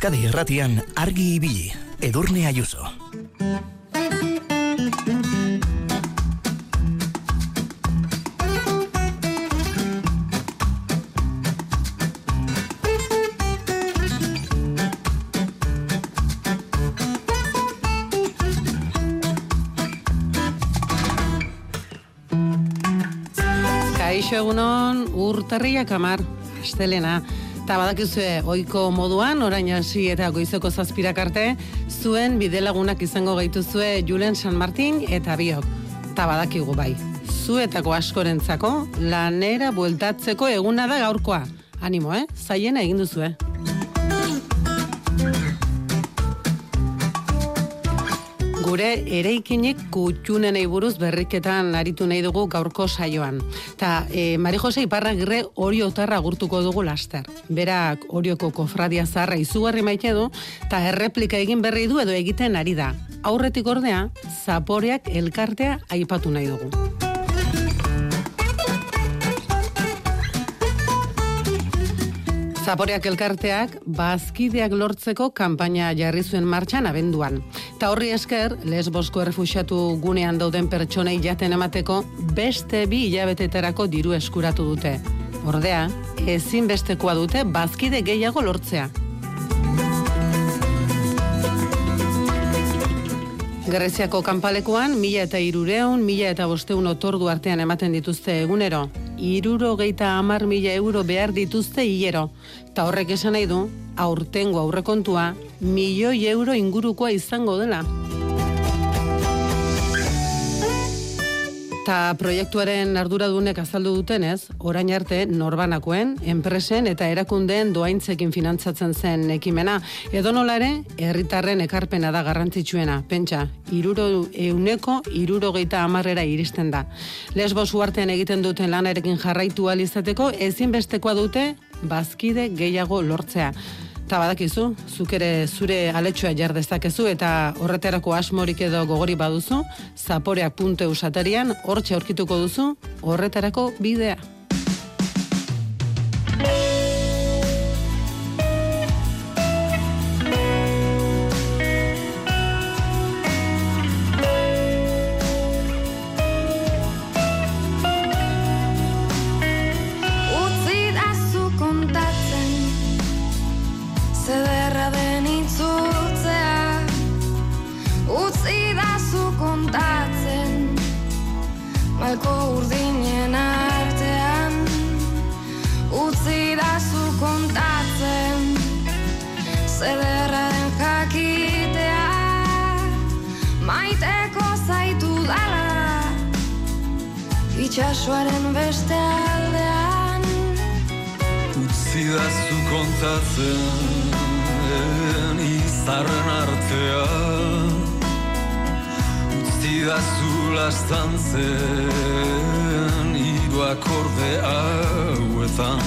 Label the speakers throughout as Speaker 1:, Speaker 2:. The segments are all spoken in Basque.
Speaker 1: Euskadi Erratian argi ibili, Edurne Ayuso.
Speaker 2: Kaixo egunon, urtarriak amar, astelena. Eta badakizue, oiko moduan, orain hasi eta goizeko zazpirak arte, zuen bidelagunak izango gaituzue Julen San Martin eta biok. Eta badakigu bai, zuetako askorentzako, lanera bueltatzeko eguna da gaurkoa. Animo, eh? Zaiena egin duzue. Gure ereikinik kutxunenei buruz berriketan aritu nahi dugu gaurko saioan. Ta e, Mari Jose Iparragirre hori otarra gurtuko dugu laster. Berak horioko kofradia zarra izugarri maite du, eta erreplika egin berri du edo egiten ari da. Aurretik ordea, zaporeak elkartea aipatu nahi dugu. Zaporeak elkarteak bazkideak lortzeko kanpaina jarri zuen martxan abenduan. Ta horri esker, lesbosko errefuxiatu gunean dauden pertsonei jaten emateko beste bi hilabetetarako diru eskuratu dute. Ordea, ezinbestekoa dute bazkide gehiago lortzea. Greziako kanpalekuan, mila eta irureun, mila eta bosteun otordu artean ematen dituzte egunero. Iruro geita amar mila euro behar dituzte hilero. Ta horrek esan nahi du, aurtengo aurrekontua, milioi euro ingurukoa izango dela. Ta proiektuaren arduradunek azaldu dutenez, orain arte norbanakoen, enpresen eta erakundeen doaintzekin finantzatzen zen ekimena. Edo nola ere, herritarren ekarpena da garrantzitsuena. Pentsa, iruro euneko iruro geita amarrera iristen da. Lesbos uartean egiten duten lanarekin jarraitu alizateko, ezinbestekoa dute bazkide gehiago lortzea. Eta badakizu, zuk ere zure aletxoa jar dezakezu eta horretarako asmorik edo gogori baduzu, satarian hortxe aurkituko duzu horretarako bidea.
Speaker 3: Akorde hauetan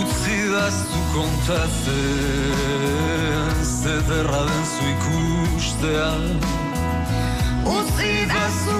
Speaker 3: Utzi da zu kontatzen zederra den zu ikustea
Speaker 4: Utzi da zu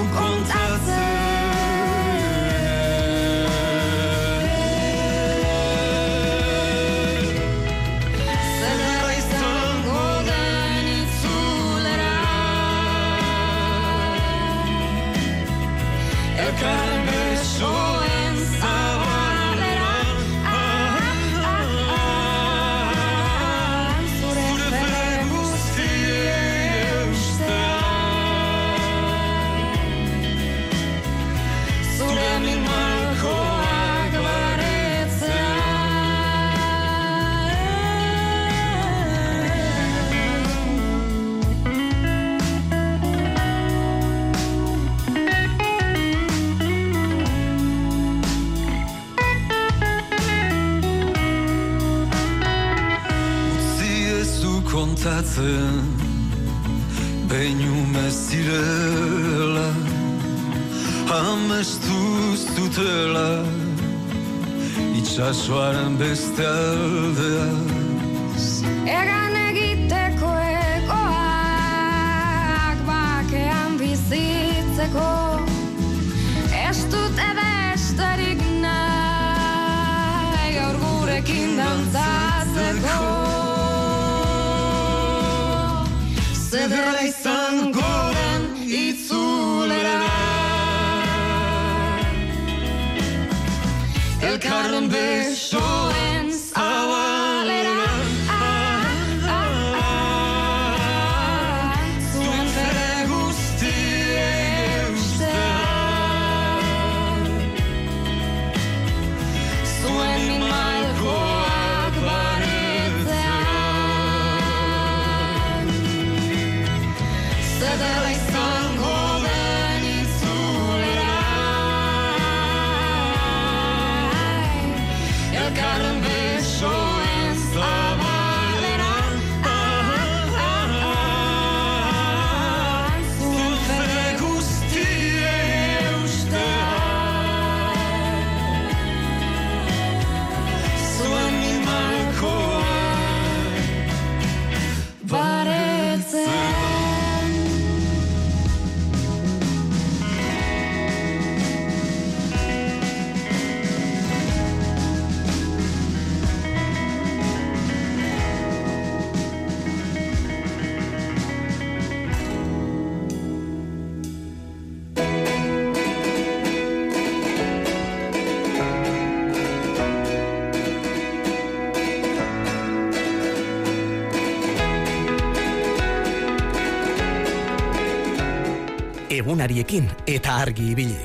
Speaker 1: Egunariekin eta argi ibili.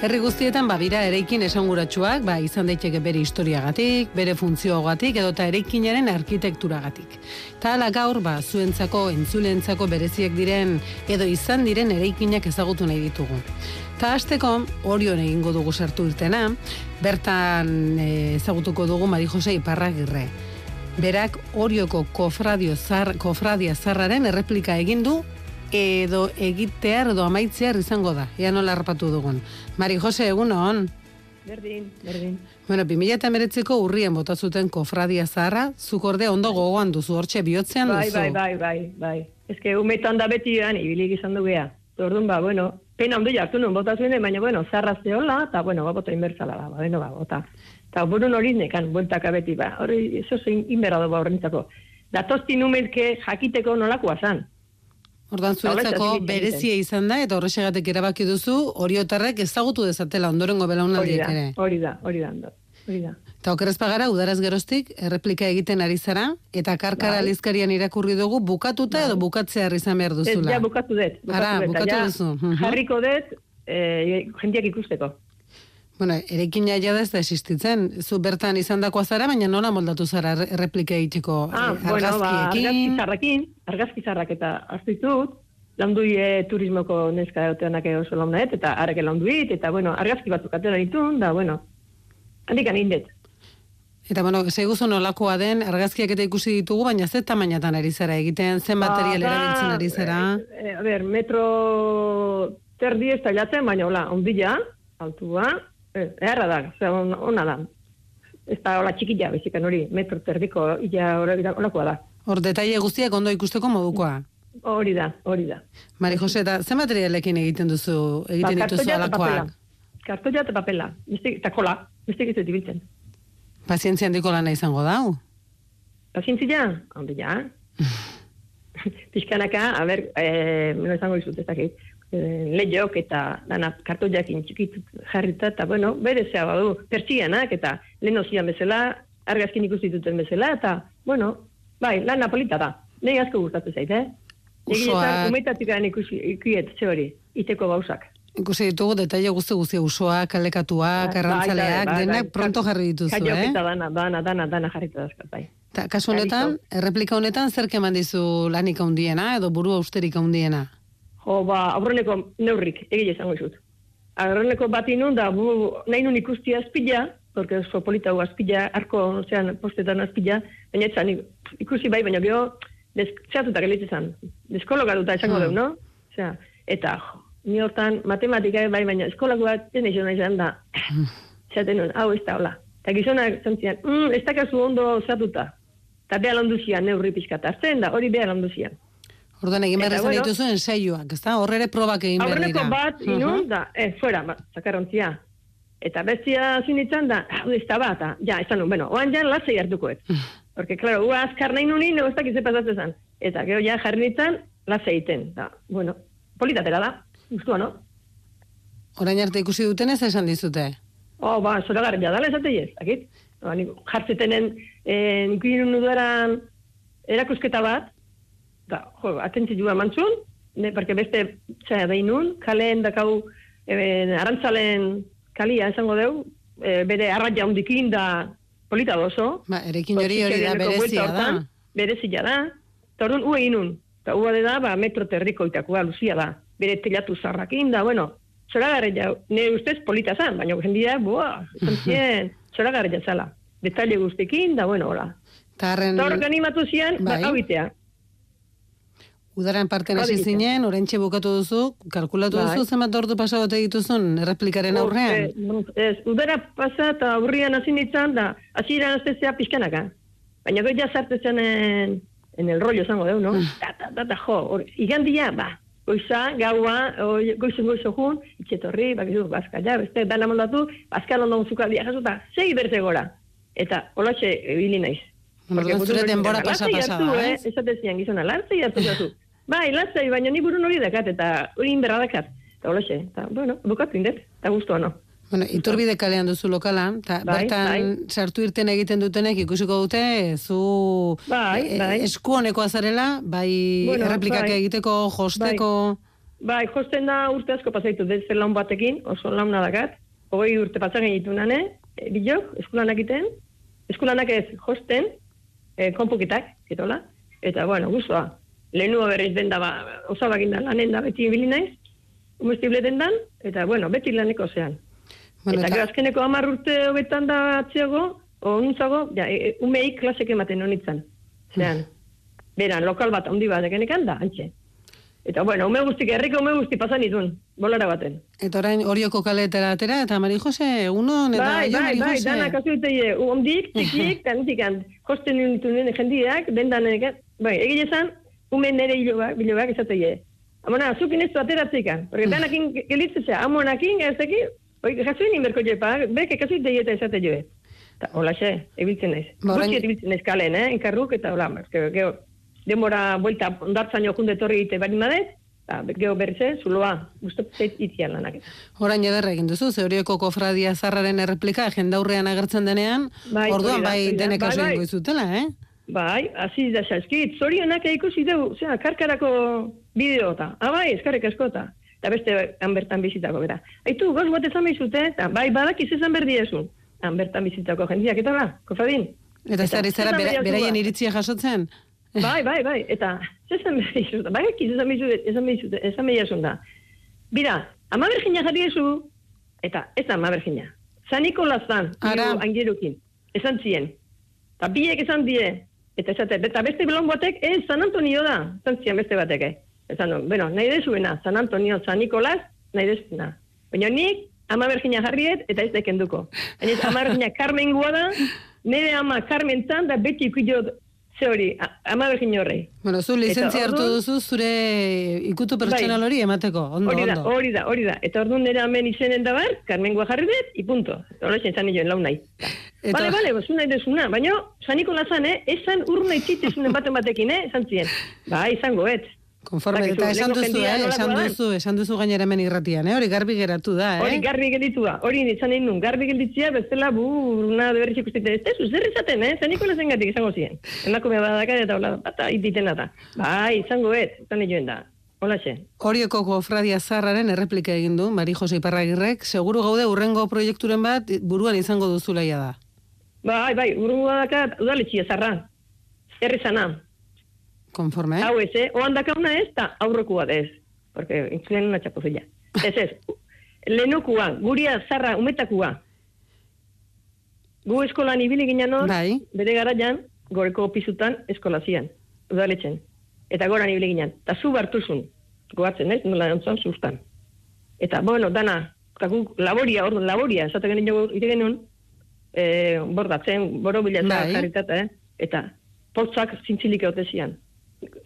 Speaker 2: Herri guztietan badira eraikin esanguratsuak, ba izan daiteke bere historiagatik, bere funtzioagatik edota eraikinaren arkitekturagatik. Ta hala gaur ba zuentzako entzulentzako bereziak diren edo izan diren eraikinak ezagutu nahi ditugu. Ta hasteko Orion egingo dugu sartu irtena, bertan eh, ezagutuko dugu Mari Jose Iparragirre. Berak Orioko kofradio zar, kofradia zarraren erreplika egin du edo egitear edo amaitzear izango da. Ea nola harrapatu dugun. Mari Jose, egunon.
Speaker 5: Berdin, berdin.
Speaker 2: Bueno, 2008ko urrien bota zuten kofradia zaharra, zuk orde ondo gogoan duzu, hortxe bihotzean
Speaker 5: Bai,
Speaker 2: duzu.
Speaker 5: bai, bai, bai, bai. Ez que umetan da beti gan, ibilik izan du gea. Orduan, ba, bueno, pena ondo jartu nun, bota zuen, baina, bueno, zarrazte hola, eta, bueno, ba, bota inbertzala, ba, bueno, ba, bota. Eta burun hori nekan, bueltaka beti, ba, hori, eso zein inberra du, ba, horrentzako. Datosti numerke jakiteko nolakoa zan.
Speaker 2: Ordan zuretzako berezia izan da, eta horrexegatik erabaki duzu, oriotarrek ezagutu dezatela ondorengo
Speaker 5: Hori
Speaker 2: belaunaldiek ere.
Speaker 5: hori da, hori da, hori da.
Speaker 2: Eta okeraz pagara, udaraz geroztik, erreplika egiten ari zara, eta karkara
Speaker 5: Bai.
Speaker 2: lizkarian irakurri dugu, bukatuta edo bukatzear izan behar
Speaker 5: Ez,
Speaker 2: duzula.
Speaker 5: ja, bukatu dut. Bukatu
Speaker 2: Ara,
Speaker 5: dut,
Speaker 2: bukatu
Speaker 5: ja,
Speaker 2: duzu.
Speaker 5: Jarriko dut, eh, jendeak ikusteko.
Speaker 2: Bueno, ereikina ja ez da existitzen. Zu bertan izandakoa zara, baina nola moldatu zara erreplika egiteko
Speaker 5: Ah,
Speaker 2: eh,
Speaker 5: bueno, ba,
Speaker 2: argazkiekin?
Speaker 5: argazkizarrakin, argazkizarrak eta hartu ditut, landuie turismoko neska egoteanak oso launet, eta arake landuit, eta bueno, argazki batzuk atera ditun, da, bueno, handik anindet.
Speaker 2: Eta bueno, seguzu nolakoa den, argazkiak eta ikusi ditugu, baina ze tamainatan ari zara egiten, zen material
Speaker 5: Ba,
Speaker 2: erabiltzen ari zara.
Speaker 5: Eh, eh, a ber, metro terdi ez tailatzen, baina hola, ondila, altua, eh, eharra da, ze on, ona da. Ez da hola txikila, bezikan hori, metro terdiko, ila hori olakoa da.
Speaker 2: Hor, detaile guztiak ondo ikusteko modukoa.
Speaker 5: Hori da, hori da.
Speaker 2: Mari Jose, eta ze materialekin egiten duzu, egiten
Speaker 5: Ba,
Speaker 2: dituzu alakoak?
Speaker 5: Kartoia eta papela, eta kola, beste ez dut ibiltzen.
Speaker 2: Pazientzia handiko lana izango da, hau?
Speaker 5: Pazientzia, handi ja. Pixkanaka, a ber, eh, no izango dizut ez dakit, lehiok eta dana kartoiakin txikit jarrita, eta bueno, bere zea badu, pertsianak eta lehen zian bezala, argazkin ikusi duten bezala, eta, bueno, bai, lan napolita da. Nei asko gustatzen zait, eh?
Speaker 2: Usoak-
Speaker 5: esan, umetatik garen ikusi, ikuiet, ze hori, iteko gauzak.
Speaker 2: Ikusi ditugu detaile guzti guzti usoak, kalekatuak, arrantzaleak,
Speaker 5: bai, bai,
Speaker 2: denak
Speaker 5: bai.
Speaker 2: pronto jarri dituzu, eh?
Speaker 5: eta dana, dana, dana, dana jarrita dazkat, bai.
Speaker 2: Ta, kasu honetan, erreplika honetan, zer keman dizu lanik handiena edo burua austerik handiena?
Speaker 5: Jo, ba, aurreneko neurrik, egia izango izut. Aurreneko bat inun, da, bu, nahi nun ikusti azpila, porque oso polita gu azpila, arko, zean, postetan azpila, baina etzan, ikusi bai, baina des, zehatuta gelitzen zan, deskologatuta esango
Speaker 2: Hmm.
Speaker 5: deu, no? Osea, eta, jo, ni hortan, matematika bai, baina eskolako bat, nahi izan da, zeaten nun, hau ez da, hola. Eta gizonak zantzian, mm, ez dakazu ondo zehatuta. Eta behar landu zian, neurri pixkat hartzen da, hori behar landu zian.
Speaker 2: Orduan egin behar izan
Speaker 5: bueno,
Speaker 2: dituzu ensaioak, ezta? Horre ere probak egin behar dira.
Speaker 5: Aurreneko bat,
Speaker 2: Mhm.
Speaker 5: inun, da, eh, fuera, ba, zakarrontzia. Eta bestia zinitzen da, hau ez da bat, ja, esan nun, bueno, oan jan lasei hartukoet. Porque, claro, ua azkar nahi nuni, no ez dakize pasatzen zan. Eta, gero, ja, jarri nintzen, lasei iten. Da, bueno, politatera da, guztua, no?
Speaker 2: Orain arte ikusi dutenez esan dizute.
Speaker 5: Oh, ba, zora garria dala esate ez, dakit? Ba, jartzetenen, eh, nik erakusketa bat, da, jo, atentzi jua mantzun, ne, porque beste, zera, behinun, kaleen dakau, e, arantzalen kalia, esango deu, e, bere arraia hundikin da polita oso.
Speaker 2: Ba, erekin hori hori da berezia
Speaker 5: buelta
Speaker 2: da.
Speaker 5: hortan, Berezia da. Eta orduan, ue inun. Eta ua da, ba, metro terriko itakua, luzia da. Bere telatu zarrakin da, bueno, zoragarri jau. Ne ustez polita zan, baina jendia, boa, esan zien, zoragarri zala. Detalle guztekin, da, bueno, hola.
Speaker 2: Ta harren,
Speaker 5: Eta horrek animatu zian,
Speaker 2: Bai.
Speaker 5: ba, hau itea.
Speaker 2: Udaran parten hasi
Speaker 5: Baditzen.
Speaker 2: zinen, oraintxe bukatu duzu, kalkulatu
Speaker 5: Bai.
Speaker 2: duzu zenbat ordu pasagote dituzun erreplikaren aurrean.
Speaker 5: Urte, ez, udara pasa eta aurrian hasi nintzen, da, hasi iran aztezea pixkanaka. Baina goi ja zen en, en el rollo zango deu, no? Ta, ta, ta, ta, jo, hor, igandia, ba, goiza, gaua, oi, goizun goizo jun, itxetorri, bakizu, bazkaia, beste, dana moldatu, bazkal ondo zukaldia jasuta, sei berze gora. Eta, holatxe, ibili naiz.
Speaker 2: Orduan
Speaker 5: Porque
Speaker 2: zure denbora pasa pasa
Speaker 5: eh?
Speaker 2: ez?
Speaker 5: Esate zian gizona, lantzai hartu zazu. Bai, lasai, baina ni burun hori dakat, eta hori inberra dakat. Eta holatxe, eta, bueno, bukatu indet, eta guztua, no?
Speaker 2: Bueno, iturbide kalean duzu lokalan, eta
Speaker 5: Bai,
Speaker 2: bertan
Speaker 5: bai.
Speaker 2: sartu irten egiten dutenek ikusiko dute zu
Speaker 5: Bai,
Speaker 2: e-
Speaker 5: bai.
Speaker 2: esku honekoa zarela, bai
Speaker 5: Bueno,
Speaker 2: erreplikak
Speaker 5: bai.
Speaker 2: egiteko, josteko,
Speaker 5: Bai, josten da urte asko pasaitu, desde laun batekin, oso launa dakat, hogei urte pasan genitu nane, e, bilok, eskulanak iten, eskulanak ez josten, e, konpukitak, etola, eta, bueno, guztua, lehenua berriz den da, ba, osabak da, lanen da, beti ibili naiz, umestible den dan, eta, bueno, beti laneko zean.
Speaker 2: Bueno,
Speaker 5: eta,
Speaker 2: eta-
Speaker 5: azkeneko hamar urte hobetan da atziago, o nuntzago, ja, e, e, umeik klasek ematen honitzen. Zean, beran, lokal bat, handi bat, egenekan da, antxe. Eta, bueno, ume guztik, herriko ume guzti pasan izun, bolara baten.
Speaker 2: eta orain orioko kaletera atera, eta Mari Jose, unon, eta
Speaker 5: Bai, bai,
Speaker 2: Mari
Speaker 5: bai,
Speaker 2: Jose.
Speaker 5: dana kasu dute, ondik, txikiek, eta nitikan, josten nintu nire jendiak, dendan bai, egile zan, ume nire hilobak, bilobak esateie. Amona, zukin ez du ateratzikan, porque danakin gelitzea, amonakin, ez daki, oi, jasu inin berko jepa, beke kasu dute esate joe. Eta, hola xe, ebiltzen naiz.
Speaker 2: Ba, orain-
Speaker 5: Gutxi ebiltzen naiz kalen, eh, enkarruk, eta hola, eske, gero, demora buelta ondartzaino junde torri ite bari madet, eta gero berze, zuloa, guztot zeit itzian lanak.
Speaker 2: Orain ederra egin duzu, ze horioko kofradia zarraren erreplika jendaurrean agertzen denean,
Speaker 5: Bai,
Speaker 2: orduan bai
Speaker 5: da.
Speaker 2: denek
Speaker 5: Bai, bai.
Speaker 2: egingo izutela, eh?
Speaker 5: Bai, hasi da zaizkit, zorionak ikusi dugu, zera, karkarako bideota. Ah, bai, eskarrik askota. Eta beste han bertan bizitako, bera. Aitu, goz bat ezan behizute, eta bai, badakiz ezan berdiezu. Han bertan bizitako jendiak, eta ba, kofadin.
Speaker 2: Eta zari zara bera- beraien iritzia jasotzen?
Speaker 5: Bai, bai, bai, eta zesan behizute, bai, ekiz ezan behizute, ezan behizute, ezan behizun da. Bira, ama bergina jarri ezu, eta ez da ama bergina. San Nikolas zan,
Speaker 2: Ara.
Speaker 5: hiru angerukin, esan zien. Eta biek esan die, eta esate, eta beste belon batek, ez, San Antonio da, esan zien beste batek, eh. Esan duen, bueno, nahi dezuena, San Antonio, San Nikolas, nahi dezuena. Baina nik, ama bergina jarriet, eta ez dekenduko. Baina ama bergina Carmen da, nire ama Carmen zan, da beti ikudio ze hori, ama bergina horrei.
Speaker 2: Bueno, zu lizentzia
Speaker 5: Eta
Speaker 2: hartu
Speaker 5: orduan-
Speaker 2: duzu zure ikutu pertsonal
Speaker 5: Bai.
Speaker 2: hori emateko, ondo,
Speaker 5: Hori da,
Speaker 2: ondo.
Speaker 5: hori da, hori da. Eta orduan nire hemen izenen da bar, Carmen jarri dut, i punto. Hola zen joen lau nahi.
Speaker 2: Eta-
Speaker 5: Bale, bale, bozu nahi desuna. Baina, saniko lazan, eh? Esan urna itxitezunen baten batekin, eh? Esan zien. Ba, izango, et.
Speaker 2: Konforme, eta esan duzu, eh? Esan
Speaker 5: da?
Speaker 2: duzu, esan duzu gainera hemen irratian, eh? Hori garbi geratu da,
Speaker 5: Hori
Speaker 2: eh?
Speaker 5: garbi gelditua, hori izan nahi nun, garbi gelditzia, bestela bu, urna de berriz ikustite, ez tezu, zer izaten, eh? Zaniko lazen gatik izango ziren. Emakume badakar eta hola, bata, ititena da. Bai, izango izan nahi joen da. Hola xe.
Speaker 2: Horioko kofradia zarraren erreplika egin du, Mari Jose Iparragirrek, seguru gaude urrengo proiekturen bat buruan izango duzulaia da.
Speaker 5: Bai, bai, urrungo dakat, udaletxia zarra. Herrizana.
Speaker 2: Konforme?
Speaker 5: Hau ez, eh? Oan dakauna ez, eta aurrekoa da ez. Porque intzulen una txapuzilla. Ez ez, lehenokua, guria zarra umetakua. Gu eskolan ibili ginen hor,
Speaker 2: Bai.
Speaker 5: bere garaian, goreko pizutan eskola zian, udaletxen. Eta goran ibili ginen. Eta zu bartuzun, goatzen ez, nola ontzan sustan. Eta, bueno, dana, eta guk laboria, orduan laboria, esaten genuen ite genuen, e, bordatzen, borobila
Speaker 2: Bai.
Speaker 5: jarritata, eh? eta potzak zintzilik haute zian,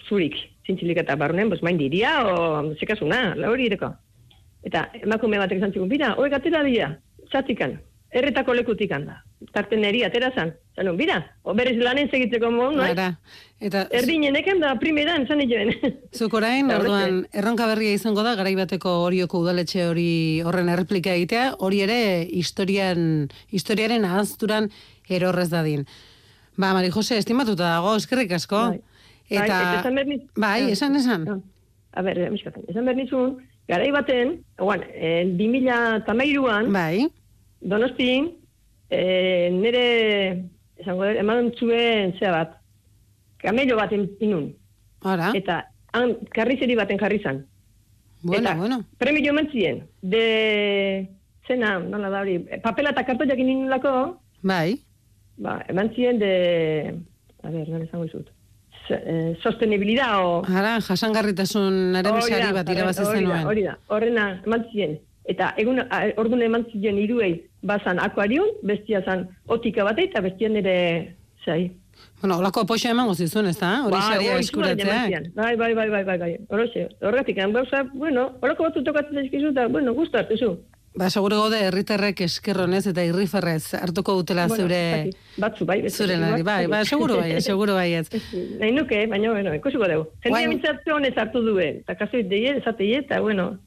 Speaker 5: zurik, zintzilik eta barrunen, bos main diria, o zekasuna, labori ireko. Eta emakume batek esan zigun, bira, hoi gatera dira, txatikan, erretako lekutikan da. Tarten neri atera zan. Zanun, bira, o berriz lanen segitzeko modu, no?
Speaker 2: Ara, eta
Speaker 5: Erdineneken da primeran, zan joen.
Speaker 2: zuk orain, orduan, erronka berria izango da, garaibateko horioko udaletxe hori horren erreplika egitea, hori ere historian, historiaren ahazturan erorrez dadin. Ba, Mari Jose, estimatuta dago, eskerrik asko.
Speaker 5: Bai. Bai, eta esan
Speaker 2: bai, esan, esan.
Speaker 5: A ber, miskatzen, esan behar nizun, garai baten, oan, eh, 2008an,
Speaker 2: Bai,
Speaker 5: Donostin, eh, nire, esango eman zuen zea bat, kamello bat inun,
Speaker 2: ora,
Speaker 5: eta han karrizeri baten jarri zan.
Speaker 2: bueno,
Speaker 5: eta
Speaker 2: bueno.
Speaker 5: premio eman zien, de, zena, nola da hori, papela eta kartoiak inunlako,
Speaker 2: Bai,
Speaker 5: ba, eman zien de, a ber, nola esango izut, Eh, sostenibilidad o...
Speaker 2: ara, jasangarritasunaren sari bat irabazi zenuen.
Speaker 5: Hori da, horrena eman zien. Eta egun, orduan eman zien iruei, bazan akuariun, bestia zan otika batei, eta bestia nire, zai.
Speaker 2: Bueno, olako apoixo emango zizun, ez da? Hori saria
Speaker 5: hori
Speaker 2: eskuratzea.
Speaker 5: eman zien. Bai, bai, bai, bai, bai, bai. Horoxe, horretik, gauza, bueno, horako batzu tokatzen zaizkizu, eta, bueno, gustu hartuzu.
Speaker 2: Ba, seguro gaude herritarrek eskerronez eta irriferrez hartuko dutela
Speaker 5: Bueno,
Speaker 2: zure
Speaker 5: batzu, bai, beste
Speaker 2: zure nari. Bai, ba, seguro bai, seguro bai ez.
Speaker 5: Nahi nuke, baina, bueno, ikusiko dugu. Jendia
Speaker 2: Guain-
Speaker 5: mintzatze honez hartu duen, eta kasu deie, esatei, eta, bueno,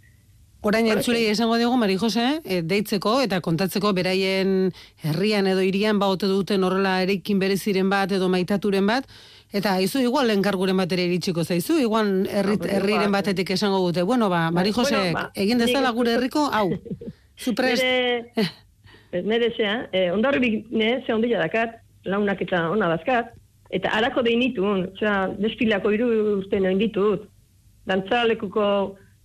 Speaker 2: Orain entzulei esango diogu Mari Jose, e, deitzeko eta kontatzeko beraien herrian edo hirian ba ote duten horrela erekin bereziren bat edo maitaturen bat eta aizu igual enkarguren bat ere iritsiko zaizu, igual
Speaker 5: Ah, pues
Speaker 2: herriren batetik esango dute. Bueno, ba, Mari
Speaker 5: Bueno,
Speaker 2: Jose,
Speaker 5: ba,
Speaker 2: egin dezala gure herriko, hau. Zuprest.
Speaker 5: Nere, zea, eh, ondarri ne, ze ondila dakat, launak eta ona dazkat, eta harako deinitun, zera, desfilako hiru urte noin ditut, dantzalekuko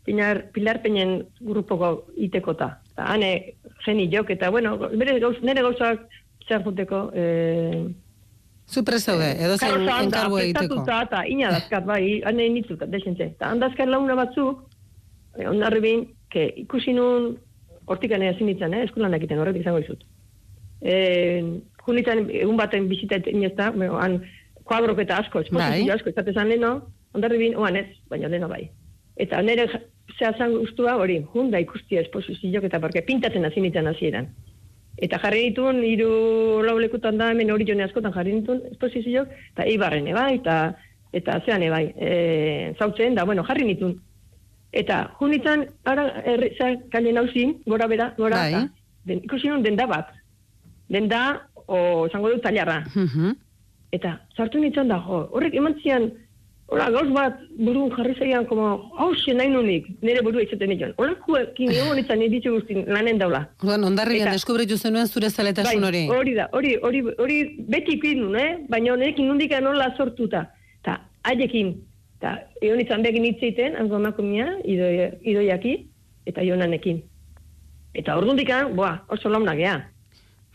Speaker 5: pilar, pilarpeinen grupoko itekota. Eta hane, geni jok, eta bueno, bere gauz, nere gauzak zer juteko, eh,
Speaker 2: Zuprest zaude, edo zen enkargu egiteko.
Speaker 5: prestatuta eta ina dazkat, bai, hane nitut, desentze. Eta handazkat launa batzuk, eh, ondarri bin, ke ikusi nun, hortikan ezin ditzen, eh, eskulan egiten horretik izango izut. E, junitzen, egun baten bizita inezta, han, kuadrok eta asko, esposizio
Speaker 2: Bai.
Speaker 5: asko, ez zan leno, ondarri bin, oan ez, baina leno bai. Eta nire ja- zea zan guztua hori, junda ikustia esposizioak eta porque pintatzen hasi nintzen hasieran. Eta jarri ditun, hiru lau lekutan da, hemen hori jone askotan jarri ditun esposizioak, eta eibarren bai, eta, eta zean bai, e, zautzen, da, bueno, jarri nitun. Eta junitzen, ara, erri, zera, kale nauzin, gora bera, gora,
Speaker 2: Bai.
Speaker 5: eta, den, ikusi nun denda bat. Denda, o, zango dut tailarra.
Speaker 2: Mhm.
Speaker 5: Eta sartu nintzen da, jo, horrek eman zian, hola, gauz bat burun jarri zaian, como, hau nahi nunik, nire burua izaten nion. Olakuekin egon nintzen nire guztin lanen daula.
Speaker 2: Orduan, ondarrian
Speaker 5: Eta-
Speaker 2: deskubritu zenuen zure zaletasun hori.
Speaker 5: hori da, hori, hori, hori beti ikin nun, eh? Baina nerekin nundik nola sortuta. Ta, haiekin, eta egon nintzen begin hitzeiten, hango emakumea, idoi, idoiaki, eta jonanekin. Eta ordundikan, boa, oso launa gea.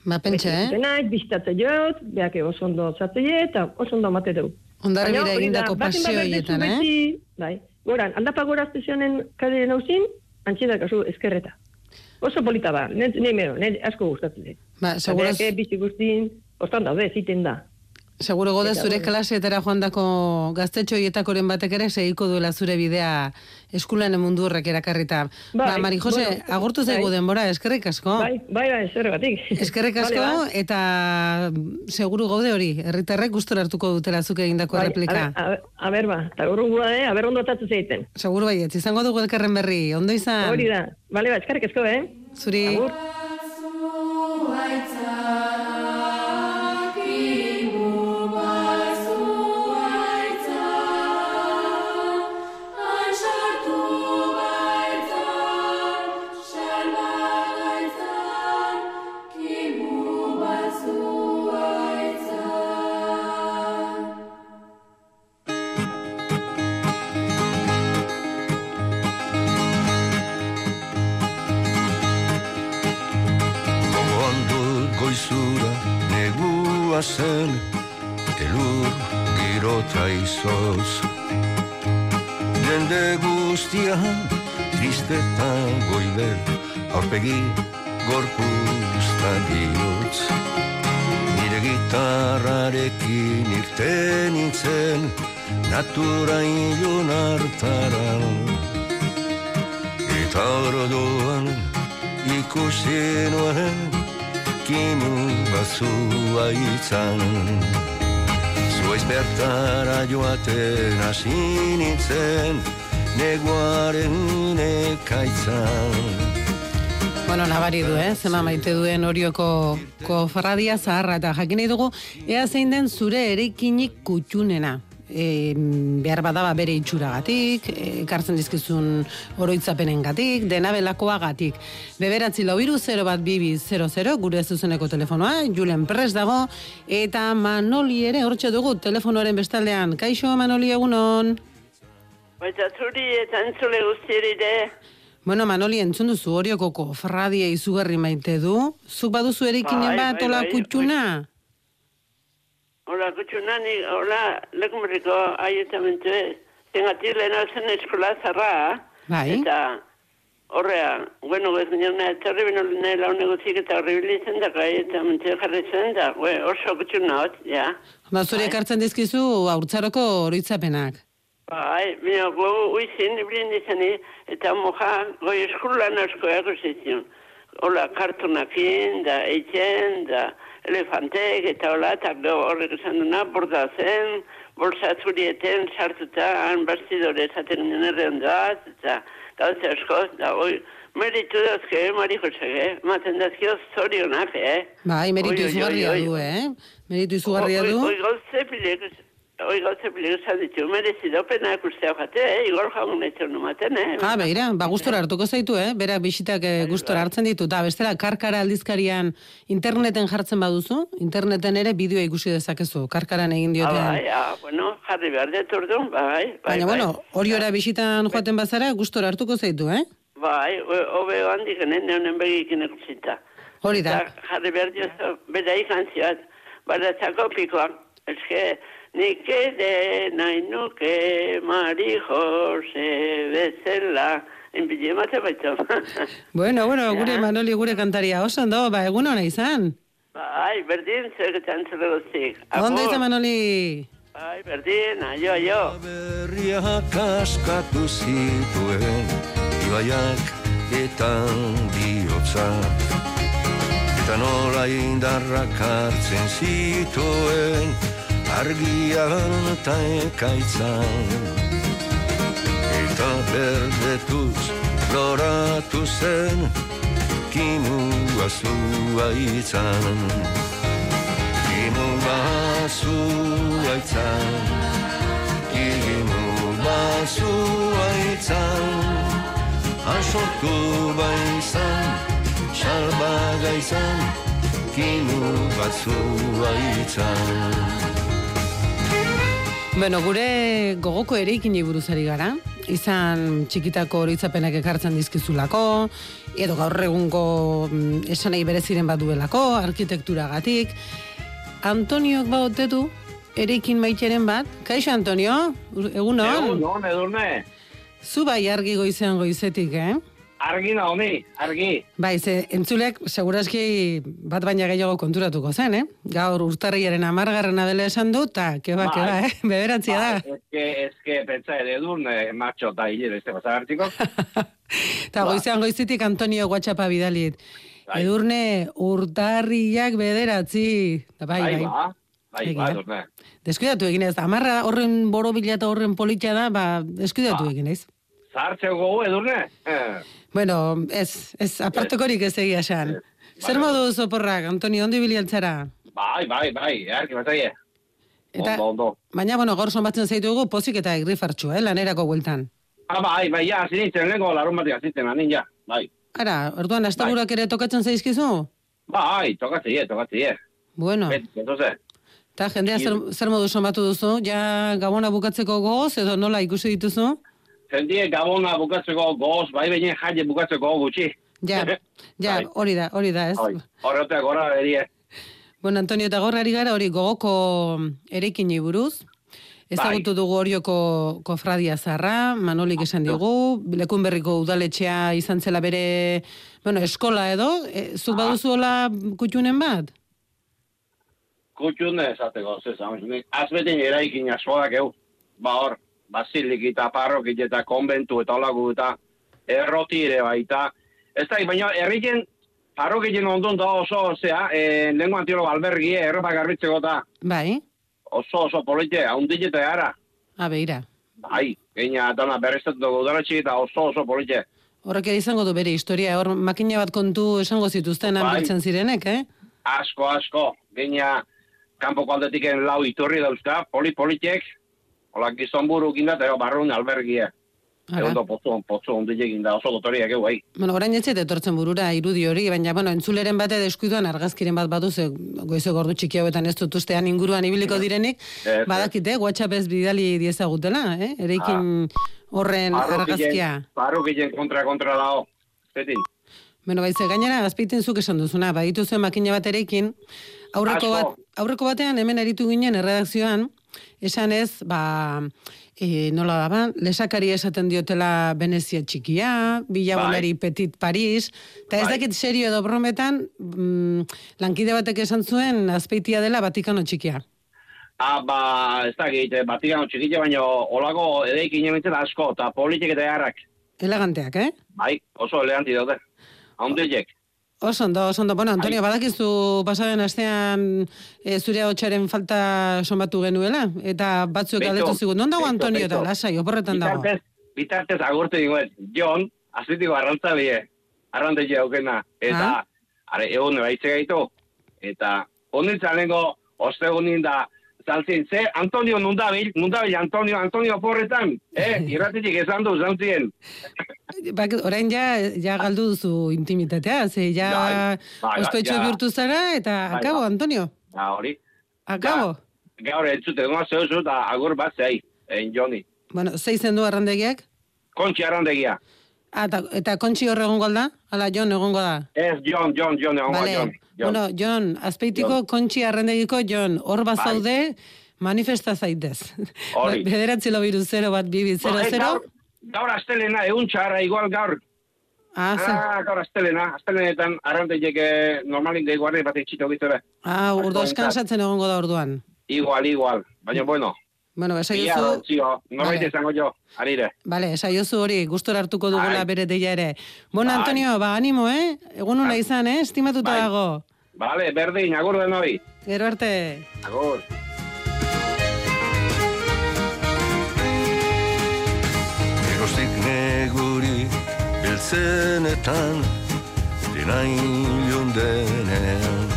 Speaker 2: Ba, pentsa, eh?
Speaker 5: Naiz, bizitatze jot, beak oso ondo zatzeie, eta oso ondo mate dugu.
Speaker 2: Ondarri
Speaker 5: da,
Speaker 2: egindako
Speaker 5: bat
Speaker 2: horietan, eh?
Speaker 5: Bai, goran, aldapa gora zionen kade nauzin, antxedak kasu eskerreta. Oso polita ba, ne, ne mero, ne asko gustatzen dit.
Speaker 2: Ba, seguro,
Speaker 5: Beak, eh, bizi guztin, ostan daude, ziten da.
Speaker 2: seguro gode
Speaker 5: Eta,
Speaker 2: zure
Speaker 5: bueno.
Speaker 2: klaseetara joandako gaztetxo hietakoren batek ere segiko duela zure bidea eskulan mundu horrek erakarrita. ba,
Speaker 5: Bai,
Speaker 2: Mari Jose,
Speaker 5: bueno,
Speaker 2: agurtu zaigu
Speaker 5: bai.
Speaker 2: denbora, eskerrik asko.
Speaker 5: Bai, bai, bai, zer batik.
Speaker 2: Eskerrik asko,
Speaker 5: Vale, ba.
Speaker 2: eta seguru gaude hori, herritarrek gustora hartuko dutela zuk egindako
Speaker 5: Bai,
Speaker 2: replika.
Speaker 5: A ber, a ber, ba, eta urrungua, eh, a ber ondo atatzu zeiten.
Speaker 2: Seguru baietz, izango dugu elkarren berri, ondo izan?
Speaker 5: Hori da. Bale, ba, eskarrik asko, eh?
Speaker 2: Zuri.
Speaker 5: Agur.
Speaker 3: Zen Elur girota izoz. Jende guztian tristeta goiber Aurpegi gorpuzta bihotz Nire gitarrarekin irten nintzen Natura ilun hartara. Eta orduan ikusi nuen kimu bazua itzan Zuaiz bertara joaten hasi nintzen neguaren ekaitzan
Speaker 2: Bueno, nabari du, eh? Zema maite duen orioko kofradia zaharra eta jakin dugu, ea zein den zure erekinik kutxunena. E, behar badaba bere itxuragatik, e, ekartzen dizkizun oroitzapenen gatik, dena belakoagatik. Beberatzi lau iru 0 bat bibi 00, gure zuzeneko telefonoa, Julen Pres dago, eta Manoli ere hortxe dugu telefonoaren bestaldean. Kaixo, Manoli, egunon?
Speaker 6: Baita zuri eta entzule guztieri de.
Speaker 2: Bueno, Manoli, entzun duzu horioko kofradia izugarri maite du. Zuk baduzu erikinen
Speaker 6: Bai,
Speaker 2: bat,
Speaker 6: bai, bai,
Speaker 2: kutxuna?
Speaker 6: Hola, kutxuna ni, hola, lekumriko aietamentu Tengatik lehen alzen eskola zarra.
Speaker 2: Bai.
Speaker 6: Eta horrea, bueno, ez ginen, etorri bino lehen lau negozik eta horribili zen da, aietamentu jarri zen da, we, oso kutxuna hot, ja.
Speaker 2: Ba, zure ekartzen dizkizu haurtzaroko oroitzapenak.
Speaker 6: Bai, bino, gu uizin, ibilin dizani, eta moja, goi eskulan asko egusizion. Hola, kartunakin, da eitzen, da elefantek, eta hola, eta horrek esan duna, borda zen, bolsa zurieten, sartuta, han bastidore esaten ginen erreondoaz, eta gauze asko, da, oi, meritu dazke, mari josege, maten dazkio zorionak, eh?
Speaker 2: Bai, meritu
Speaker 6: Oi, oi,
Speaker 2: izugarria
Speaker 6: oi,
Speaker 2: du,
Speaker 6: oi.
Speaker 2: eh? Meritu izugarria
Speaker 6: Oi,
Speaker 2: du.
Speaker 6: oi, gauze pilek, oi, gauze esan ditu, merezido pena ikustea jate, eh? Igor jaun netzen numaten, eh?
Speaker 2: Ah, begira, ba gustora hartuko zaitu, eh? Berak bisitak
Speaker 6: Bai,
Speaker 2: eh, gustora hartzen ditu. Da, bestela, karkara aldizkarian interneten jartzen baduzu, interneten ere bideoa ikusi dezakezu, karkaran egin
Speaker 6: Ah,
Speaker 2: diotean.
Speaker 6: bai, ah, bueno, jarri behar dut orduan, bai, bai,
Speaker 2: Baina,
Speaker 6: bai.
Speaker 2: bueno, hori ora bisitan joaten bazara, gustora hartuko zaitu, eh?
Speaker 6: Bai, hobe handik genen, neonen begikin ikusita.
Speaker 2: Hori da.
Speaker 6: Eta jarri behar diozu, bera ikantzioat, baratzako pikoak. Eske, nik ere nahi nuke Mari Jose bezala. Enbide emate baita.
Speaker 2: Bueno, bueno,
Speaker 6: Ja.
Speaker 2: gure Manoli gure kantaria oso ondo, ba egun ona izan.
Speaker 6: bai, berdin, zergetan zure guztik.
Speaker 2: Ondo izan Manoli.
Speaker 6: Bai, berdin, aio, aio.
Speaker 3: Berriak askatu zituen Ibaiak eta bihotza Eta nola indarrak hartzen zituen Argian eta ekaitzan. Eta berdetuz loratu zen Kimu azua itzan Kimu azua itzan Kimu azua itzan Asortu baizan Salbaga izan Kimu azua itzan
Speaker 2: Bueno, gure gogoko ereikin buruzari gara. Izan txikitako horitzapenak ekartzen dizkizulako, edo gaur egungo mm, esanei bereziren baduelako, arkitekturagatik. Antoniok baote du, ereikin maiteren bat. Kaixo, Antonio? Ur- Egunon?
Speaker 7: Egun, non, edurne.
Speaker 2: Zu bai argi goizean goizetik, eh?
Speaker 7: Argi na honi, argi.
Speaker 2: Bai, ze entzulek segurazki bat baina gehiago konturatuko zen, eh? Gaur urtarriaren amargarrena dela esan du, eta keba,
Speaker 7: Bai.
Speaker 2: keba, eh? Beberatzia da.
Speaker 7: Es que, es que, pentsa ere edurne, macho eta hile beste bazagartiko.
Speaker 2: Eta goizean goizetik Antonio Guatxapa bidalit.
Speaker 7: Bai.
Speaker 2: Edurne urtarriak bederatzi. Da, bai, bai.
Speaker 7: ba, bai,
Speaker 2: Egia.
Speaker 7: ba, edurne.
Speaker 2: Egin ez. Amarra horren borobila eta horren politia da, ba, deskuidatu
Speaker 7: Ba.
Speaker 2: egin ez.
Speaker 7: Zartzeu gogo, edurne? Eh,
Speaker 2: Bueno, ez, ez, apartekorik ez egia esan. Zer
Speaker 7: Bai.
Speaker 2: modu zoporrak, Antonio, ondo ibilialtzara?
Speaker 7: bai, bai, bai, erki batzaie.
Speaker 2: Eta,
Speaker 7: Ondo, ondo.
Speaker 2: baina, bueno, gaur zonbatzen zaitugu pozik eta egrifartxu, eh, lanerako bueltan.
Speaker 7: Ah, bai, bai, ja, zinitzen, lehenko larun batik azitzen, anin, ja, bai.
Speaker 2: Ara, orduan, asteburak ere tokatzen zaizkizu?
Speaker 7: Bai, tokatzie, tokatzie.
Speaker 2: Bueno,
Speaker 7: Bet, entonces,
Speaker 2: eta jendea zer, zer modu somatu duzu? Ja gabona bukatzeko goz edo nola ikusi dituzu?
Speaker 7: Zendie gabona bukatzeko goz, bai, baina jaile bukatzeko gutxi.
Speaker 2: Ja, ja,
Speaker 7: Bai.
Speaker 2: hori da, hori da, ez?
Speaker 7: Bai, horretak gora erie.
Speaker 2: Bueno, Antonio, eta gaur ari gara hori gogoko erekini buruz. Ezagutu dugu horioko kofradia zarra, Manolik esan digu, lekun berriko udaletxea izan zela bere, bueno, eskola edo, e, zuk baduzu hola kutxunen bat?
Speaker 7: Kutxune esateko, zezan, azbeten eraikin asoak eu, ba hor, basilik eta parrokit eta konbentu eta olagu eta erroti ere baita, ez da, baina herrien parrokien ondon da oso, zea, e, lengu antiolo albergie, erropa garbitzeko da,
Speaker 2: Bai,
Speaker 7: oso oso polite, haundile eta gara.
Speaker 2: a beira.
Speaker 7: Bai, geina dana berreztatu dugu eta oso oso polite.
Speaker 2: Horrek izango du bere historia, hor makina bat kontu esango zituzten
Speaker 7: Bai.
Speaker 2: zirenek, eh?
Speaker 7: Asko, asko, geina kanpoko aldetiken lau iturri dauzka, poli-politek, hola gizon buru gindat, ero barrun albergie.
Speaker 2: Ara.
Speaker 7: Egon da potzo, potzo ondile ginda, oso dotoriak egu, bai.
Speaker 2: Bueno, orain etxet etortzen burura irudi hori, baina, bueno, entzuleren bate deskuiduan argazkiren bat badu, ze goizo gordu txiki hauetan ez dut ustean inguruan ibiliko direnik,
Speaker 7: Ez,
Speaker 2: badakite, WhatsApp ez bidali diezagutela, eh? Ereikin horren argazkia.
Speaker 7: Parrokien kontra-kontra dao, zetin.
Speaker 2: Bueno, baize, gainera, azpeitin zuk esan duzuna, baditu zuen makina bat erekin, aurreko, bat, aurreko batean hemen eritu ginen erredakzioan, esan ez, ba, e, nola da, ba, lesakari esaten diotela Venezia txikia, Bilabonari Petit Paris, eta ez
Speaker 7: Bai.
Speaker 2: dakit serio edo brometan, mm, lankide batek esan zuen azpeitia dela Vatikano txikia.
Speaker 7: Ah, ba, ez da gehit, batikano txikite, baina olako edeikin emintzen asko, eta politik eta jarrak.
Speaker 2: Eleganteak, eh?
Speaker 7: Bai, oso eleganti daude. Haundilek.
Speaker 2: Oso ondo, oso ondo. Bueno, Antonio, badakizu pasaren astean e, zure hotxaren falta somatu genuela, eta batzuek galdetu zigun, non dago Antonio eta lasai, oporretan dago.
Speaker 7: Bitartez, bitartez agurtu dinguet, Jon, azitiko arrantzalie, arrantzaile aukena, eta,
Speaker 2: Ah.
Speaker 7: are, egun baitze gaitu, eta, honintzen lengo, ostegunin da, zaltzin, ze, Antonio nundabil, nundabil, Antonio, Antonio oporretan, eh, irratitik esan du, zantzien.
Speaker 2: Bak, orain ja, ja galdu duzu intimitatea, ze ja
Speaker 7: Bai, bai,
Speaker 2: ospetxo
Speaker 7: ja.
Speaker 2: bihurtu zara, eta
Speaker 7: Bai,
Speaker 2: akabo,
Speaker 7: bai.
Speaker 2: Antonio,
Speaker 7: Ja, hori.
Speaker 2: akabo.
Speaker 7: Gaur entzute, goma zeuzu, eta agur bat zei, en Joni.
Speaker 2: Bueno, zeizen du arrandegiak?
Speaker 7: Kontxi arrandegia.
Speaker 2: Ah, eta, eta kontxi hor egongo da? Ala, Jon egongo da.
Speaker 7: Ez, Jon, Jon, Jon, egon
Speaker 2: Vale.
Speaker 7: Jon.
Speaker 2: Bueno, Jon, azpeitiko
Speaker 7: Jon.
Speaker 2: kontxi arrendegiko Jon, hor
Speaker 7: Bai.
Speaker 2: bazaude, manifesta zaitez.
Speaker 7: Hori.
Speaker 2: Bederatzi lobiru 0 bat bibi 0
Speaker 7: Ba, eh,
Speaker 2: 0.
Speaker 7: Gaur, gaur astelena, egun txarra, igual gaur.
Speaker 2: Ah,
Speaker 7: Ah, gaur astelena, astelenetan arranteiek eh, normalin de guardia bat etxito gitere.
Speaker 2: ah, urdo eskansatzen egongo da orduan.
Speaker 7: Igual, igual. Baina, bueno,
Speaker 2: Bueno, esaiozu,
Speaker 7: zio, norbait
Speaker 2: Vale.
Speaker 7: izango jo, arire.
Speaker 2: Vale, esaiozu hori, gustora hartuko dugula
Speaker 7: Bai.
Speaker 2: bere deia ere. Bueno,
Speaker 7: Bai.
Speaker 2: Antonio, ba, animo, eh? Egun una
Speaker 7: Bai.
Speaker 2: izan, eh? Estimatuta
Speaker 7: Bai.
Speaker 2: dago.
Speaker 7: Vale, berdin, agur denoi.
Speaker 2: Gero arte.
Speaker 7: Agur.
Speaker 3: Geroztik neguri beltzenetan dena ilun denean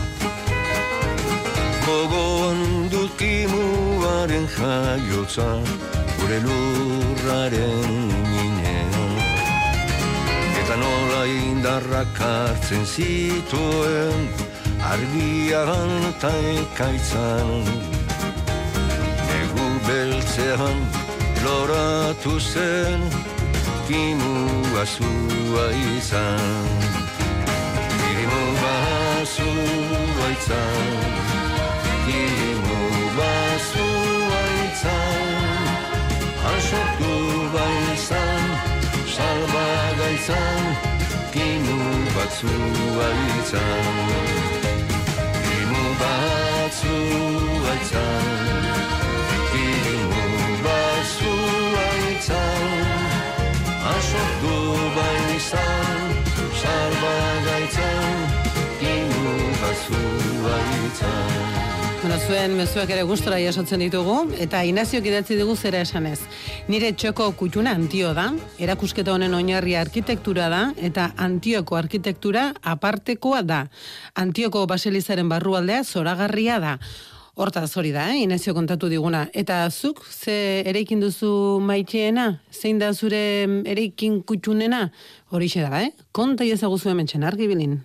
Speaker 3: Gogoan dut kimuaren jaiotza gure lurraren minean Eta nola indarrak hartzen zituen argian eta ekaitzan. Egu beltzean loratu zen Kimu azua izan. Kimu azua izan. Kimu azua izan. Asortu baizan Salba gaizan Kimu batzua izan Kimu batzua izan Asortu baizan Salba gaizan Kimu batzua izan
Speaker 2: Bueno, zuen mezuak ere gustora jasotzen ditugu, eta Inaziok idatzi dugu zera esanez. Nire txoko kutxuna antio da, erakusketa honen oinarria arkitektura da, eta antioko arkitektura apartekoa da. Antioko baselizaren barrualdea zoragarria da. Hortaz hori da, eh? Inazio kontatu diguna. Eta zuk, ze ereikin duzu maiteena? Zein da zure ereikin kutxunena? Horixe da, eh? Konta iezaguzu hemen txen argibilin.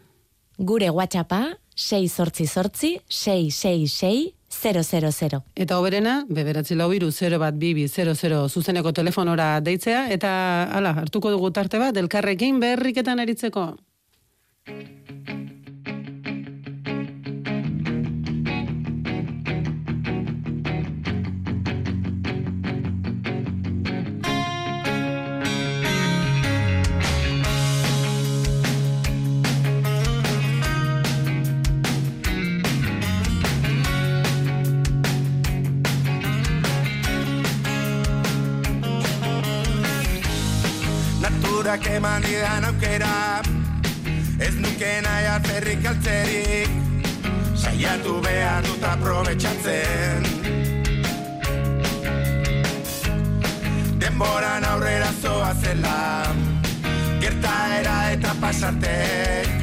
Speaker 8: Gure WhatsAppa 6 sortzi sortzi 666 000.
Speaker 2: Eta oberena, beberatzi lau biru 0 bat bibi 00 zuzeneko telefonora deitzea, eta ala, hartuko dugu tarte bat, elkarrekin berriketan eritzeko.
Speaker 9: Naturak eman didan aukera. Ez nuke nahi alferrik altzerik. Saiatu behar dut aprobetxatzen. Denboran aurrera zoa zela. Gertaera eta pasartek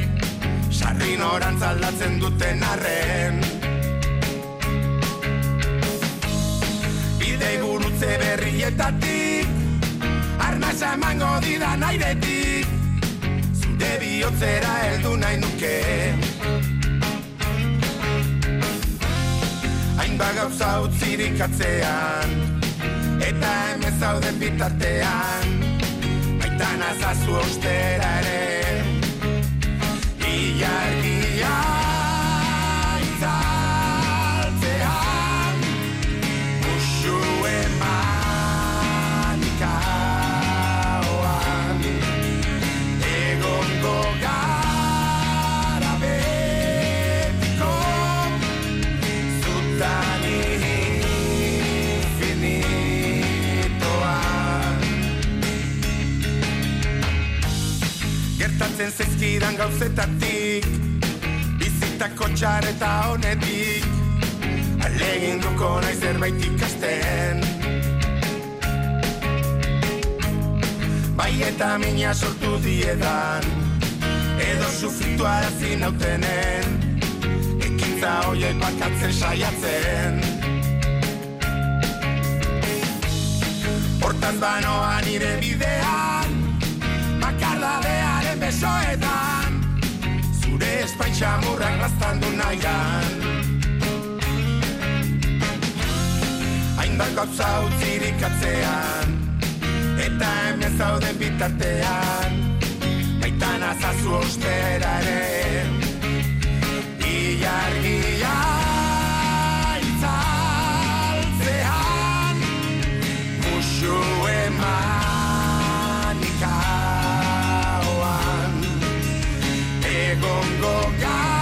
Speaker 9: Sarrin orantz aldatzen duten arren. Bidei burutze berrietatik Arnasa emango didan airetik Zure bihotzera heldu nahi nuke. Hainba gauza utzirik atzean Eta hemen zauden bitartean. Baitan azazu ostera ere. Ilargia Gertatzen zezkidan gauzetatik. Bizitako txareta honetik. Alegin duko nahi zerbait ikasten. Bai eta mina sortu diedan. Edo sufritu arazi nautenen. Ekintza hoiei bakatzen saiatzen. Hortaz banoa nire bidean Bakardadearen besoetan Zure espaintxamurrak laztandu nahian. Hainbat gauza utzirik atzean Eta hemen zauden bitartean. Baitan azazu ostera ere Ilargia Egongo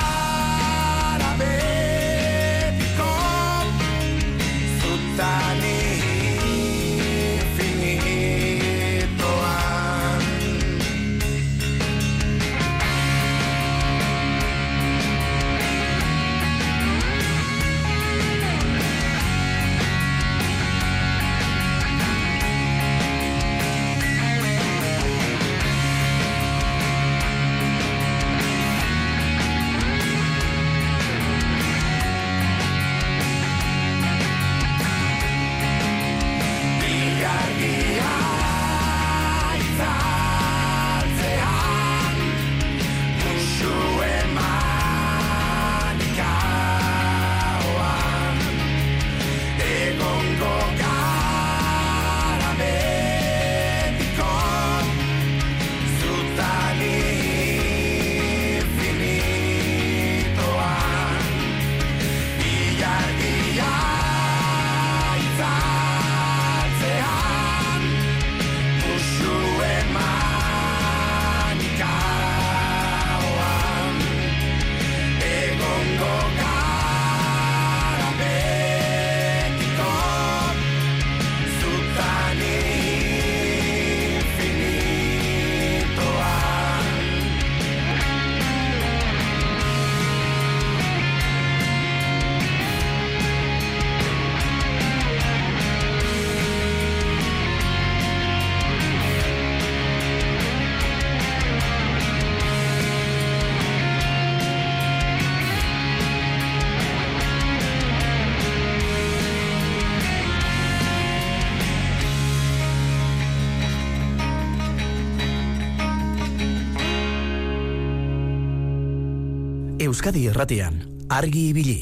Speaker 1: Euskadi Irratian, argi ibili.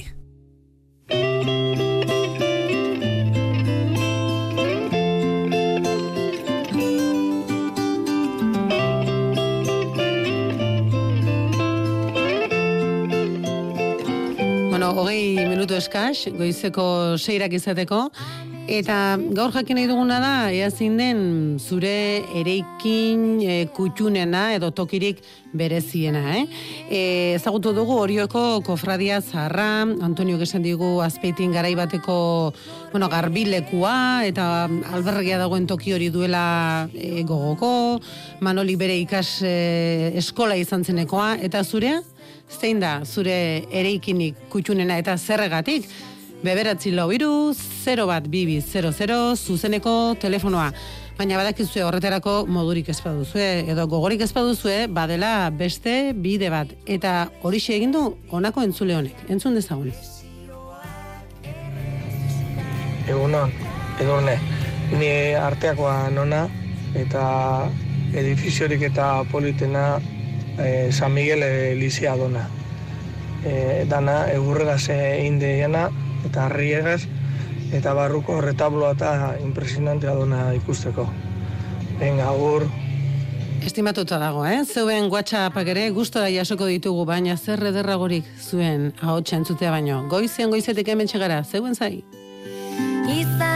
Speaker 2: Bueno, hogei minutu eskaz, goizeko seirak izateko, Eta gaur jakin nahi duguna da, ea den zure ereikin e, kutxunena edo tokirik bereziena, eh? E, ezagutu dugu horioko kofradia zaharra, Antonio esan digu azpeitin garaibateko bueno, garbilekua eta albergia dagoen toki hori duela e, gogoko, Manoli bere ikas e, eskola izan zenekoa, eta zurea? Zein da zure ereikinik kutxunena eta zerregatik? Beberatzi lau iru, 0 bat bibi 00, zuzeneko telefonoa. Baina badakizue horretarako modurik ez baduzue, edo gogorik ez baduzue, badela beste bide bat. Eta hori egin du honako entzule honek. Entzun dezagun.
Speaker 10: Egunon, edurne, ni arteakoa nona, eta edifiziorik eta politena eh, San Miguel Elizia dona. Eh, dana, egurregaz indeiana, eta arriegaz, eta barruko retabloa eta impresionantea duna ikusteko. Venga, agur.
Speaker 2: Estimatuta dago, eh? Zeuen WhatsAppak ere gustora jasoko ditugu, baina zer ederragorik zuen ahotsa entzutea baino. Goizean goizetik hemen txegara, zeuen zai?
Speaker 11: Izan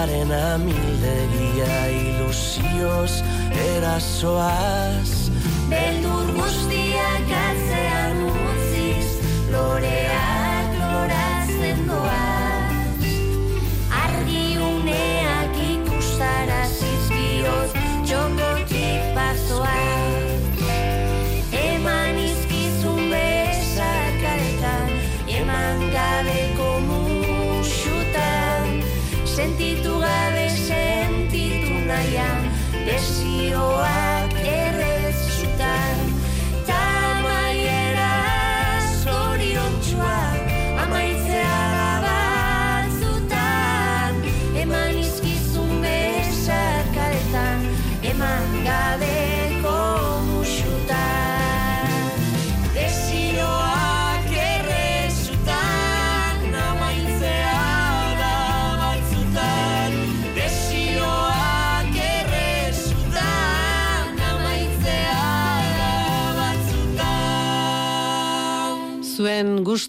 Speaker 12: Esperantzaren amildegia ilusioz erasoaz.
Speaker 11: Beldur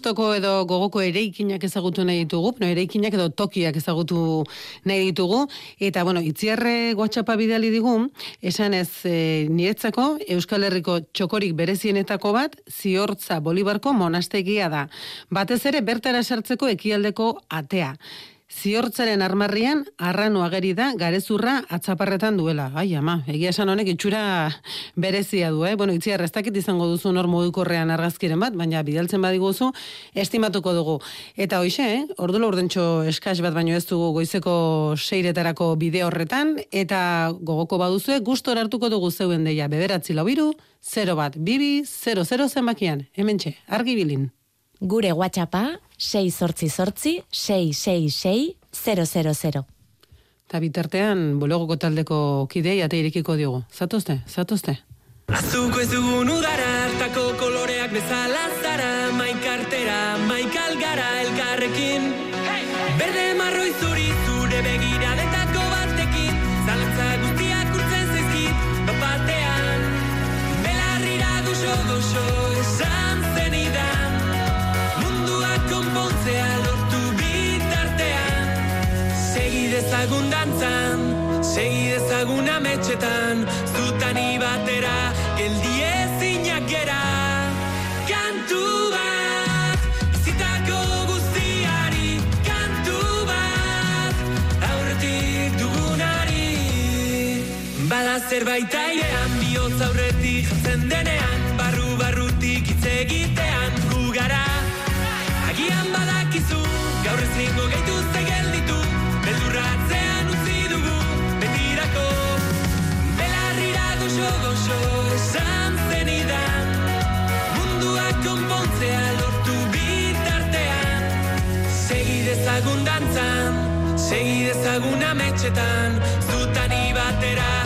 Speaker 2: gustoko edo gogoko ereikinak ezagutu nahi ditugu, no, ereikinak edo tokiak ezagutu nahi ditugu, eta bueno, itziarre WhatsAppa bidali digu, esan ez e, niretzako Euskal Herriko txokorik berezienetako bat, ziortza Bolibarko monastegia da. Batez ere bertara sartzeko ekialdeko atea. Ziortzaren armarrian, arranu ageri da, garezurra atzaparretan duela. Ai, ama, egia esan honek itxura berezia du, eh? Bueno, itziar, ez dakit izango duzu nor modukorrean argazkiren bat, baina bidaltzen badiguzu, estimatuko dugu. Eta hoxe, eh? Ordulo urdentxo eskaz bat baino ez dugu goizeko seiretarako bide horretan, eta gogoko baduzue, gustor hartuko dugu zeuen deia, bederatzi laubiru, 0 bat, bibi, 00 zenbakian, hemen txe, argi bilin.
Speaker 8: Gure WhatsAppa 6 sortzi sortzi 666 000.
Speaker 2: Eta bitartean, bulegoko taldeko kidei ate irekiko diogu. Zatozte, zatozte.
Speaker 13: Azuko ez dugun udara hartako koloreak bezala zara Maikartera, maikal gara dezagun dantzan, segi dezagun ametxetan, zutani batera, geldi ezinak gera. Kantu bat, bizitako guztiari, kantu bat, aurretik dugunari. Bada zerbait airean, bihotz aurretik jatzen denean, barru barrutik hitz egitean, gu gara. Agian badakizu, gaur ez ningo dezagun dantzan, segi dezagun ametxetan, zutani batera,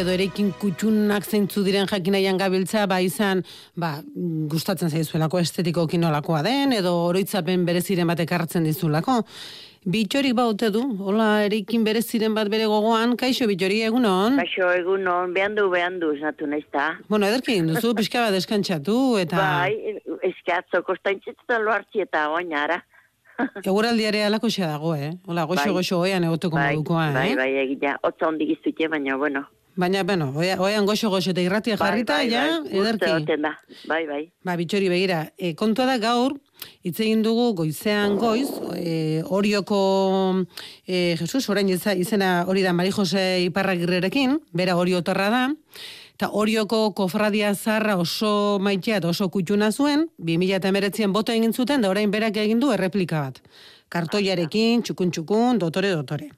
Speaker 2: edo erekin kutxunak zeintzu diren jakinaian gabiltza, ba izan, ba, gustatzen zaizuelako estetikoki nolakoa den, edo oroitzapen bereziren batek hartzen dizulako. Bitxorik baute du, hola erekin bereziren bat bere gogoan, kaixo bitxori egunon?
Speaker 14: Kaixo, egun on, behan du, behan du, esnatu nahiz da.
Speaker 2: Bueno, ederki egin duzu, pixka bat deskantxatu, eta
Speaker 14: Bai, eske atzo kostaintzitzen lo hartzi eta oina ara.
Speaker 2: eguraldiare alako xa dago, eh? Hola, goxo
Speaker 14: Bai.
Speaker 2: goxo oian egoteko
Speaker 14: Bai,
Speaker 2: modukoa, eh?
Speaker 14: bai, bai, egia, otza hondik iztute, baina, bueno.
Speaker 2: Baina, bueno, oia- oian goxo goxo eta irratia jarrita,
Speaker 14: bai, bai,
Speaker 2: ja,
Speaker 14: bai,
Speaker 2: ederki.
Speaker 14: Da, bai, bai.
Speaker 2: Ba, bitxori begira, e, kontua da gaur, hitz egin dugu goizean goiz, e, Orioko, e, Jesus, orain izena hori da Mari Jose Iparragirrerekin, bera Oriotorra da, eta Orioko kofradia zarra oso maitea eta oso kutxuna zuen, 2019an boto egin zuten, da orain berak egin du erreplika bat. Kartoiarekin, txukun txukun, dotore, dotore.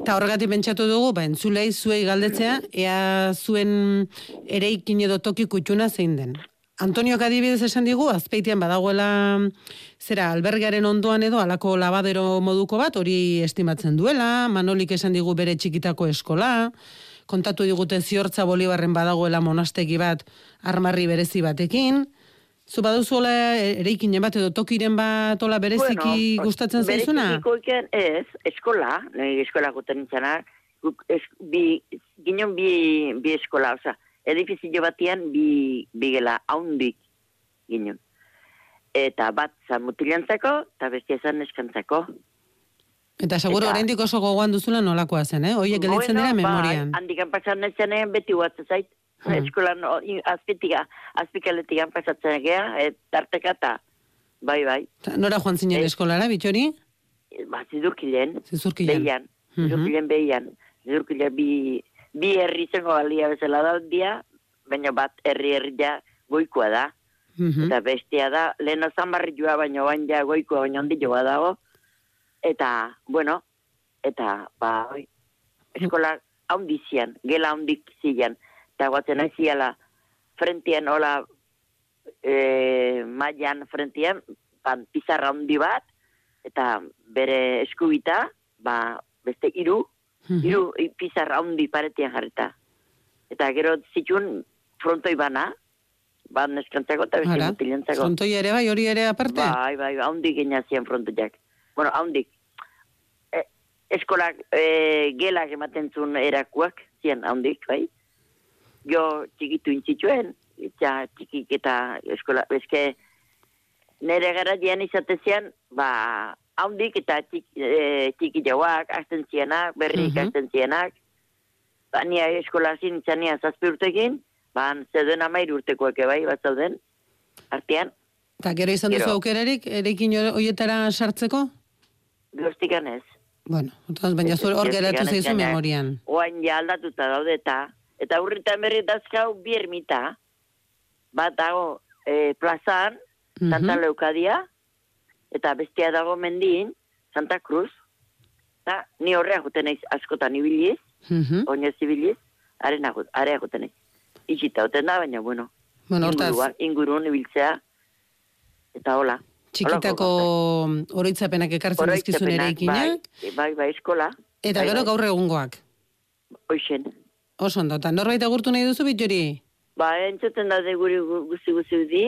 Speaker 2: Eta horregatik pentsatu dugu, ba, entzulei zuei galdetzea, ea zuen ereikin edo toki kutxuna zein den. Antonio adibidez esan digu, azpeitian badagoela zera albergaren ondoan edo alako labadero moduko bat, hori estimatzen duela, Manolik esan digu bere txikitako eskola, kontatu digute ziortza Bolibarren badagoela monastegi bat armarri berezi batekin, Zu baduzuela ereikin bat edo tokiren bat ola bereziki gustatzen zaizuna?
Speaker 14: Berezikiko iken, ez, eskola, nahi eskola guten nintzanar, guk es, bi, ginon bi, bi eskola, oza, edifizio batian bi, bi gela, haundik ginon. Eta bat zan mutilantzako, eta bestia zan eskantzako.
Speaker 2: Eta seguro
Speaker 14: Eta-
Speaker 2: oraindik oso gogoan duzula nolakoa zen, eh? Hoiek gelditzen dira memorian.
Speaker 14: Bai, handikan pasan netzenean beti guatzen zait.
Speaker 2: Hmm.
Speaker 14: Eskolan azpitika, azpikaletikan pasatzen egea, et, tarteka eta, bai, bai.
Speaker 2: Ta Nora joan zinen eskolara, bitxori?
Speaker 14: Ba, zidurkilen.
Speaker 2: Zizurkilen.
Speaker 14: Behian.
Speaker 2: Mhm.
Speaker 14: Zidurkilen behian. Zidurkilen bi, bi herri zengo balia bezala da dia, baina bat herri herri ja goikoa da.
Speaker 2: Mhm.
Speaker 14: Eta bestia da, lehen ozan joa, baina bain ja goikoa baina handi joa dago. Eta, bueno, eta, ba, eskola haundi zian, gela haundik zian. Eta guatzen aiziala, frentian, hola, e, maian, frentian, ban, pizarra handi bat, eta bere eskubita, ba, beste hiru, hiru i- pizarra handi paretean jarrita. Eta gero zituen frontoi bana, ba, neskantzako eta beste mutilentzako.
Speaker 2: frontoi ere bai, hori ere aparte?
Speaker 14: Bai, bai, bai, haundik genazien frontoiak. Bueno, haundik. E, eskolak, e, gelak ematen zuen erakuak, zian haundik, bai. Jo txikitu intzituen, eta txikik eta eskola, eske, nere gara dian izatezian, ba, haundik eta txik, e, txiki jauak, azten zianak, berrik
Speaker 2: Mhm.
Speaker 14: azten zianak. Ba, nia eskola zin itzania zazpi urtekin, ba, zeuden amairu urtekoak bai, bat zauden, artean.
Speaker 2: Eta gero izan duzu aukerarik, erekin horietara sartzeko?
Speaker 14: Goztikan ez.
Speaker 2: Bueno, baina hor geratu zaizu memorian.
Speaker 14: Oain ja aldatuta daude eta eta urritan berri dazkau bi ermita. Bat dago e, plazan, Santa
Speaker 2: Mhm.
Speaker 14: Leukadia, eta bestia dago mendin, Santa Cruz. Eta ni horrea juten naiz askotan ibiliz,
Speaker 2: Mhm.
Speaker 14: oinez ibiliz, area juten naiz. Itxita hoten da, baina bueno.
Speaker 2: Bueno,
Speaker 14: ingurua- ingurun ibiltzea, eta hola.
Speaker 2: txikitako oroitzapenak ekartzen dizkizun ere ikinak,
Speaker 14: Bai, bai, bai, eskola.
Speaker 2: eta
Speaker 14: Bai,
Speaker 2: gero
Speaker 14: bai.
Speaker 2: gaur egungoak.
Speaker 14: Hoixen.
Speaker 2: Oso ondo, eta norbait agurtu nahi duzu bitxori?
Speaker 14: Ba, entzuten daude guri gu- guzti guzti di,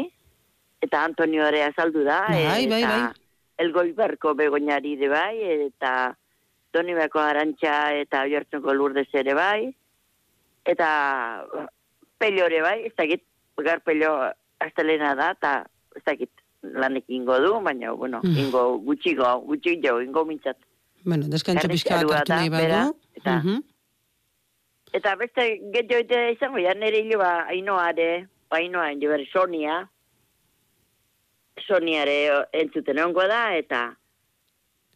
Speaker 14: eta Antonio ere azaldu da,
Speaker 2: Bai, bai, bai.
Speaker 14: Elgoi Barko begoñari de bai, eta Donibako Arantxa eta Oiartzunko Lourdes ere bai, eta pello ere bai, ez dakit, gar pello astelena da, eta ez dakit lanek ingo du, baina, bueno,
Speaker 2: Mm.
Speaker 14: ingo gutxigo, gutxigo, ingo mintzat.
Speaker 2: Bueno, deskantxo pixka bat hartu
Speaker 14: da,
Speaker 2: nahi badu.
Speaker 14: eta-
Speaker 2: Mhm.
Speaker 14: Eta beste getxo izango, ja nire hilo ba, ainoare, ba, ainoa, ber, Sonia, Soniare entzuten ongo da, eta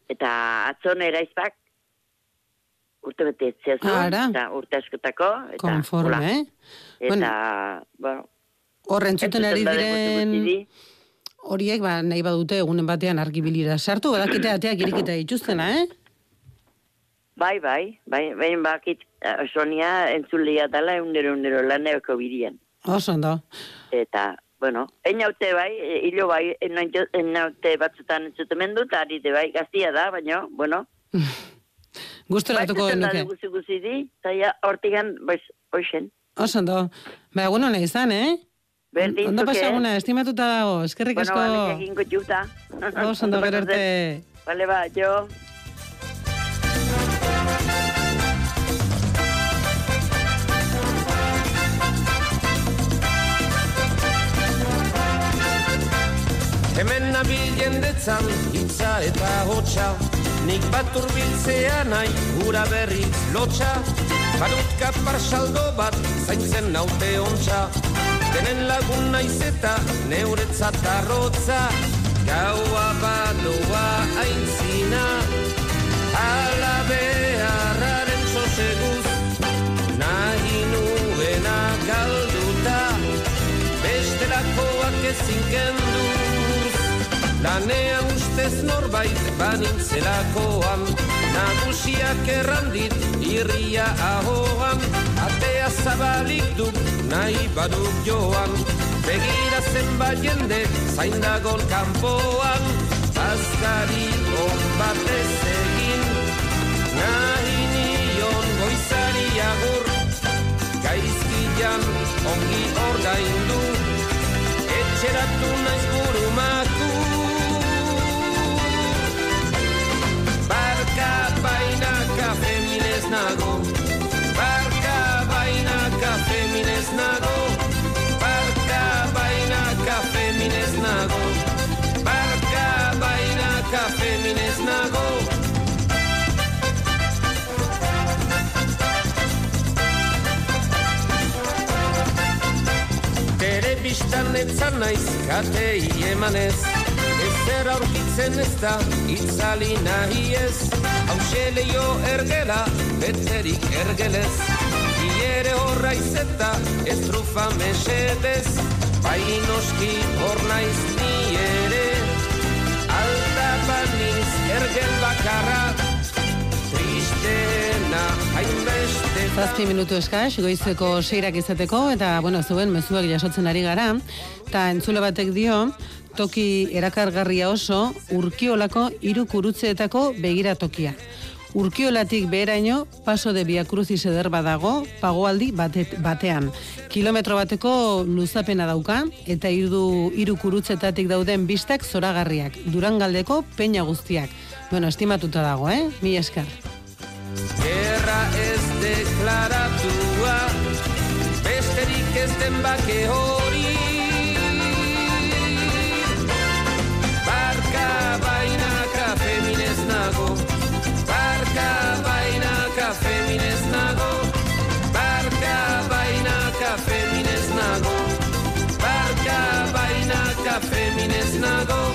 Speaker 14: eta atzonera izpak, urte bete etziazu,
Speaker 2: Ara.
Speaker 14: eta urte askotako, eta
Speaker 2: Konforme, eh?
Speaker 14: Eta, bueno,
Speaker 2: Hor entzuten ari diren horiek ba, nahi badute egunen batean argibilira sartu, badakite ateak irikita dituztena, eh?
Speaker 14: Bai, bai, bai, bai, bakit, eh, Sonia entzulia dela eundero eundero laneko bidian.
Speaker 2: Oso ondo.
Speaker 14: Eta, bueno, enaute bai, e, hilo bai, enaute, enaute batzutan entzuten dut, ari de bai, gaztia da, baina, bueno.
Speaker 2: Gustoratuko
Speaker 14: Bai,
Speaker 2: genuke.
Speaker 14: guzi guzi di, eta ja, hortigan, bai, hoxen.
Speaker 2: Oso ondo. Ba, egun hona izan, eh?
Speaker 14: Berdin,
Speaker 2: Ondo pasaguna, estimatuta dago, eskerrik
Speaker 14: Bueno,
Speaker 2: asko.
Speaker 14: ba, nik egingo juta.
Speaker 2: Oso ondo, gero arte.
Speaker 14: Vale, ba, jo.
Speaker 12: Nabil jendetzan hitza eta hotxa. Nik bat urbiltzea nahi gura berriz lotxa. Badut kapar saldo bat zaintzen naute ontxa Denen lagun naiz eta neuretzat arrotza. Gaua badoa aintzina Ala beharraren soseguz Nahi nuena galduta. Bestelakoak ezin kenduz Lanean ustez norbait banintzelakoan Nagusiak errandit irria ahoan Atea zabalik duk nahi baduk joan Begira zenbat jende zain dagon kanpoan Azkari on batez egin. Nahi nion goizari agur Gaizkian ongi ordaindu. Etxeratu naiz burumaku nago. Barka baina kafe minez nago Bere biztan etzan naiz katei emanez. Ezer aurkitzen ez da itzali nahi ez. Hauxe leio ergela betzerik ergelez. Iere horra izeta ez trufa mesedez. Bai noski hor naiz ni ere. Alta baniz ergel bakarra hainbeste
Speaker 2: Zazpi minutu eskaz, goizeko seirak izateko, eta, bueno, zuen mezuak jasotzen ari gara, eta entzule batek dio, toki erakargarria oso, urkiolako hiru kurutzeetako begiratokia. Urkiolatik beheraino, paso de Via Crucis eder badago, pagoaldi batet, batean. Kilometro bateko luzapena dauka, eta hiru hiru kurutzetatik dauden bistak zoragarriak. Durangaldeko peña guztiak. Bueno, estimatuta dago, eh? Mi esker.
Speaker 12: Gerra ez deklaratua Besterik ez den bake hori. Barka bainaka feminez nago Barka bainaka feminez nago Barka bainaka feminez nago Barka bainaka feminez nago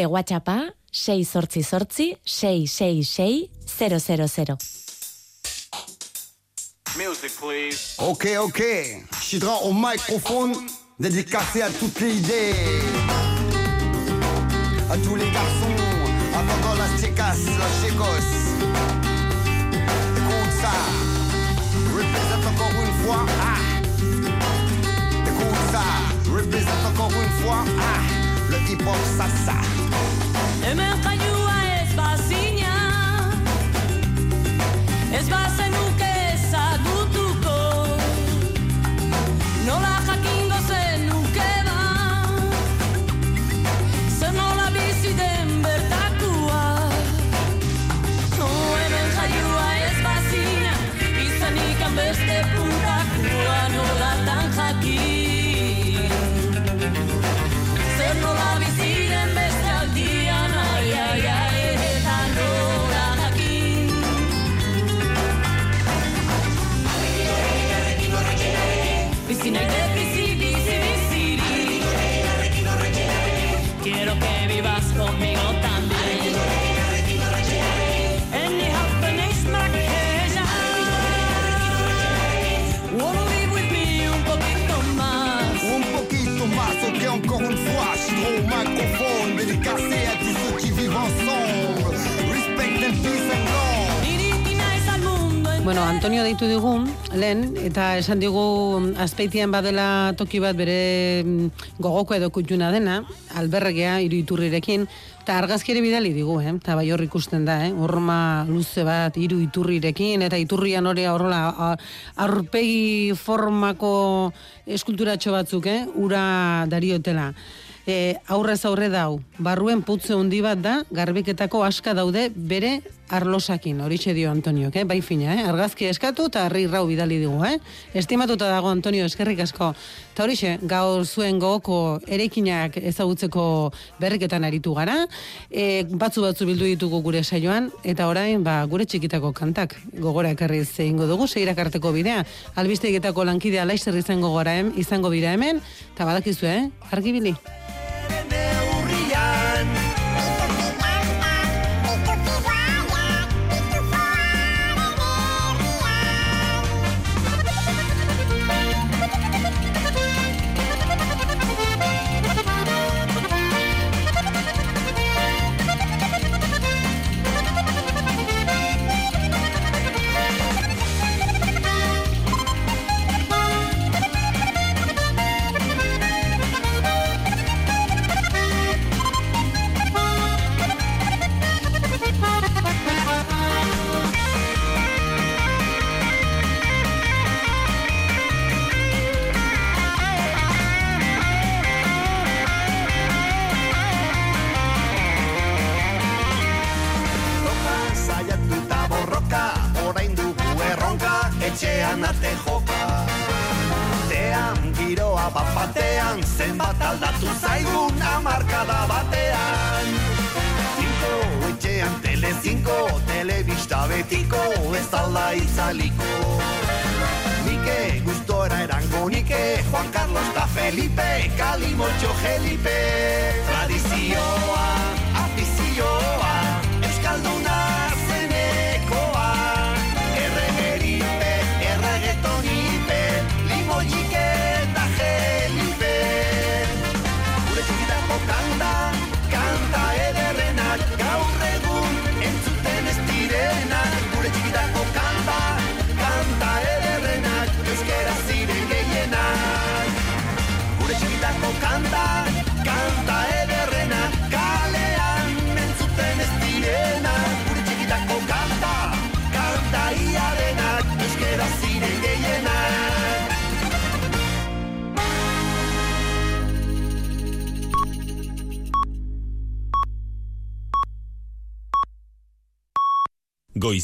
Speaker 8: Gure WhatsAppa 688 666 000.
Speaker 15: Music, please.
Speaker 9: Ok, ok. Chidra au microphone, dédicacé à toutes les idées. À tous les garçons, attendant la chicas, la chicos. Écoute ça. Représente encore une fois. Ah. Écoute ça. Représente encore une fois. Ah. Le hip-hop, ça, ça.
Speaker 16: Hemen jaiua ez bazina Ez bazenuke
Speaker 2: Bueno, Antonio deitu digu, lehen, eta esan digu azpeitian badela toki bat bere mm, gogoko edo kutxuna dena, alberregea, hiru iturrirekin, eta argazkire bidali digu, eh? eta bai hor ikusten da, eh? horma luze bat hiru iturrirekin, eta iturrian hori horrela aurpegi formako eskulturatxo batzuk, eh? ura dariotela. E, aurrez aurre dau, barruen putze handi bat da, garbiketako aska daude bere arlosakin, horixe dio Antonio, eh? bai fina, eh? argazki eskatu eta harri rau bidali digu, eh? estimatuta dago Antonio, eskerrik asko. Eta horixe, gaur zuen gogoko erekinak ezagutzeko berriketan aritu gara, e, batzu batzu bildu ditugu gure saioan, eta orain, ba, gure txikitako kantak gogora ekarri zeingo dugu, seirak arteko bidea, albistegietako lankidea laizer izango gora hem, izango bira hemen, eta badakizu, eh? argibili.
Speaker 9: Sereneu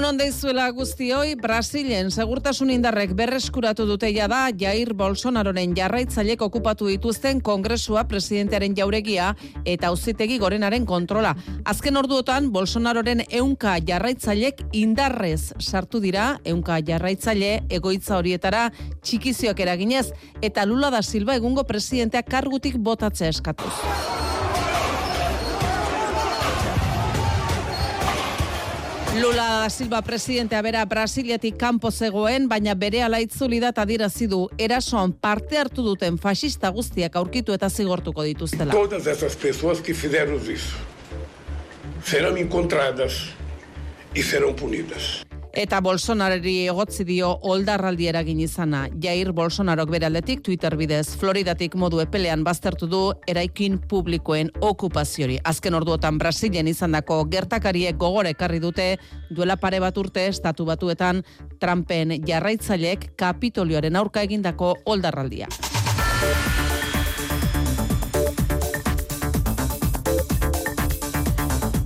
Speaker 17: Egun ondeizuela guztioi, Brasilen segurtasun indarrek berreskuratu dute da Jair Bolsonaroren jarraitzailek okupatu dituzten kongresua presidentearen jauregia eta auzitegi gorenaren kontrola. Azken orduotan, Bolsonaroren eunka jarraitzailek indarrez sartu dira, eunka jarraitzaile egoitza horietara txikizioak eraginez, eta Lula da Silva egungo presidenteak kargutik botatzea eskatuz. Lula Silva presidentea bera Brasiliatik kanpo zegoen, baina bere alaitzuli da eta dirazi du erasoan parte hartu duten fasista guztiak aurkitu eta zigortuko dituztela.
Speaker 18: Todas essas pessoas que fizeram isso serão encontradas e serão punidas.
Speaker 17: Eta Bolsonarori egotzi dio oldarraldi eragin izana. Jair Bolsonarok bere aldetik Twitter bidez Floridatik modu epelean baztertu du eraikin publikoen okupaziori. Azken orduotan Brasilen izandako gertakariek gogore ekarri dute duela pare bat urte estatu batuetan Trumpen jarraitzailek Kapitolioaren aurka egindako oldarraldia.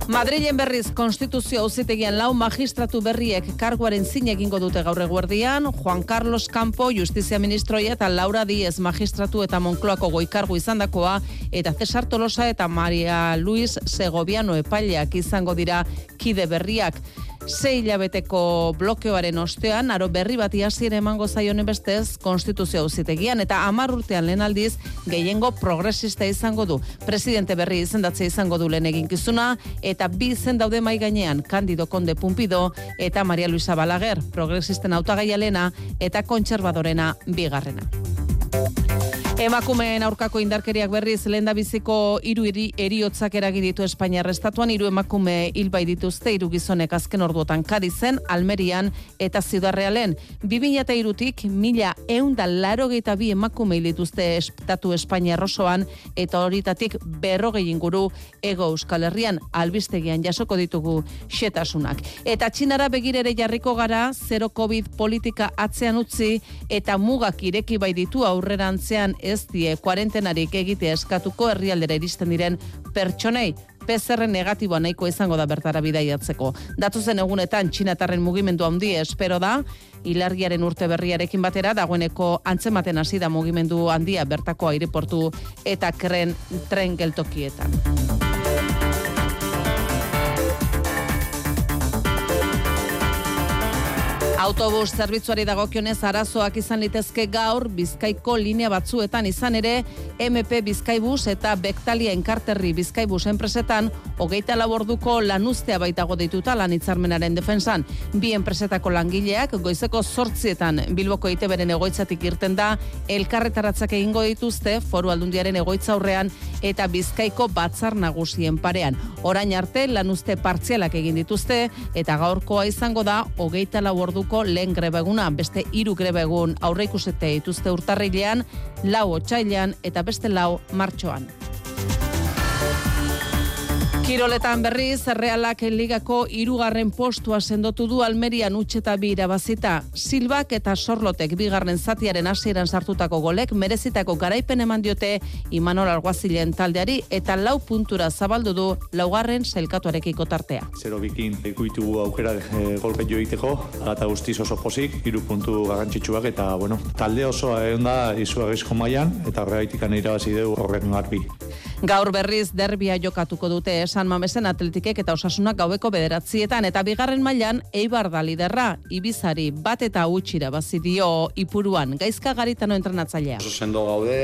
Speaker 17: Madrilen berriz konstituzio auzitegian lau magistratu berriek karguaren zin egingo dute gaur eguerdian, Juan Carlos Campo justizia ministroia eta Laura Díez magistratu eta Moncloako goikargu izandakoa eta Cesar Tolosa eta Maria Luis Segoviano epaileak izango dira kide berriak. Sei hilabeteko blokeoaren ostean, aro berri bati hasiera emango zaionen bestez, konstituzio auzitegian eta hamar urtean lehen aldiz, gehiengo progresista izango du. Presidente berri izendatze izango du lehen eginkizuna, eta bi izen daude mai gainean, Candido Conde Pumpido eta Maria Luisa Balaguer, progresisten hautagaia lena eta kontserbadorena bigarrena. Emakumeen aurkako indarkeriak berriz lenda biziko hiru eri, eriotzak eragin ditu Espainiar estatuan hiru emakume hilbai dituzte hiru gizonek azken orduotan Kadizen, Almerian eta Ciudad Realen. 2003tik mila eunda larogeita bi emakume hil dituzte estatu Espainiar osoan eta horitatik berrogei inguru ego Euskal Herrian albistegian jasoko ditugu xetasunak. Eta txinara begirere jarriko gara, zero COVID politika atzean utzi eta mugak ireki bai ditu aurrerantzean ez die kuarentenarik egitea eskatuko herrialdera iristen diren pertsonei. PCR negatiboa nahiko izango da bertara bidaiatzeko. Datuzen egunetan txinatarren mugimendu handi espero da, ilargiaren urte berriarekin batera, dagoeneko antzematen hasi da mugimendu handia bertako aireportu eta kren tren geltokietan. Autobus zerbitzuari dagokionez arazoak izan litezke gaur Bizkaiko linea batzuetan izan ere MP Bizkaibus eta Bektalia Enkarterri Bizkaibus enpresetan hogeita laborduko lanuztea baitago dituta lan hitzarmenaren defensan. Bi enpresetako langileak goizeko sortzietan Bilboko iteberen egoitzatik irten da elkarretaratzak egingo dituzte foru aldundiaren egoitza aurrean eta Bizkaiko batzar nagusien parean. Orain arte lanuzte partzialak egin dituzte eta gaurkoa izango da hogeita laborduko lehen greba beste hiru greba egun dituzte urtarrilean, lau otsailean eta beste lau martxoan. Kiroletan berriz, Realak ligako irugarren postua sendotu du Almerian utxeta bi irabazita. Silbak eta Sorlotek bigarren zatiaren hasieran sartutako golek merezitako garaipen eman diote Imanol Alguazilen taldeari eta lau puntura zabaldu du laugarren sailkatuarekiko tartea.
Speaker 19: Zero bikin ikuitugu aukera e, golpe joiteko, eta guztiz oso posik, iru puntu garrantzitsuak eta, bueno, talde oso egon da izugarrizko mailan eta horregaitik irabazi dugu horren garbi.
Speaker 17: Gaur berriz derbia jokatuko dute San Mamesen atletikek eta osasunak gaueko bederatzietan eta bigarren mailan Eibar da liderra, Ibizari bat eta utxira bazidio ipuruan, gaizka garitano entrenatzailea.
Speaker 20: Oso sendo gaude,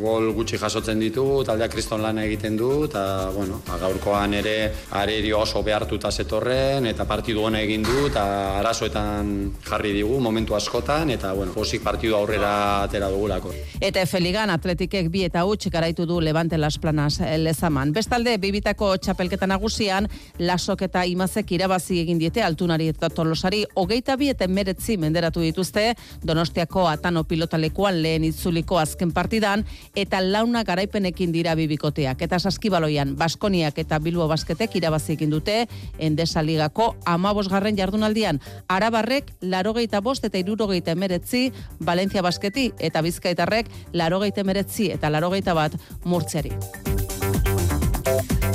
Speaker 20: gol gutxi jasotzen ditu, taldea kriston lana egiten du, eta bueno, ba, gaurkoan ere arerio oso behartuta zetorren, eta partidu hona egin du, eta arazoetan jarri digu momentu askotan, eta bueno, posik partidu aurrera atera dugulako.
Speaker 17: Eta Efeligan atletikek bi eta utxik garaitu du Levante Las Planas eh, lezaman. Bestalde, bibitako txapelketa nagusian, lasok eta imazek irabazi egin diete altunari eta tolosari, hogeita bi eta meretzi menderatu dituzte, donostiako atano pilotalekuan lehen itzuliko azken partidan, eta launa garaipenekin dira bibikoteak. Eta saskibaloian, Baskoniak eta Bilbo Basketek irabazi egin dute, endesa ligako amabosgarren jardunaldian, arabarrek larogeita bost eta irurogeita emeretzi, Valencia Basketi eta Bizkaitarrek larogeita emeretzi eta larogeita bat murtziari.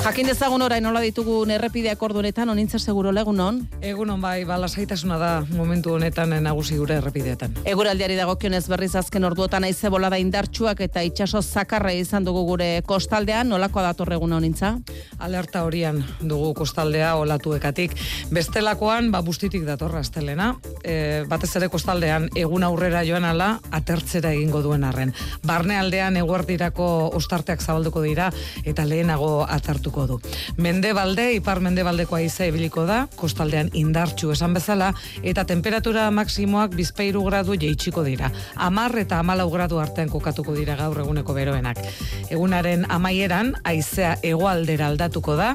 Speaker 17: Jakin dezagun orain nola ditugu errepideak ordunetan, onintza seguro legunon?
Speaker 21: Egunon bai, bala saitasuna da momentu honetan nagusi gure errepideetan.
Speaker 17: Eguraldiari dagokionez berriz azken orduotan aize bolada indartsuak eta itsaso zakarra izan dugu gure kostaldean, nolako dator eguna onintza?
Speaker 21: Alerta horian dugu kostaldea olatuekatik. Bestelakoan, ba, bustitik datorra estelena. E, batez ere kostaldean egun aurrera joan ala, atertzera egingo duen arren. Barne aldean eguerdirako ostarteak zabalduko dira eta lehenago atertu du. Mendebalde, ipar mendebaldeko aiza ibiliko da, kostaldean indartxu esan bezala, eta temperatura maksimoak bizpeiru gradu jeitsiko dira. Amar eta amalau gradu artean kokatuko dira gaur eguneko beroenak. Egunaren amaieran, aizea egoaldera aldatuko da,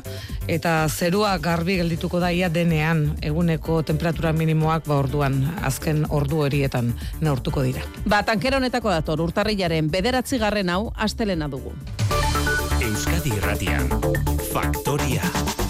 Speaker 21: eta zerua garbi geldituko da ia denean eguneko temperatura minimoak ba orduan, azken ordu horietan neortuko dira.
Speaker 17: Ba, tankera honetako dator, urtarrilaren bederatzi garren hau, astelena dugu.
Speaker 22: Euskadi Irratian. Faktoria.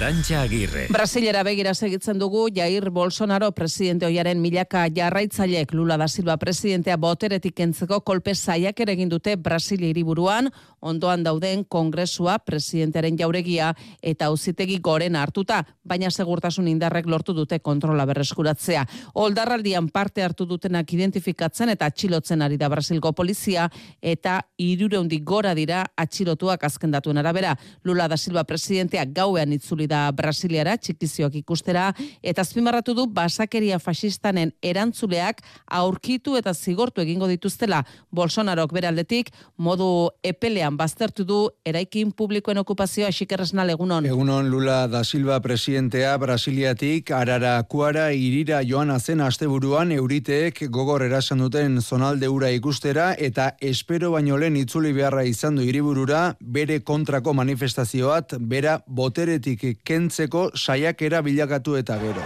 Speaker 22: Arantxa Agirre.
Speaker 17: Brasilera begira segitzen dugu Jair Bolsonaro presidente oiaren milaka jarraitzaileek Lula da Silva presidentea boteretik kentzeko kolpe saiak ere egin dute Brasilia hiriburuan, ondoan dauden kongresua presidentearen jauregia eta auzitegi goren hartuta, baina segurtasun indarrek lortu dute kontrola berreskuratzea. Oldarraldian parte hartu dutenak identifikatzen eta atxilotzen ari da Brasilgo polizia eta irureundi gora dira atxilotuak azken datuen arabera. Lula da Silva presidentea gauean itzuli da Brasiliara txikizioak ikustera eta azpimarratu du basakeria fasistanen erantzuleak aurkitu eta zigortu egingo dituztela Bolsonarok beraldetik modu epelean baztertu du eraikin publikoen okupazioa xikerresna egunon.
Speaker 23: Egunon Lula da Silva presidentea Brasiliatik arara kuara irira joan azen asteburuan euriteek gogor erasan duten zonalde ura ikustera eta espero baino lehen itzuli beharra izan du hiriburura bere kontrako manifestazioat bera boteretik kentzeko saiakera bilakatu eta gero.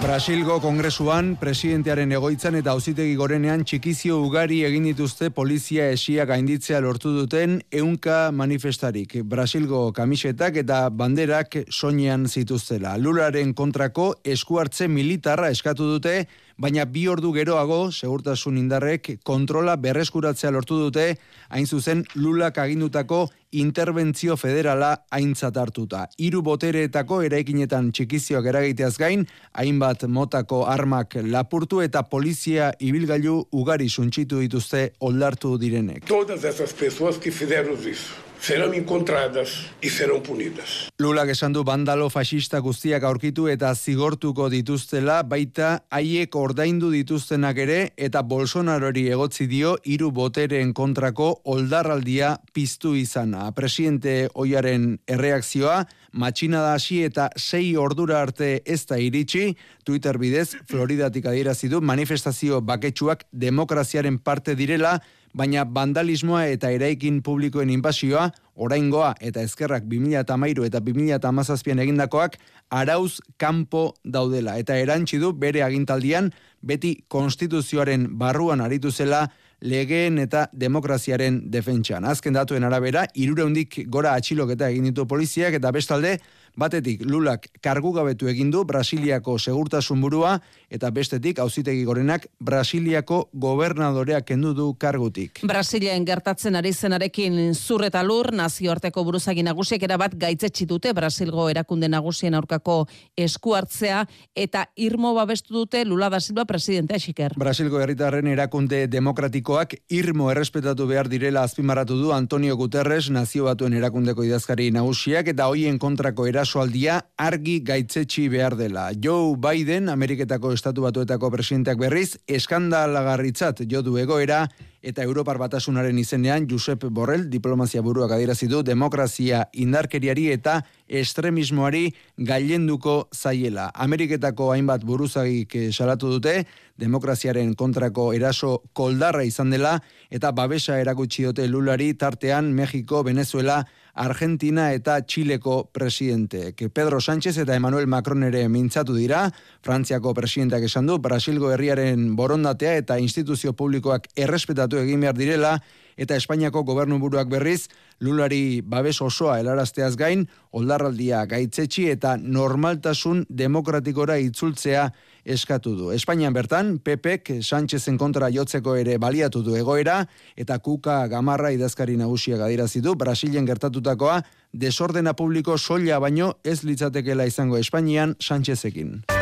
Speaker 23: Brasilgo kongresuan, presidentearen egoitzan eta auzitegi gorenean txikizio ugari egin dituzte polizia esia gainditzea lortu duten eunka manifestarik. Brasilgo kamisetak eta banderak soinean zituztela. Lularen kontrako eskuartze militarra eskatu dute, baina bi ordu geroago segurtasun indarrek kontrola berreskuratzea lortu dute, hain zuzen lulak agindutako interbentzio federala aintzat hartuta. Hiru botereetako eraikinetan txikizioak eragiteaz gain, hainbat motako armak lapurtu eta polizia ibilgailu ugari suntxitu dituzte oldartu direnek.
Speaker 18: Todas esas pessoas que fizeram isso serán encontradas y serán punidas.
Speaker 23: Lula esan du bandalo fascista guztiak aurkitu eta zigortuko dituztela, baita haiek ordaindu dituztenak ere eta Bolsonarori egotzi dio hiru botereen kontrako oldarraldia piztu izana. Presidente oiaren erreakzioa, matxina da hasi eta sei ordura arte ez da iritsi, Twitter bidez, Floridatik adierazi du manifestazio baketsuak demokraziaren parte direla, baina vandalismoa eta eraikin publikoen inbasioa, oraingoa eta ezkerrak 2013 eta 2017an egindakoak arauz kanpo daudela eta erantsi du bere agintaldian beti konstituzioaren barruan aritu zela legeen eta demokraziaren defentsan. Azken datuen arabera, irureundik gora atxiloketa egin ditu poliziak eta bestalde, Batetik, Lulak kargu gabetu egin du Brasiliako segurtasun burua eta bestetik auzitegi gorenak Brasiliako gobernadoreak kendu du kargutik.
Speaker 17: Brasilen gertatzen ari zenarekin zur eta lur nazioarteko buruzagi nagusiek erabat gaitzetsi dute Brasilgo erakunde nagusien aurkako esku hartzea eta irmo babestu dute Lula da Silva presidentea xiker.
Speaker 23: Brasilgo herritarren erakunde demokratikoak irmo errespetatu behar direla azpimarratu du Antonio Guterres nazio batuen erakundeko idazkari nagusiak eta hoien kontrako era erasoaldia argi gaitzetsi behar dela. Joe Biden, Ameriketako Estatu Batuetako presidenteak berriz, eskandalagarritzat jodu egoera, eta Europar Batasunaren izenean Josep Borrell diplomazia buruak adierazi du demokrazia indarkeriari eta estremismoari gailenduko zaiela. Ameriketako hainbat buruzagik eh, salatu dute demokraziaren kontrako eraso koldarra izan dela eta babesa erakutsi dute Lulari tartean Mexiko, Venezuela, Argentina eta Txileko presidenteek. Pedro Sánchez eta Emmanuel Macron ere mintzatu dira, Frantziako presidenteak esan du, Brasilgo herriaren borondatea eta instituzio publikoak errespetatu egin behar direla, eta Espainiako gobernu buruak berriz, lulari babes osoa helarazteaz gain, oldarraldia gaitzetsi eta normaltasun demokratikora itzultzea eskatu du. Espainian bertan, Pepek Sánchezen kontra jotzeko ere baliatu du egoera, eta Kuka Gamarra idazkari nagusia gadirazi du, Brasilen gertatutakoa, desordena publiko soila baino ez litzatekela izango Espainian Sánchezekin.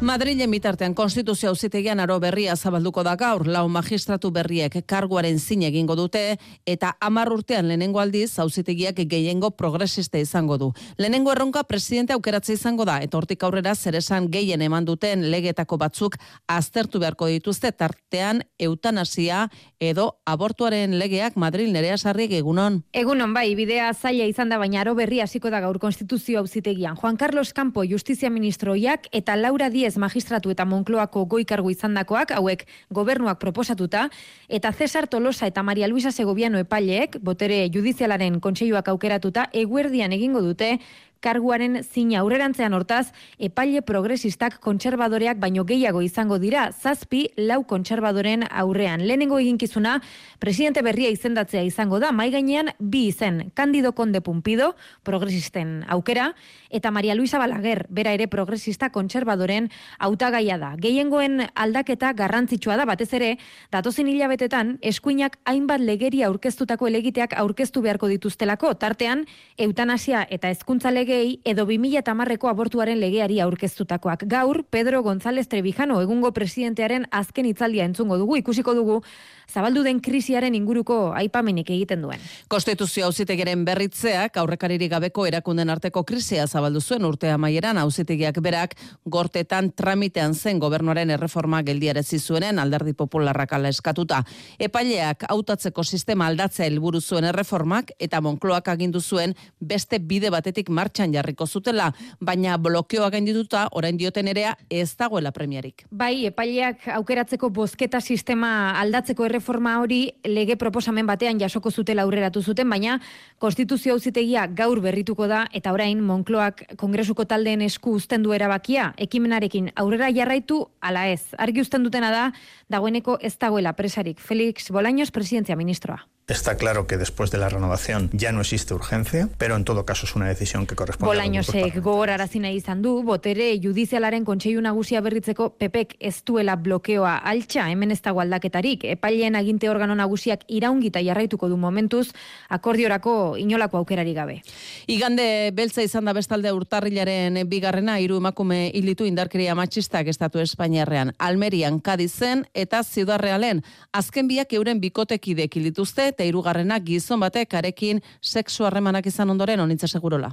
Speaker 17: Madrilen bitartean konstituzio auzitegian aro berria zabalduko da gaur, lau magistratu berriek karguaren zin egingo dute, eta amar urtean lehenengo aldiz auzitegiak gehiengo progresiste izango du. Lehenengo erronka presidente aukeratze izango da, eta hortik aurrera zeresan gehien eman duten legetako batzuk aztertu beharko dituzte tartean eutanasia edo abortuaren legeak Madril nerea sarri egunon.
Speaker 24: Egunon bai, bidea zaila izan da baina aro berri hasiko da gaur konstituzio auzitegian. Juan Carlos Campo justizia ministroiak eta Laura Diez magistratu eta Monkloako goikargo izandakoak hauek gobernuak proposatuta eta Cesar Tolosa eta Maria Luisa Segoviano epaileek botere judizialaren kontseiluak aukeratuta eguerdian egingo dute karguaren zina aurrerantzean hortaz, epaile progresistak kontserbadoreak baino gehiago izango dira, zazpi lau kontserbadoren aurrean. Lehenengo eginkizuna, presidente berria izendatzea izango da, mai gainean bi izen, Candido Conde Pumpido, progresisten aukera, eta Maria Luisa Balaguer, bera ere progresista kontserbadoren hautagaia da. Gehiengoen aldaketa garrantzitsua da, batez ere, datozen hilabetetan, eskuinak hainbat legeria aurkeztutako elegiteak aurkeztu beharko dituztelako, tartean, eutanasia eta hezkuntza lege legei edo 2010ko abortuaren legeari aurkeztutakoak. Gaur, Pedro González Trebijano egungo presidentearen azken hitzaldia entzungo dugu, ikusiko dugu, zabaldu den krisiaren inguruko aipamenik egiten duen.
Speaker 17: Konstituzio auzitegeren berritzeak aurrekariri gabeko erakunden arteko krisia zabaldu zuen urte amaieran auzitegiak berak gortetan tramitean zen gobernuaren erreforma geldiarezi zuenen alderdi popularrak ala eskatuta. Epaileak hautatzeko sistema aldatzea helburu zuen erreformak eta Monkloak agindu zuen beste bide batetik martxan jarriko zutela, baina blokeoa gaindituta orain dioten erea ez dagoela premiarik.
Speaker 24: Bai, epaileak aukeratzeko bozketa sistema aldatzeko erreforma hori lege proposamen batean jasoko zutela aurreratu zuten, baina konstituzio auzitegia gaur berrituko da eta orain Monkloak kongresuko taldeen esku uzten du erabakia, ekimenarekin aurrera jarraitu ala ez. Argi uzten dutena da, dagoeneko ez dagoela presarik. Felix Bolaños, presidentzia ministroa.
Speaker 25: Está claro que después de la renovación ya no existe urgencia, pero en todo caso es una decisión que corresponde
Speaker 24: Bolañosek gogorarazi nahi izan du, botere judizialaren kontseilu nagusia berritzeko pepek ez duela blokeoa altxa, hemen ez dago aldaketarik, epaileen aginte organo nagusiak iraungita jarraituko du momentuz, akordiorako inolako aukerari gabe.
Speaker 17: Igande beltza izan da bestalde urtarrilaren bigarrena, hiru emakume hilitu indarkeria matxistak estatu Espainiarrean, Almerian, Kadizen eta Ziudar Realen. Azken biak euren bikotekidek hilituzte eta hirugarrena gizon batek arekin sexu harremanak izan ondoren onitza segurola.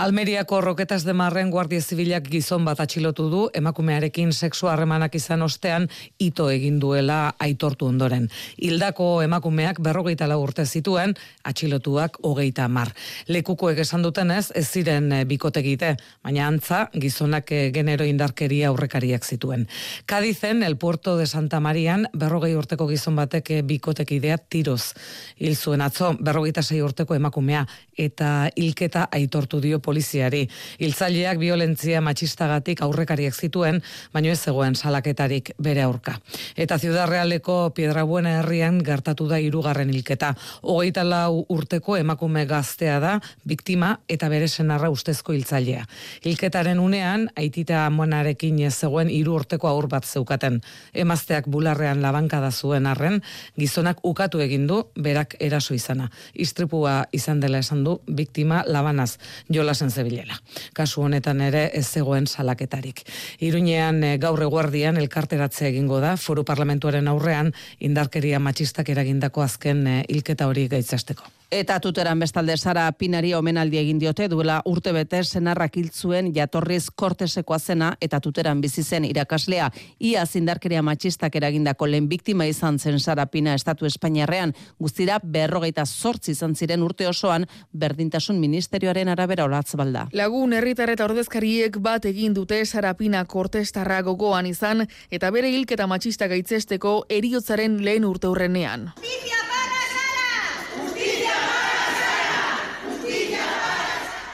Speaker 21: Almeriako roketas de marren guardia zibilak gizon bat atxilotu du emakumearekin sexu harremanak izan ostean ito egin duela aitortu ondoren. Hildako emakumeak berrogeita lau urte zituen, atxilotuak hogeita mar. Lekukoek esan dutenez, ez ziren eh, bikotegite, baina antza gizonak eh, genero indarkeria aurrekariak zituen. Kadizen, el puerto de Santa Marian, berrogei urteko gizon batek eh, bikotekidea tiroz hil zuen atzo berrogeita sei urteko emakumea eta hilketa aitortu dio poliziari. Hiltzaileak violentzia matxistagatik aurrekariak zituen, baino ez zegoen salaketarik bere aurka. Eta Ciudad Realeko Piedrabuena herrian gertatu da hirugarren hilketa. Hogeita lau urteko emakume gaztea da, biktima eta bere senarra ustezko hiltzailea. Hilketaren unean, aitita amonarekin ez zegoen hiru urteko aur bat zeukaten. Emazteak bularrean labankada zuen arren, gizonak ukatu egin du berak eraso izana. Istripua izan dela esan du biktima labanaz jolasen zebilela. Kasu honetan ere ez zegoen salaketarik. Iruñean eh, gaur eguerdian elkarteratze egingo da foru parlamentuaren aurrean indarkeria matxistak eragindako azken eh, hilketa hori gaitzasteko.
Speaker 17: Eta tuteran bestalde Sara Pinari omenaldi egin diote duela urte bete senarrak hiltzuen jatorriz kortesekoa zena eta tuteran bizi zen irakaslea ia zindarkeria matxistak eragindako lehen biktima izan zen Sara Pina estatu Espainiarrean guztira berrogeita sortzi izan ziren urte osoan berdintasun ministerioaren arabera olatz balda.
Speaker 26: Lagun herritar eta ordezkariek bat egin dute Sara Pina kortestarra gogoan izan eta bere hilketa matxista gaitzesteko eriotzaren lehen urte hurrenean.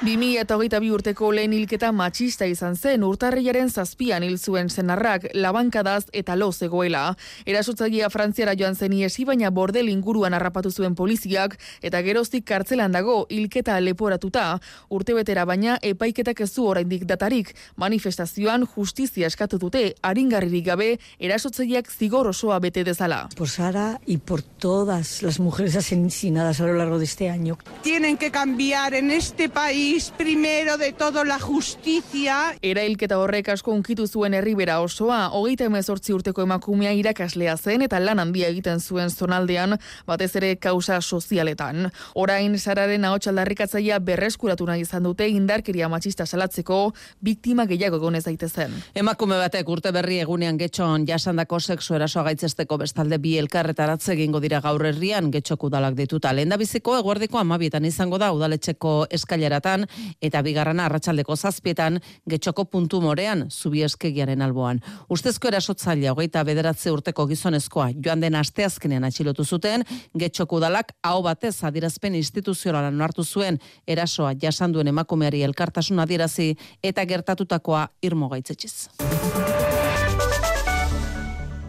Speaker 26: Bimi eta hogeita bi urteko lehen hilketa matxista izan zen urtarriaren zazpian hil zuen senarrak labankadaz eta lo zegoela. Erasotzailea Frantziara joan zen iesi baina bordel inguruan harrapatu zuen poliziak eta geroztik kartzelan dago hilketa leporatuta. Urte betera baina epaiketak ez du oraindik datarik. Manifestazioan justizia eskatu dute aringarririk gabe erasotzaileak zigor osoa bete dezala.
Speaker 27: Por Sara y por todas las mujeres asesinadas a lo largo de este año.
Speaker 28: Tienen que cambiar en este país primero de todo la justicia.
Speaker 26: Era hilketa horrek asko unkitu zuen herribera osoa, hogeita emezortzi urteko emakumea irakaslea zen eta lan handia egiten zuen zonaldean, batez ere kausa sozialetan. Orain, sararen ahots aldarrikatzaia berreskuratu nahi izan dute indarkeria matxista salatzeko, biktima gehiago egonez daitezen.
Speaker 17: Emakume batek urte berri egunean getxon jasandako sexu erasoa gaitzesteko bestalde bi elkarretaratze egingo dira gaur herrian getxok udalak dituta. Lehen biziko eguerdiko amabietan izango da udaletxeko eskaileratan eta bigarrana arratsaldeko zazpietan getxoko puntu morean zubieskegiaren alboan. Ustezko erasotzailea hogeita bederatze urteko gizonezkoa joan den asteazkenean atxilotu zuten, getxoko udalak hau batez adirazpen instituzionalan hartu zuen erasoa jasanduen emakumeari elkartasun adierazi eta gertatutakoa irmo gaitzetxiz.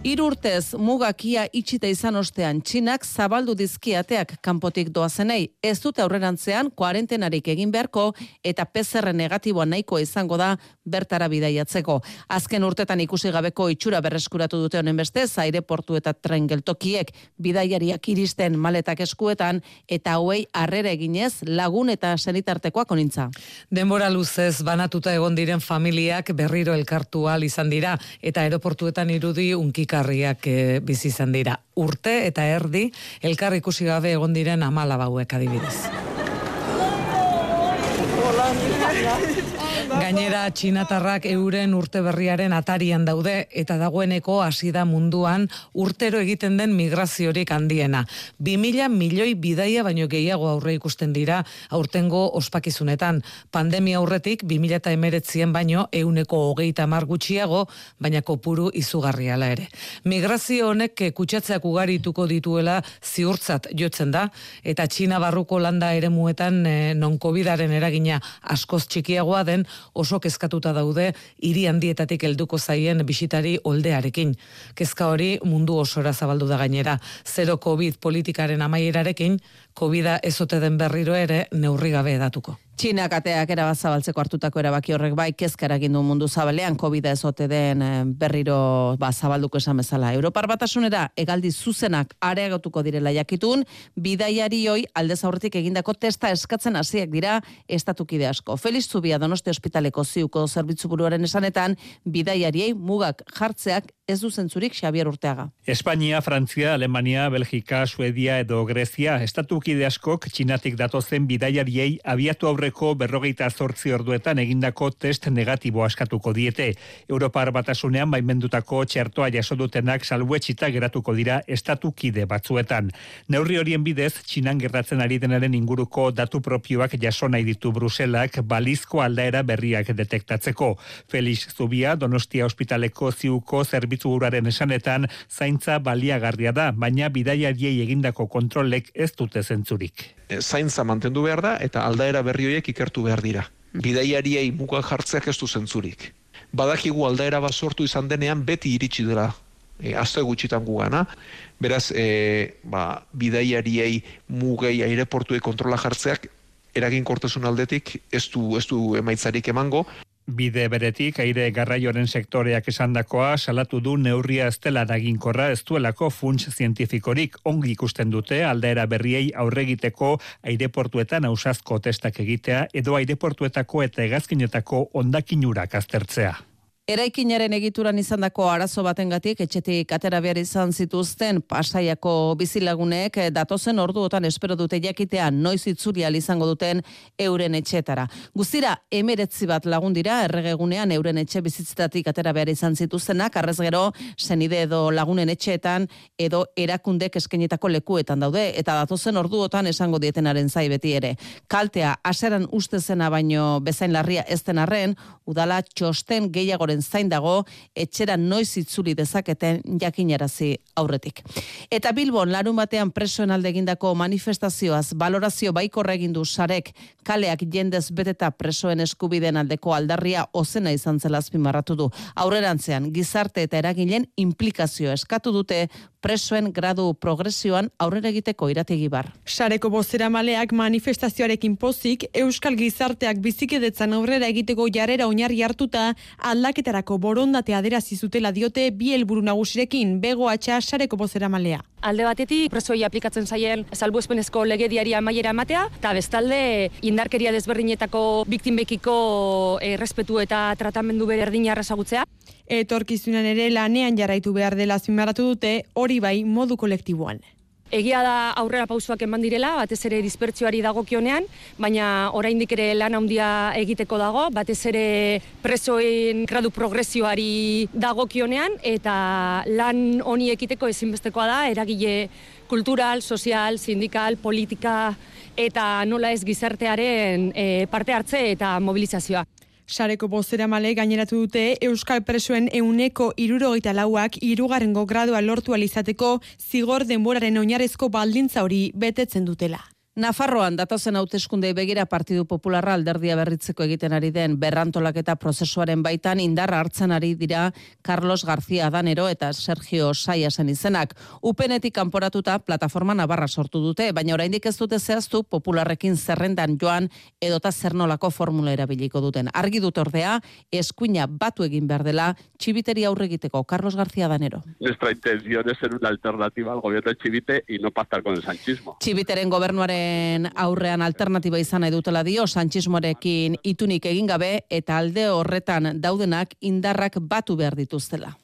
Speaker 17: Hiru urtez mugakia itxita izan ostean txinak zabaldu dizkiateak kanpotik doazenei ez dute aurrerantzean kuarentenarik egin beharko eta PCR negatiboa nahiko izango da bertara bidaiatzeko. Azken urtetan ikusi gabeko itxura berreskuratu dute honen beste aireportu eta tren geltokiek bidaiariak iristen maletak eskuetan eta hauei harrera eginez lagun eta sanitartekoak onintza.
Speaker 21: Denbora luzez banatuta egon diren familiak berriro elkartu al izan dira eta aeroportuetan irudi unkik elkarriak e, bizi izan dira. Urte eta erdi elkar ikusi gabe egon diren 14 hauek adibidez. Gainera, txinatarrak euren urte berriaren atarian daude eta dagoeneko hasi da munduan urtero egiten den migraziorik handiena. 2000 milioi bidaia baino gehiago aurre ikusten dira aurtengo ospakizunetan. Pandemia aurretik 2000 eta emeretzien baino euneko hogeita mar gutxiago, baina kopuru izugarriala ere. Migrazio honek kutsatzeak ugarituko dituela ziurtzat jotzen da, eta Txina barruko landa ere muetan eh, non eragina askoz txikiagoa den oso kezkatuta daude hiri handietatik helduko zaien bisitari oldearekin. Kezka hori mundu osora zabaldu da gainera. Zero COVID politikaren amaierarekin, COVID-a ezote den berriro ere neurri gabe edatuko.
Speaker 17: Txinak ateak erabazabaltzeko hartutako erabaki horrek bai kezkara du mundu zabalean covid ezote den eh, berriro ba, zabalduko esan bezala. Europar batasunera egaldi zuzenak areagotuko direla jakitun, bidaiari hoi aldez aurretik egindako testa eskatzen hasiak dira estatukide asko. Feliz Zubia Donosti Ospitaleko ziuko zerbitzu buruaren esanetan, bidaiariei mugak jartzeak ez du zentzurik Xavier Urteaga.
Speaker 29: Espainia, Frantzia, Alemania, Belgika, Suedia edo Grezia, estatukide askok txinatik datozen bidaiariei abiatu aurreko berrogeita zortzi orduetan egindako test negatibo askatuko diete. Europar batasunean baimendutako txertoa jaso dutenak salbuetxita geratuko dira estatukide batzuetan. Neurri horien bidez, txinan gertatzen ari denaren inguruko datu propioak jaso nahi ditu Bruselak balizko aldaera berriak detektatzeko. Felix Zubia, Donostia Hospitaleko ziuko zerbitzu zerbitzuguraren esanetan zaintza baliagarria da, baina bidaiariei egindako kontrolek ez dute zentzurik.
Speaker 30: E, zaintza mantendu behar da eta aldaera berri horiek ikertu behar dira. Bidaiariei muga jartzeak ez du zentzurik. Badakigu aldaera bat sortu izan denean beti iritsi dela e, azte gutxitan gugana, beraz, e, ba, bidaiariei mugei aireportue kontrola jartzeak eragin kortezun aldetik ez du, ez du emaitzarik emango.
Speaker 29: Bide beretik, aire garraioaren sektoreak esandakoa salatu du neurria ez dela daginkorra ez duelako funts zientifikorik ongi ikusten dute aldaera berriei aurregiteko aireportuetan ausazko testak egitea edo aireportuetako eta egazkinetako ondakinurak aztertzea.
Speaker 17: Eraikinaren egituran izandako arazo batengatik etxetik atera behar izan zituzten pasaiako bizilagunek datozen orduotan espero dute jakitea noiz itzuri izango duten euren etxetara. Guztira emeretzi bat lagun dira erregegunean euren etxe bizitzetatik atera behar izan zituztenak arrez gero zenide edo lagunen etxeetan edo erakundek eskenetako lekuetan daude eta datozen orduotan esango dietenaren zai beti ere. Kaltea aseran uste zena baino bezain larria ez den arren udala txosten gehiagoren zain dago etxera noiz itzuli dezaketen jakinarazi aurretik. Eta Bilbon larun batean presoen alde egindako manifestazioaz valorazio baikorra egin du sarek kaleak jendez beteta presoen eskubideen aldeko aldarria ozena izan zela azpimarratu du. Aurrerantzean gizarte eta eragileen implikazio eskatu dute presoen gradu progresioan aurrera egiteko irategi bar.
Speaker 31: Sareko bozera maleak manifestazioarekin pozik, Euskal Gizarteak bizikedetzan aurrera egiteko jarrera oinarri hartuta aldaketarako borondatea aderazi zutela diote bi helburu nagusirekin bego atxa sareko bozera malea.
Speaker 32: Alde batetik presoi aplikatzen zaien salbuespenezko legediari amaiera ematea, eta bestalde indarkeria desberdinetako biktimbekiko errespetu eta tratamendu bere erdina arrasagutzea.
Speaker 31: Etorkizunan ere lanean jarraitu behar dela azpimarratu dute hori bai modu kolektiboan.
Speaker 32: Egia da aurrera pausuak eman direla, batez ere dispertsioari dagokionean, baina oraindik ere lan handia egiteko dago, batez ere presoen gradu progresioari dagokionean eta lan honi ekiteko ezinbestekoa da eragile kultural, sozial, sindikal, politika eta nola ez gizartearen e, parte hartze eta mobilizazioa.
Speaker 31: Sareko bozera male gaineratu dute Euskal Presoen euneko irurogeita lauak irugarrengo gradua lortu alizateko zigor denboraren oinarezko baldintza hori betetzen dutela.
Speaker 17: Nafarroan datozen hauteskunde begira Partidu Popularra alderdia berritzeko egiten ari den berrantolaketa prozesuaren baitan indarra hartzen ari dira Carlos García Danero eta Sergio Saiasen izenak. Upenetik kanporatuta plataforma Navarra sortu dute, baina oraindik ez dute zehaztu Popularrekin zerrendan joan edota zernolako formula erabiliko duten. Argi dut ordea, eskuina batu egin behar dela txibiteri aurre egiteko Carlos García Danero.
Speaker 33: Nuestra intención es ser una alternativa al gobierno de Chivite y no pactar con el sanchismo.
Speaker 17: Chiviteren gobernuaren aurrean alternatiba izan nahi dutela dio, sanchismorekin itunik egin gabe eta alde horretan daudenak indarrak batu behar dituztela.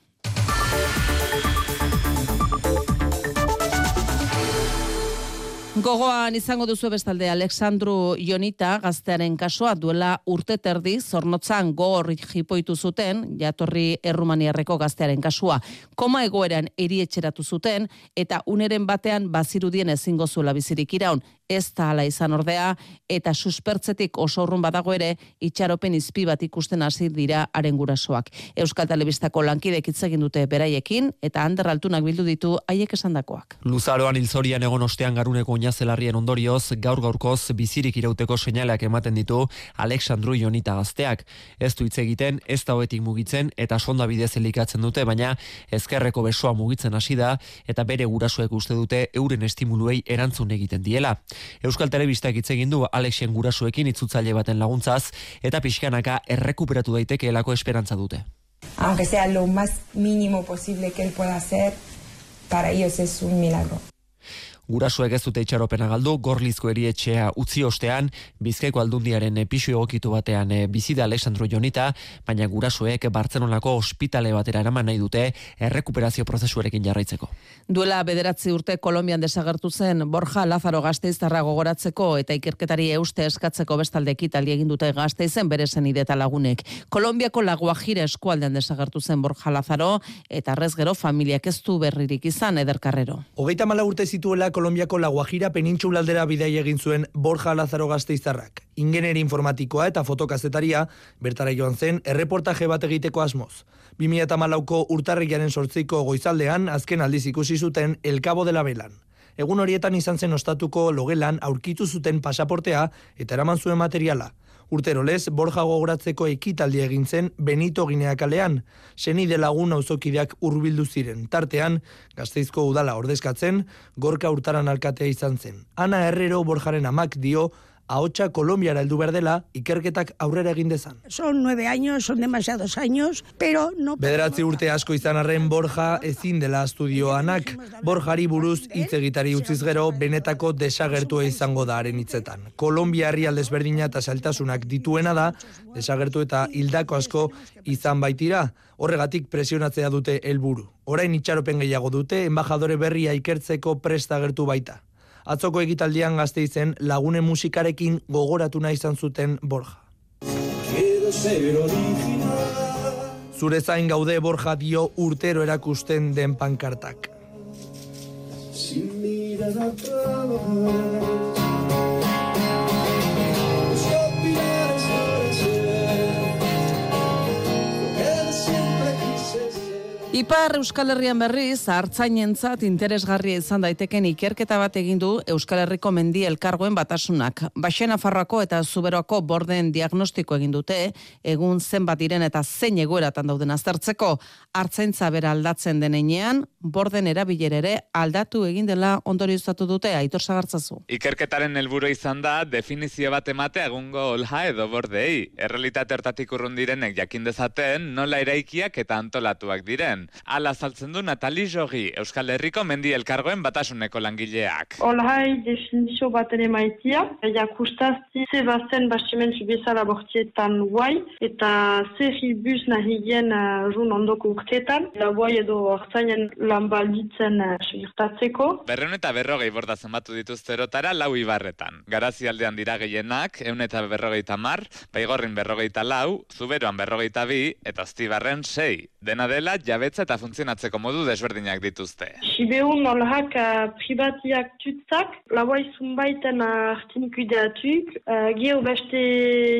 Speaker 17: Gogoan izango duzu bestalde Alexandru Jonita gaztearen kasua duela urte terdi zornotzan gogor jipoitu zuten jatorri errumaniarreko gaztearen kasua. Koma egoeran erietxeratu zuten eta uneren batean bazirudien ezingo zuela bizirik iraun ez da ala izan ordea eta suspertzetik oso urrun badago ere itxaropen izpi bat ikusten hasi dira haren gurasoak. Euskal Telebistako lankidek hitz egin dute beraiekin eta Ander Altunak bildu ditu haiek esandakoak.
Speaker 34: Luzaroan hilzorian egon ostean garuneko oinazelarrien ondorioz gaur gaurkoz bizirik irauteko seinaleak ematen ditu Alexandru Jonita gazteak. Ez du hitz egiten, ez da hoetik mugitzen eta sonda bidez elikatzen dute, baina ezkerreko besoa mugitzen hasi da eta bere gurasoek uste dute euren estimuluei erantzun egiten diela. Euskal Telebistak hitz egin du Alexen gurasuekin itzutzaile baten laguntzaz eta pixkanaka errekuperatu daitekeelako esperantza dute.
Speaker 35: Aunque sea lo más mínimo posible que él pueda hacer, para ellos es un milagro.
Speaker 34: Gurasuek ez dute itxaropena galdu, gorlizko erietxea utzi ostean, bizkaiko aldundiaren pisu egokitu batean e, bizida Alessandro Jonita, baina gurasuek Bartzenonako ospitale batera eraman nahi dute errekuperazio prozesuarekin jarraitzeko.
Speaker 17: Duela bederatzi urte Kolombian desagertu zen Borja Lazaro gazteiztarra gogoratzeko eta ikerketari euste eskatzeko bestalde ekitali egin dute gazteizen bere zen ideta lagunek. Kolombiako laguajira eskualdean desagertu zen Borja Lazaro eta arrez gero familiak ez du berririk izan ederkarrero.
Speaker 36: Hogeita mala urte zituela
Speaker 37: Kolombiako La Guajira penintxulaldera bidei egin zuen Borja Lazaro Gazteizarrak. Ingeneri informatikoa eta fotokazetaria bertara joan zen erreportaje bat egiteko asmoz. 2008ko urtarriaren sortziko goizaldean azken aldiz ikusi zuten El Cabo de la Belan. Egun horietan izan zen ostatuko logelan aurkitu zuten pasaportea eta eraman zuen materiala. Urtero lez, Borja gogoratzeko ekitaldi egin zen Benito Gineakalean, seni de lagun auzokideak urbildu ziren. Tartean, gazteizko udala ordezkatzen, gorka urtaran alkatea izan zen. Ana Herrero Borjaren amak dio, ahotsa Kolombiara heldu behar dela, ikerketak aurrera egin dezan.
Speaker 38: Son nueve años, son demasiados años, pero no...
Speaker 37: Bederatzi urte asko izan arren Borja ezin dela estudioanak. Borjari buruz hitz egitari utziz gero, benetako desagertua izango da haren hitzetan. Kolombia herri aldezberdina eta saltasunak dituena da, desagertu eta hildako asko izan baitira, horregatik presionatzea dute helburu. Orain itxaropen gehiago dute, embajadore berria ikertzeko prestagertu baita. Atzoko egitaldian gazte izen lagune musikarekin gogoratu nahi izan zuten Borja. Zure zain gaude Borja dio urtero erakusten den pankartak.
Speaker 34: Sin mirar atrás.
Speaker 17: Ipar Euskal Herrian berriz, hartzainentzat interesgarria izan daiteken ikerketa bat egin du Euskal Herriko mendi elkargoen batasunak. Baxena Farroako eta Zuberoako borden diagnostiko egin dute, egun zenbat diren eta zein egoeratan dauden aztertzeko, hartzaintza bera aldatzen denean, borden erabilerere aldatu egin dela ondorioztatu dute, aitor zagartzazu.
Speaker 39: Ikerketaren helburu izan da, definizio bat emate egungo olha edo bordei. Errealitate hortatik urrun direnek jakin dezaten, nola eraikiak eta antolatuak diren. Ala saltzen du Natali Jogi, Euskal Herriko mendi elkargoen batasuneko langileak.
Speaker 31: Olhai definizio baten emaitia, jakustazti ze bazen bastimentzu bezala bortietan guai, eta ze ribuz nahigien uh, run ondoko urtetan, la guai edo hartzainen lan balditzen uh, segirtatzeko.
Speaker 39: Berreun eta berrogei bordazen batu dituzte lau ibarretan. Garazi aldean dira gehienak, eun eta berrogeita mar, baigorrin berrogeita lau, zuberoan berrogeita bi, eta aztibarren sei. Dena dela, jabetza eta funtzionatzeko modu desberdinak dituzte.
Speaker 31: Sibeun olhak uh, privatiak tutzak, laua izun baiten hartinik ideatuk, uh, geho beste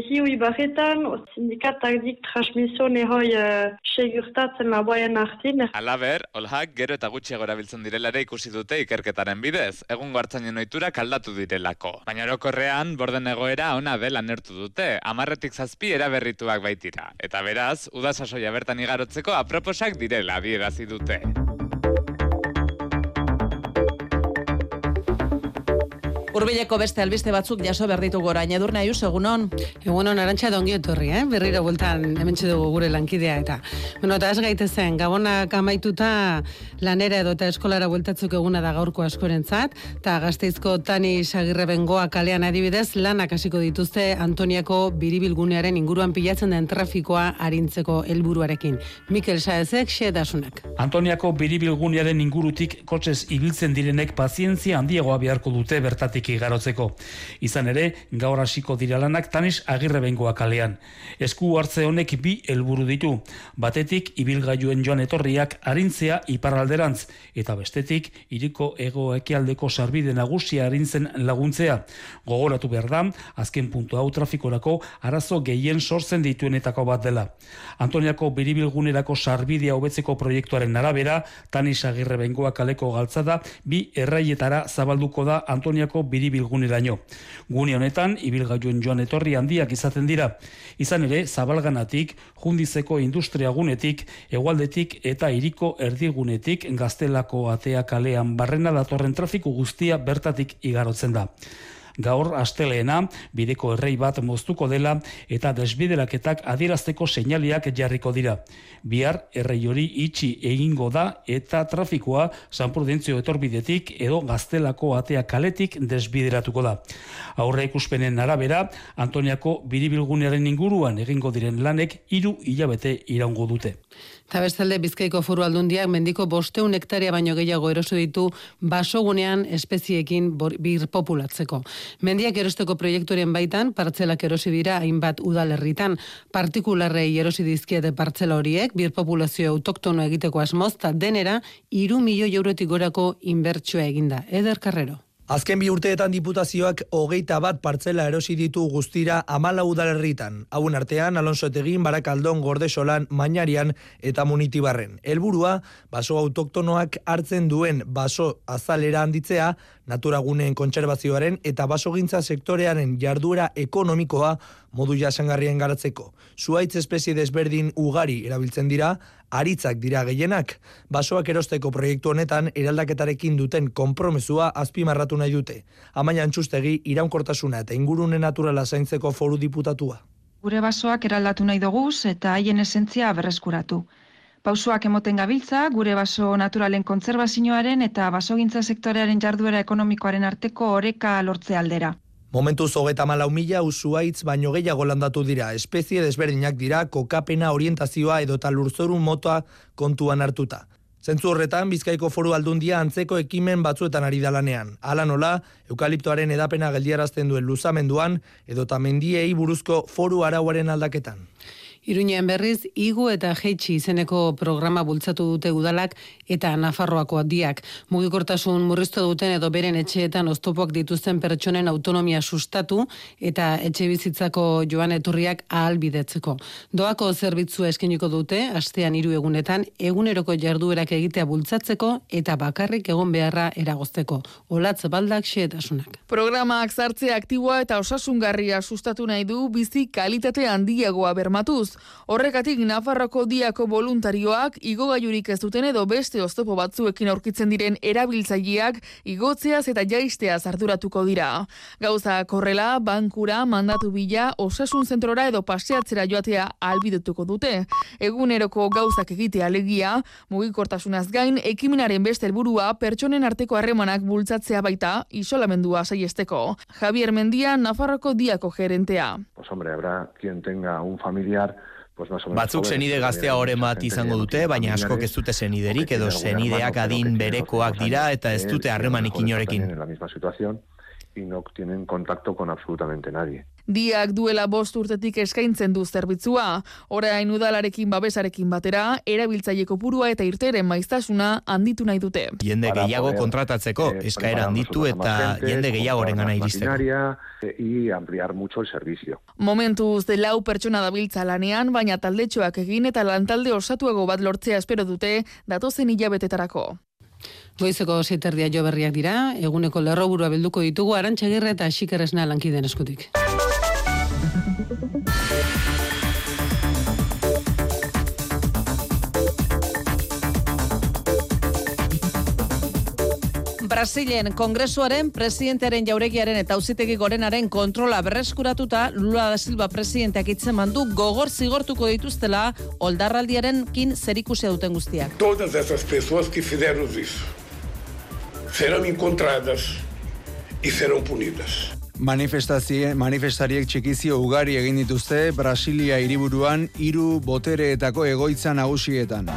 Speaker 31: hiu ibarretan, sindikatak dik transmisio nehoi uh, segurtatzen lauaien hartin.
Speaker 39: Alaber, olhak gero eta gutxiago erabiltzen direlare ikusi dute ikerketaren bidez, egun gartzainen oiturak aldatu direlako. Baina orokorrean, borden egoera ona dela nertu dute, amarretik zazpi eraberrituak baitira. Eta beraz, udasasoia bertan igarotzeko aproposak direla adierazi dute.
Speaker 17: Urbileko beste albiste batzuk jaso behar ditu gora, inadurna ius, egunon?
Speaker 2: Egunon, arantxa dongi etorri, eh? berriro bultan hemen dugu gure lankidea eta. Bueno, eta ez gaitezen, gabonak amaituta lanera edo eta eskolara bueltatzuk eguna da gaurko askorentzat, eta gazteizko tani sagirre bengoa kalean adibidez, lanak hasiko dituzte Antoniako biribilgunearen inguruan pilatzen den trafikoa arintzeko helburuarekin. Mikel Saezek, xe dasunak.
Speaker 40: Antoniako biribilgunearen ingurutik kotxez ibiltzen direnek pazientzia handiagoa beharko dute bertatik igarotzeko. Izan ere, gaur hasiko dira lanak tanis agirre bengoa kalean. Esku hartze honek bi helburu ditu. Batetik, ibilgailuen joan etorriak arintzea iparralderantz, eta bestetik, iriko ego ekialdeko sarbide nagusia arintzen laguntzea. Gogoratu behar da, azken puntu hau trafikorako arazo gehien sortzen dituenetako bat dela. Antoniako biribilgunerako sarbidea hobetzeko proiektuaren arabera, tanis agirre bengoa kaleko galtzada, bi erraietara zabalduko da Antoniako biribilguneraino. Gune honetan, ibilgailuen joan etorri handiak izaten dira. Izan ere, zabalganatik, jundizeko industriagunetik, egualdetik eta iriko erdigunetik gaztelako atea kalean barrena datorren trafiku guztia bertatik igarotzen da gaur asteleena bideko errei bat moztuko dela eta desbideraketak adierazteko seinaliak jarriko dira. Bihar errei hori itxi egingo da eta trafikoa San Prudentzio etorbidetik edo gaztelako atea kaletik desbideratuko da. Aurre ikuspenen arabera, Antoniako biribilgunearen inguruan egingo diren lanek hiru hilabete iraungo dute.
Speaker 2: Eta bestalde Bizkaiko Foru Aldundiak mendiko bosteun hektaria baino gehiago eroso ditu basogunean espeziekin bir populatzeko. Mendiak erosteko proiektuaren baitan, partzelak erosi dira hainbat udalerritan, partikularrei erosi dizkiete partzela horiek, bir populazio autoktono egiteko asmoz, ta denera, iru milioi eurotik gorako inbertsua eginda. Eder Carrero.
Speaker 37: Azken bi urteetan diputazioak hogeita bat partzela erosi ditu guztira amala udalerritan. Hauen artean, Alonso Etegin, Barakaldon, Gordesolan, Mainarian eta Munitibarren. Helburua baso autoktonoak hartzen duen baso azalera handitzea, naturaguneen kontserbazioaren eta basogintza sektorearen jarduera ekonomikoa modu jasangarrien garatzeko. Zuaitz espezie desberdin ugari erabiltzen dira, aritzak dira gehienak. Basoak erosteko proiektu honetan eraldaketarekin duten konpromesua azpimarratu nahi dute. Amaia antxustegi iraunkortasuna eta ingurune naturala zaintzeko foru diputatua.
Speaker 34: Gure basoak eraldatu nahi dugu eta haien esentzia berreskuratu. Pausuak emoten gabiltza, gure baso naturalen kontzerbazioaren eta basogintza sektorearen jarduera ekonomikoaren arteko oreka lortze aldera.
Speaker 37: Momentu zogeta malau mila usuaitz baino gehiago landatu dira. Espezie desberdinak dira kokapena orientazioa edo lurzoru motoa kontuan hartuta. Zentzu horretan, Bizkaiko foru aldundia antzeko ekimen batzuetan ari dalanean. Hala nola, eukaliptoaren edapena geldiarazten duen luzamenduan, edota mendiei buruzko foru arauaren aldaketan.
Speaker 2: Iruñean berriz, igu eta jeitsi izeneko programa bultzatu dute udalak eta Nafarroako diak. Mugikortasun murriztu duten edo beren etxeetan oztopoak dituzten pertsonen autonomia sustatu eta etxe bizitzako joan eturriak ahalbidetzeko. Doako zerbitzu eskeniko dute, astean hiru egunetan, eguneroko jarduerak egitea bultzatzeko eta bakarrik egon beharra eragozteko. Olatz baldak xeetasunak.
Speaker 26: Programak zartze aktiboa eta osasungarria sustatu nahi du bizi kalitate handiagoa bermatuz. Horrekatik Nafarroko diako voluntarioak igogailurik ez duten edo beste oztopo batzuekin aurkitzen diren erabiltzaileak igotzeaz eta jaistea arduratuko dira. Gauza korrela, bankura, mandatu bila, osasun zentrora edo paseatzera joatea albidetuko dute. Eguneroko gauzak egitea alegia, mugikortasunaz gain, ekimenaren beste helburua pertsonen arteko harremanak bultzatzea baita isolamendua saiesteko. Javier Mendia, Nafarroko diako gerentea.
Speaker 41: Pues hombre, habrá quien tenga un familiar pues más
Speaker 42: Batzuk senide gaztea hore bat izango dute, baina askok ez dute seniderik edo senideak adin berekoak dira eta ez dute harremanik inorekin.
Speaker 41: Y no tienen contacto con absolutamente nadie.
Speaker 26: Diak duela bost urtetik eskaintzen du zerbitzua. Orain udalarekin babesarekin batera, erabiltzaile kopurua eta irteren maiztasuna handitu nahi dute.
Speaker 42: Jende gehiago kontratatzeko, eskaera handitu eta jende gehiagoren gana iristeko.
Speaker 41: Y ampliar mucho el servicio.
Speaker 26: Momentuz de lau pertsona dabiltza lanean, baina taldetxoak egin eta lantalde osatuago bat lortzea espero dute datozen hilabetetarako.
Speaker 2: Goizeko ziterdia jo berriak dira, eguneko lerroburua bilduko ditugu, arantxagirre eta xikerresna lankiden eskutik.
Speaker 17: Brasilen kongresuaren presidentearen jauregiaren eta auzitegi gorenaren kontrola berreskuratuta Lula da Silva presidenteak itzeman du gogor zigortuko dituztela oldarraldiaren kin zerikusia duten guztiak.
Speaker 18: Todas essas pessoas que fizeram isso serão encontradas e serão punidas.
Speaker 23: manifestariek txikizio ugari egin dituzte Brasilia hiriburuan hiru botereetako egoitza nagusietan.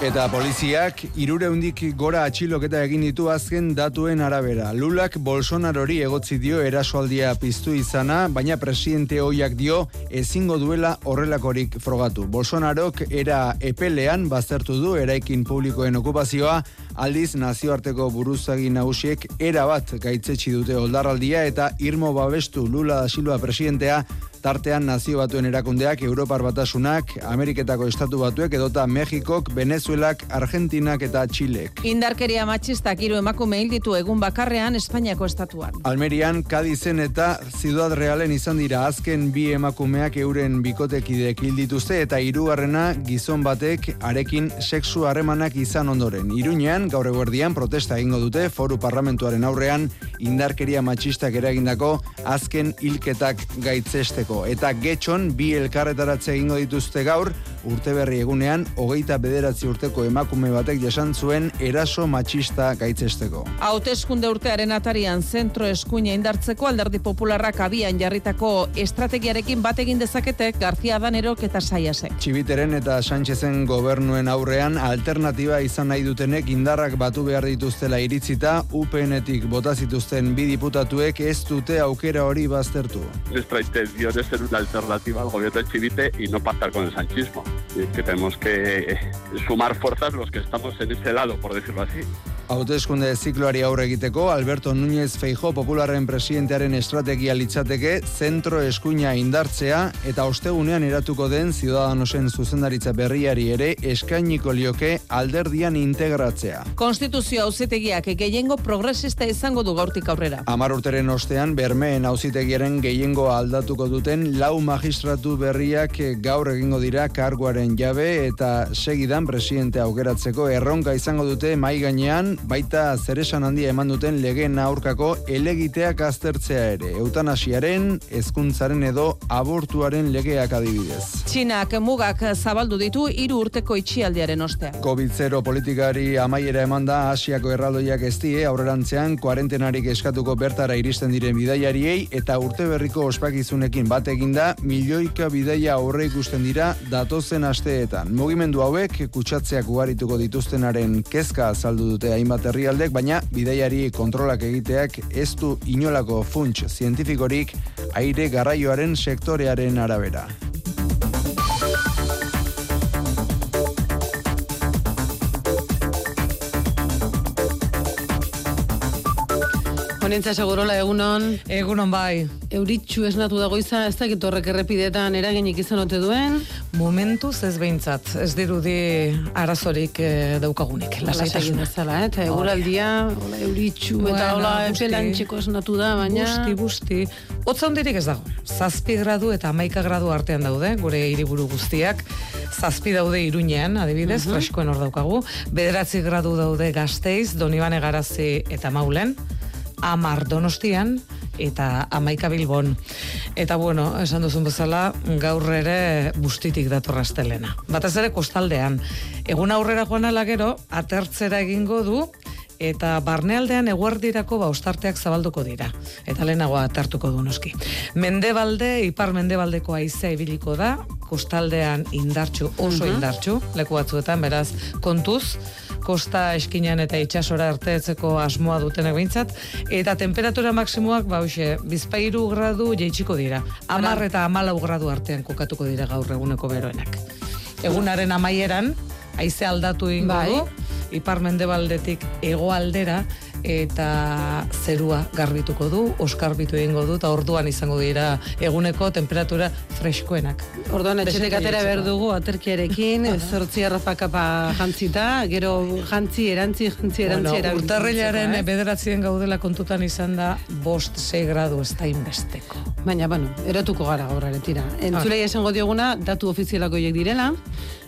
Speaker 23: Eta poliziak irureundik gora atxiloketa egin ditu azken datuen arabera. Lulak Bolsonarori egotzi dio erasoaldia piztu izana, baina presidente hoiak dio ezingo duela horrelakorik frogatu. Bolsonarok era epelean baztertu du eraikin publikoen okupazioa, aldiz nazioarteko buruzagi nagusiek era bat gaitzetsi dute oldarraldia eta irmo babestu Lula da Silva presidentea tartean nazio batuen erakundeak, Europar batasunak, Ameriketako estatu batuek, edota Mexikok, Venezuelak, Argentinak eta Txilek.
Speaker 17: Indarkeria matxistak hiru emakume hil ditu egun bakarrean Espainiako estatuan.
Speaker 23: Almerian, Kadizen eta Ciudad Realen izan dira azken bi emakumeak euren bikotekidek hil dituzte eta hirugarrena gizon batek arekin sexu harremanak izan ondoren. Iruñean, gaur eguerdian, protesta egingo dute foru parlamentuaren aurrean indarkeria matxistak eragindako azken hilketak gaitzesteko. Eta getxon bi elkarretaratze egingo dituzte gaur urteberri egunean, hogeita bederatzi urteko emakume batek jasan zuen eraso matxista gaitzesteko.
Speaker 17: Hauteskunde urtearen atarian zentro eskuina indartzeko alderdi popularrak abian jarritako estrategiarekin bat egin dezakete García Danerok eta Saiasek.
Speaker 23: Txibiteren eta Sánchezen gobernuen aurrean alternatiba izan nahi dutenek indarrak batu behar dituztela iritzita, UPN-etik bota zituzten bi diputatuek ez dute aukera hori baztertu.
Speaker 33: Nuestra es ser una alternativa al gobierno de Chivite y no pactar con el sanchismo. Y es que tenemos que sumar fuerzas los que estamos en ese lado, por decirlo así.
Speaker 23: Hauteskunde zikloari aurre egiteko, Alberto Núñez Feijo popularren presidentearen estrategia litzateke zentro eskuina indartzea eta ostegunean eratuko den Ciudadanosen zuzendaritza berriari ere eskainiko lioke alderdian integratzea.
Speaker 17: Konstituzio auzitegiak gehiengo progresista izango du gaurtik aurrera.
Speaker 23: Amar urteren ostean, bermeen auzitegiaren gehiengo aldatuko duten lau magistratu berriak gaur egingo dira karguaren jabe eta segidan presidente aukeratzeko erronka izango dute mai gainean baita zeresan handia eman duten legeen aurkako elegiteak aztertzea ere. Eutanasiaren, hezkuntzaren edo abortuaren legeak adibidez.
Speaker 17: Txinak mugak zabaldu ditu hiru urteko itxialdiaren ostean.
Speaker 23: COVID-0 politikari amaiera eman da Asiako erraldoiak ez die aurrerantzean kuarentenarik eskatuko bertara iristen diren bidaiariei eta urte berriko ospakizunekin bat eginda milioika bidaia aurre ikusten dira datozen asteetan. Mugimendu hauek kutsatzeak ugarituko dituztenaren kezka azaldu dute hainbat herrialdek, baina bidaiari kontrolak egiteak ez du inolako funts zientifikorik aire garraioaren sektorearen arabera.
Speaker 2: Honentza segurola egunon.
Speaker 21: Egunon bai.
Speaker 2: Euritxu esnatu dago izan, ez dakit horrek errepidetan eraginik izan ote duen.
Speaker 21: Momentuz ez behintzat, ez dirudi arazorik e, daukagunik.
Speaker 2: Lasaitasuna. Zala, eh? Eta eguraldia, euritxu, bueno, eta hola, epelantxeko esnatu da, baina...
Speaker 21: Busti, busti. Otza hondirik ez dago. Zazpi gradu eta maika gradu artean daude, gure hiriburu guztiak. Zazpi daude iruñean, adibidez, uh -huh. freskoen hor daukagu. Bederatzi gradu daude gazteiz, donibane garazi eta maulen amar donostian eta amaika bilbon. Eta bueno, esan duzun bezala, gaur ere bustitik datorraztelena. Batez ere kostaldean. Egun aurrera joan gero, atertzera egingo du, eta barnealdean eguerdirako ba ostarteak zabalduko dira. Eta lehenago atartuko du noski. Mendebalde, ipar mendebaldeko aizea ibiliko da, kostaldean indartxu, oso indartxu, leku batzuetan, beraz, kontuz, kosta eskinean eta itsasora arteetzeko asmoa dutenek behintzat, eta temperatura maksimuak, ba, hoxe, bizpairu gradu jeitsiko dira. Amar eta amalau gradu artean kokatuko dira gaur eguneko beroenak. Egunaren amaieran, haize aldatu ingo
Speaker 2: Bai.
Speaker 21: du, ipar mendebaldetik hegoaldera eta zerua garbituko du, oskarbitu egingo du, eta orduan izango dira eguneko temperatura freskoenak.
Speaker 2: Orduan etxetik atera behar dugu aterkiarekin, zortzi harrapakapa jantzita, gero jantzi, erantzi, jantzi, erantzi,
Speaker 21: Bueno,
Speaker 2: erabiltzen
Speaker 21: urtarrilaren
Speaker 2: eh?
Speaker 21: bederatzien gaudela kontutan izan da, bost, sei gradu ez da inbesteko.
Speaker 2: Baina, bueno, erotuko gara gaur aretira.
Speaker 21: Ah.
Speaker 2: Entzulei esango dioguna, datu ofizialako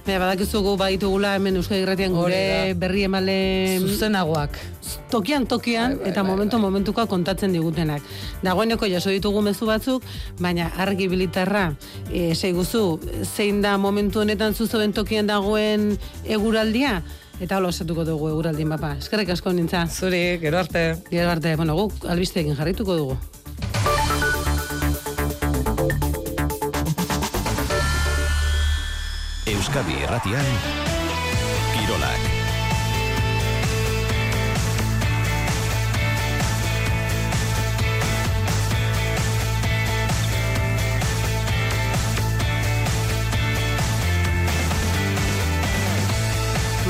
Speaker 2: hiek direla. Baina, badakizugu baitugula hemen Euskadi Gratian gure
Speaker 21: Hori da.
Speaker 2: berri emale...
Speaker 21: Zuzenagoak.
Speaker 2: Tokian, tokian, eta momentu momentuka kontatzen digutenak. Dagoeneko jaso ditugu mezu batzuk, baina argi bilitarra, e, guzu, zein da momentu honetan zuzoen tokian dagoen eguraldia, eta hola osatuko dugu eguraldien bapa. Eskerrik asko nintza.
Speaker 21: Zuri, gero arte.
Speaker 2: Gero arte, bueno, guk albisteekin jarrituko dugu.
Speaker 22: Euskadi Erratian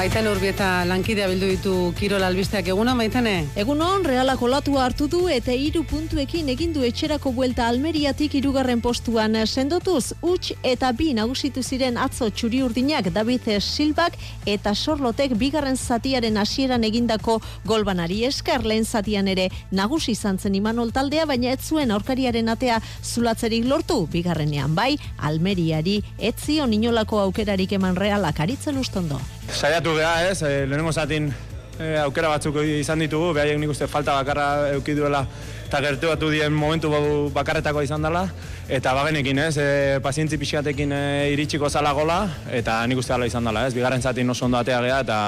Speaker 2: Maiten urbieta lankidea bildu ditu Kirol albisteak. Eguna, maitene?
Speaker 43: Egunon, realak olatua hartu du eta hiru puntuekin egin du etxerako buelta Almeriatik hirugarren postuan. Sendotuz, huts eta bi nagusitu ziren atzo txuri urdinak David Silbak eta Sorlotek bigarren zatiaren hasieran egindako golbanari esker. Lehen zatian ere nagusi izan zen Imanol taldea, baina ez zuen aurkariaren atea zulatzerik lortu, bigarrenean bai, Almeriari ez zion inolako aukerarik eman realak. Aritzen ustondo.
Speaker 40: Saiatu geha ez, e, lehenengo zatin e, aukera batzuk izan ditugu, behaiek nik uste falta bakarra eukiduela eta gertu batu dien momentu bakarretako izan dela, eta bagenekin ez, e, pazientzi pixkatekin e, iritsiko zala gola, eta nik uste dela izan dela ez, bigarren zatin oso ondo atea geha, eta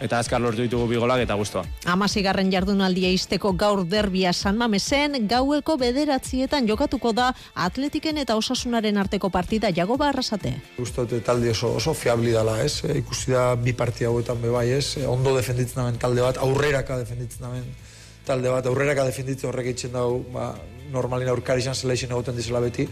Speaker 40: eta azkar lortu ditugu bigolak eta guztua.
Speaker 43: Amasigarren jardunaldia izteko gaur derbia San Mamesen, gaueko bederatzietan jokatuko da atletiken eta osasunaren arteko partida jago arrasate.
Speaker 34: Guztote talde oso, oso fiabli dela, ez? E, ikusi da bi partia hauetan bebai, ez? E, ondo defenditzen damen talde bat, aurreraka defenditzen damen talde bat, aurreraka defenditzen horrek itxen dago, ba, normalin aurkari izan zela egoten dizela beti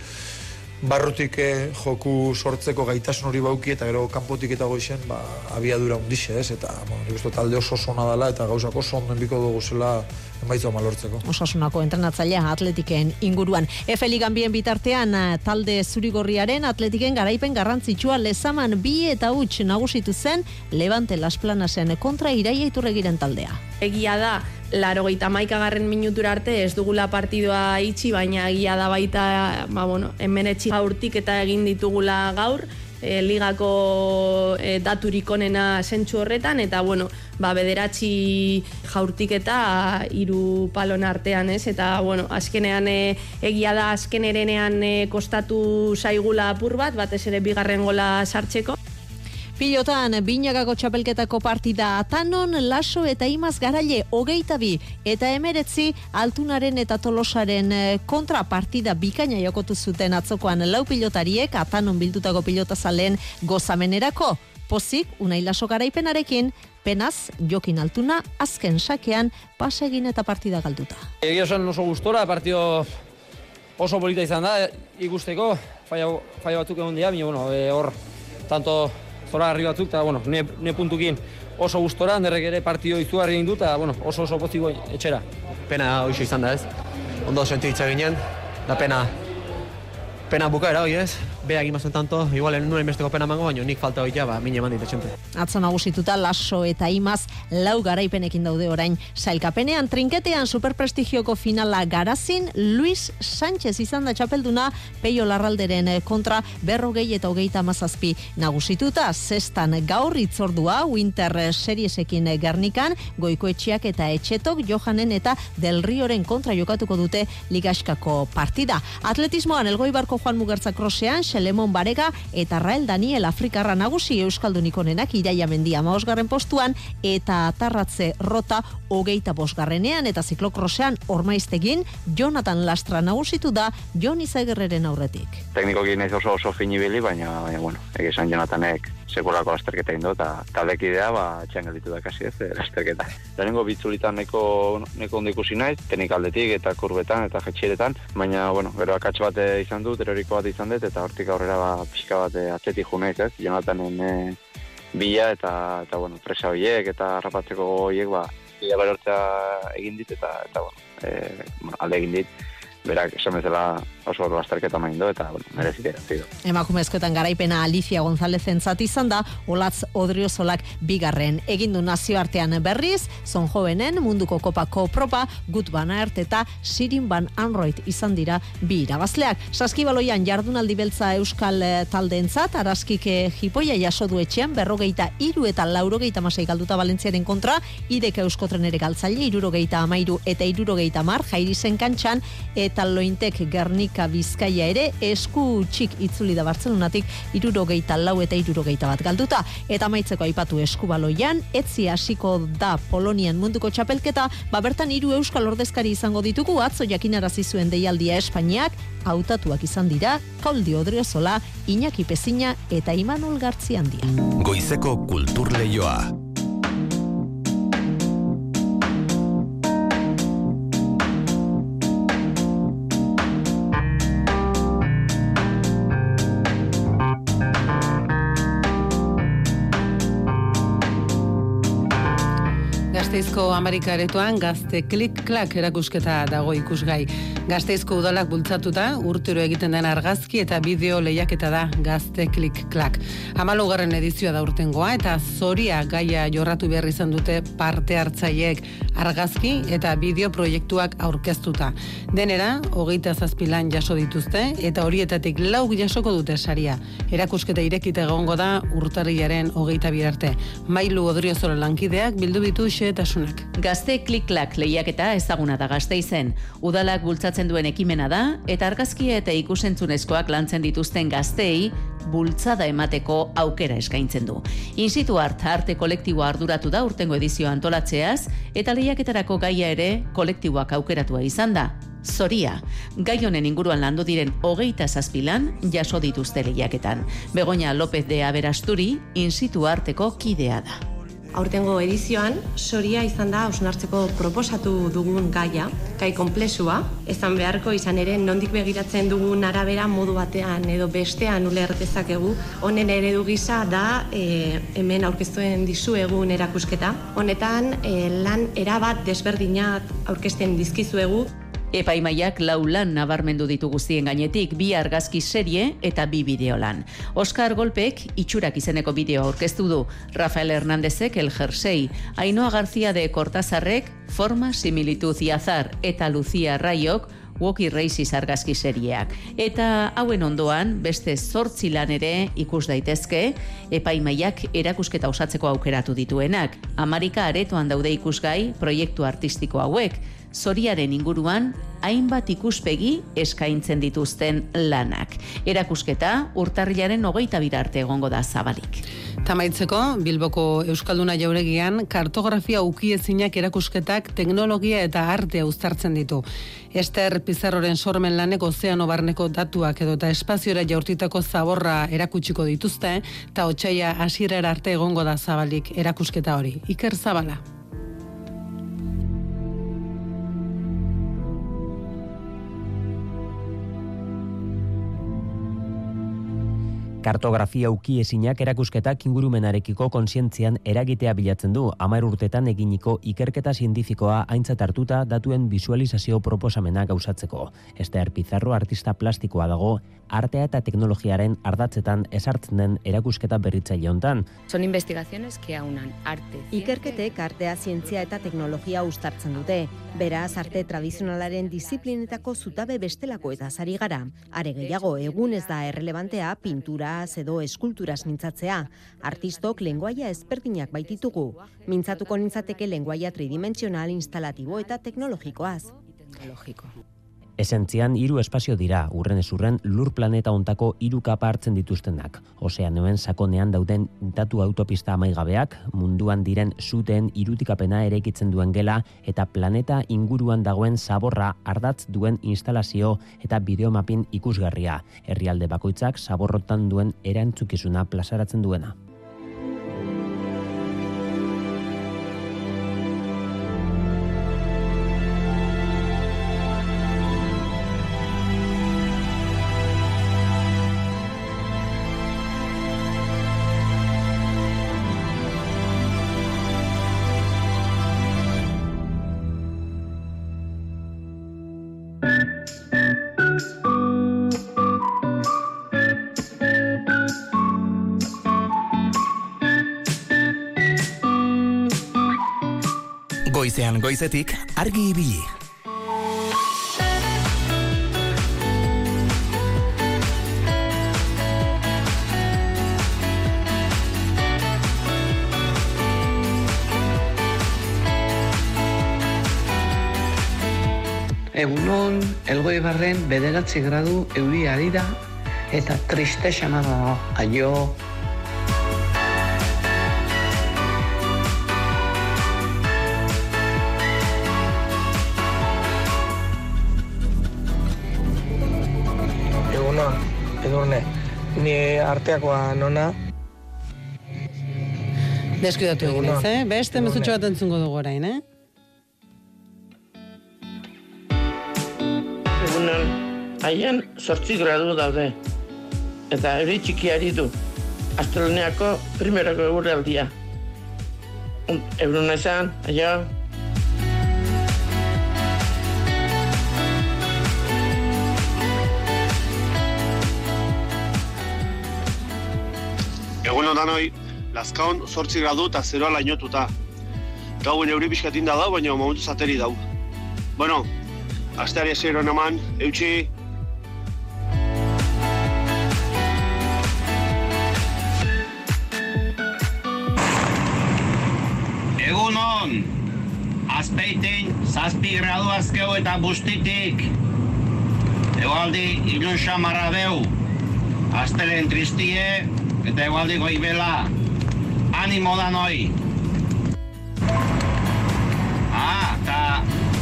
Speaker 34: barrutik eh, joku sortzeko gaitasun hori bauki eta gero kanpotik eta goizen ba, abiadura undixe ez eta bueno, nik uste talde oso sona dela eta gauzako oso biko dugu zela emaitza malortzeko.
Speaker 43: Osasunako entrenatzailea atletiken inguruan. Efe Ligan bien bitartean eh, talde zurigorriaren atletiken garaipen garrantzitsua lezaman bi eta huts nagusitu zen Levante Las Planasen kontra iraia iturregiren taldea.
Speaker 44: Egia da, laro gaita maikagarren minutura arte ez dugula partidoa itxi, baina egia da baita, ba, bueno, hemen etxi gaurtik eta egin ditugula gaur, e, ligako e, daturik onena zentsu horretan, eta bueno, ba, bederatzi jaurtik eta hiru palon artean, ez? Eta, bueno, azkenean e, egia da azken erenean e, kostatu zaigula apur bat, batez ere bigarren gola sartzeko.
Speaker 43: Pilotan, binagako txapelketako partida atanon, laso eta imaz garaile hogeita bi, eta emeretzi altunaren eta tolosaren eh, kontra partida bikaina jokotu zuten atzokoan lau pilotariek, atanon bildutako pilotazalen gozamenerako. Pozik, unai laso garaipenarekin, penaz, jokin altuna, azken sakean, pasegin eta partida galduta.
Speaker 45: Egia esan oso gustora, partio oso polita izan da, ikusteko, faia, faia batzuk egon dira, bueno, e, hor, tanto zora harri batzuk, eta bueno, ne, ne puntukin oso gustora, nerrek ere partio izugarri egin dut, eta bueno, oso oso poziko etxera.
Speaker 46: Pena hoxo izan da ez, ondo sentitza ginen, da pena, pena bukaera hoi ez, beak imazten tanto, igual en nuen besteko pena mango, baina nik falta hoitea, ba, mine mandit etxente.
Speaker 43: Atzo nagusituta laso eta imaz lau garaipenekin daude orain. Sailkapenean trinketean superprestigioko finala garazin, Luis Sánchez izan da txapelduna peio larralderen kontra berrogei eta hogeita mazazpi nagusituta. Zestan gaur itzordua, Winter Seriesekin gernikan, goikoetxiak eta etxetok, Johanen eta Del Rioren kontra jokatuko dute ligaskako partida. Atletismoan, elgoi barko Juan Mugertza krosean, Lemon Barega eta Rael Daniel Afrikarra nagusi Euskaldunik onenak iraia mendia maosgarren postuan eta tarratze rota hogeita bosgarrenean eta ziklokrosean ormaiztegin Jonathan Lastra nagusitu da Jon Izagerreren aurretik.
Speaker 42: Tekniko ginez oso oso finibili, baina, baina bueno, egizan Jonathanek sekulako lasterketa indo, eta taldekidea, ba, txan gelditu da kasi ez, eh, lasterketa. Lehenengo bitzulitan neko, neko ondo ikusi naiz, tenikaldetik eta kurbetan eta jetxiretan, baina, bueno, gero akatx bat izan dut, eroriko bat izan dut, eta hortik aurrera ba, pixka bat atzetik ju ez, Jonathanen e, bila eta, eta, bueno, presa horiek eta rapatzeko horiek, ba, bila berortza egin dit, eta, eta, bueno, e, bueno, alde egin dit, berak esan bezala oso lasterketa main do eta bueno, merezite zido.
Speaker 43: Emakumezkoetan garaipena Alicia González entzat izan da, Olatz Odriozolak bigarren egindu nazioartean berriz, zon jovenen munduko kopako propa, gut banaert eta sirin ban anroit izan dira bi irabazleak. Saskibaloian jardunaldi beltza euskal eh, taldeentzat araskik eh, jipoia jaso du etxean, berrogeita iru eta laurogeita masai galduta Valentziaren kontra, idek euskotren ere galtzaile, irurogeita amairu eta irurogeita mar, jairi zen kantxan, eta lointek Gernika Bizkaia ere esku txik itzuli da Bartzelonatik irurogeita lau eta irurogeita bat galduta. Eta maitzeko aipatu eskubaloian, etzi hasiko da Polonian munduko txapelketa, ba bertan hiru euskal ordezkari izango ditugu atzo jakinarazi zuen deialdia Espainiak, hautatuak izan dira, Kauldi Odriozola, Iñaki Pezina eta Imanol Gartziandia.
Speaker 22: Goizeko kultur leioa.
Speaker 2: Gasteizko Amerika aretoan gazte klik-klak erakusketa dago ikusgai. Gasteizko udalak bultzatuta, urtero egiten den argazki eta bideo lehiaketa da gazte klik klak. Amalugarren edizioa da urtengoa eta zoria gaia jorratu behar izan dute parte hartzaileek argazki eta bideo proiektuak aurkeztuta. Denera, hogeita zazpilan jaso dituzte eta horietatik lau jasoko dute saria. Erakusketa irekita egongo da urtarriaren hogeita birarte. Mailu odriozoro lankideak bildu bitu xeetasunak.
Speaker 47: Gazte klik-klak lehiaketa ezaguna da gazteizen. Udalak bultzatzen duen ekimena da, eta argazkia eta ikusentzunezkoak lantzen dituzten gazteei, bultzada emateko aukera eskaintzen du. Insitu hart arte kolektiboa arduratu da urtengo edizio antolatzeaz, eta lehiaketarako gaia ere kolektiboak aukeratua izan da. Zoria, gai honen inguruan landu diren hogeita zazpilan jaso dituzte lehiaketan. Begoña López de Aberasturi, insitu arteko kidea da.
Speaker 44: Aurtengo edizioan, soria izan da hausnartzeko proposatu dugun gaia, gai komplexua, ezan beharko izan ere nondik begiratzen dugun arabera modu batean edo bestean uler dezakegu. Honen eredu gisa da e, hemen aurkeztuen dizuegun erakusketa. Honetan e, lan erabat desberdinat aurkezten dizkizuegu.
Speaker 47: Epaimaiak lau lan nabarmendu ditu guztien gainetik bi argazki serie eta bi bideolan. Oscar Golpek itxurak izeneko bideo aurkeztu du. Rafael Hernándezek el jersei, Ainhoa García de Cortazarrek forma similitud azar eta Lucia Raiok Woki Races argazki serieak. Eta hauen ondoan, beste zortzi lan ere ikus daitezke, epaimaiak erakusketa osatzeko aukeratu dituenak. Amarika aretoan daude ikusgai proiektu artistiko hauek, zoriaren inguruan hainbat ikuspegi eskaintzen dituzten lanak. Erakusketa urtarrilaren hogeita birarte egongo da zabalik.
Speaker 2: Tamaitzeko, Bilboko Euskalduna jauregian, kartografia ukiezinak erakusketak teknologia eta artea uztartzen ditu. Ester Pizarroren sormen lanek ozeano barneko datuak edo eta espaziora jaurtitako zaborra erakutsiko dituzte, eta otxaia asirera arte egongo da zabalik erakusketa hori. Iker Zabala.
Speaker 48: Kartografia uki esinak erakusketak ingurumenarekiko konsientzian eragitea bilatzen du, amair urtetan eginiko ikerketa zientifikoa aintzat hartuta datuen visualizazio proposamena gauzatzeko. Ester Pizarro artista plastikoa dago, artea eta teknologiaren ardatzetan esartzen den erakusketa berritzaile hontan.
Speaker 49: Son investigaciones que aunan arte.
Speaker 34: Ikerketek artea zientzia eta teknologia uztartzen dute. Beraz, arte tradizionalaren disiplinetako zutabe bestelako eta zari gara. Are gehiago, egun ez da errelevantea pinturaz edo eskulturaz mintzatzea. Artistok lenguaia ezberdinak baititugu. Mintzatuko nintzateke lenguaia tridimensional instalatibo eta teknologikoaz.
Speaker 49: Teknologiko.
Speaker 48: Esentzian hiru espazio dira, urren ezurren lur planeta ontako hiru kapa hartzen dituztenak. Ozeanoen sakonean dauden datu autopista amaigabeak, munduan diren zuten irutikapena eraikitzen duen gela eta planeta inguruan dagoen zaborra ardatz duen instalazio eta bideomapin ikusgarria. Herrialde bakoitzak zaborrotan duen erantzukizuna plazaratzen duena.
Speaker 22: Goizean goizetik argi ibili.
Speaker 50: Egunon, elgoi barren bederatzi gradu euri ari da eta triste xamarra da. Aio,
Speaker 10: Egunon, edurne, ni arteakoa nona,
Speaker 2: Deskuidatu egin ez, eh? Beste mezutxo bat entzungo dugu orain, eh?
Speaker 40: haien sortzi gradu daude. Eta eri txikiari du. Astroneako primerako egurra aldia. Eurun ezan, aio.
Speaker 34: Egun ondan hoi, Lazkaon sortzi gradu eta zeroa lainotuta. Gauen euri pixkatin da da, baina momentu zateri dau. Bueno, asteari zeroen eman, eutxi,
Speaker 51: eutxi, zazpi gradu azkeu eta bustitik. Egualdi ilun xamarra deu, astelen tristie eta egualdi goibela. Animo da noi. Ah, eta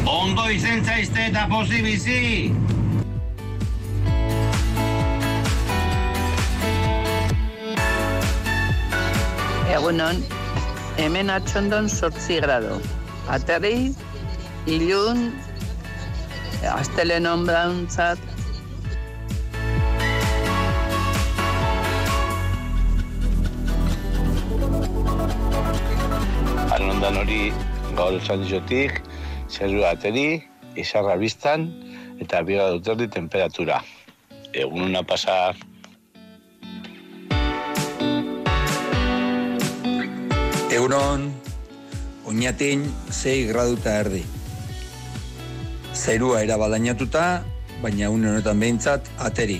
Speaker 51: ondo izen zaizte eta posi bizi.
Speaker 40: Egunon, hemen atxondon sortzi grado. Aterri, ilun, astelen onbrauntzat,
Speaker 52: Anondan hori gaur esan dizotik, zerru ateri, izarra biztan, eta biga duterdi temperatura. Egun una pasa
Speaker 53: Egunon, oinatin 6 graduta erdi. Zerua erabalainatuta, baina une honetan behintzat ateri.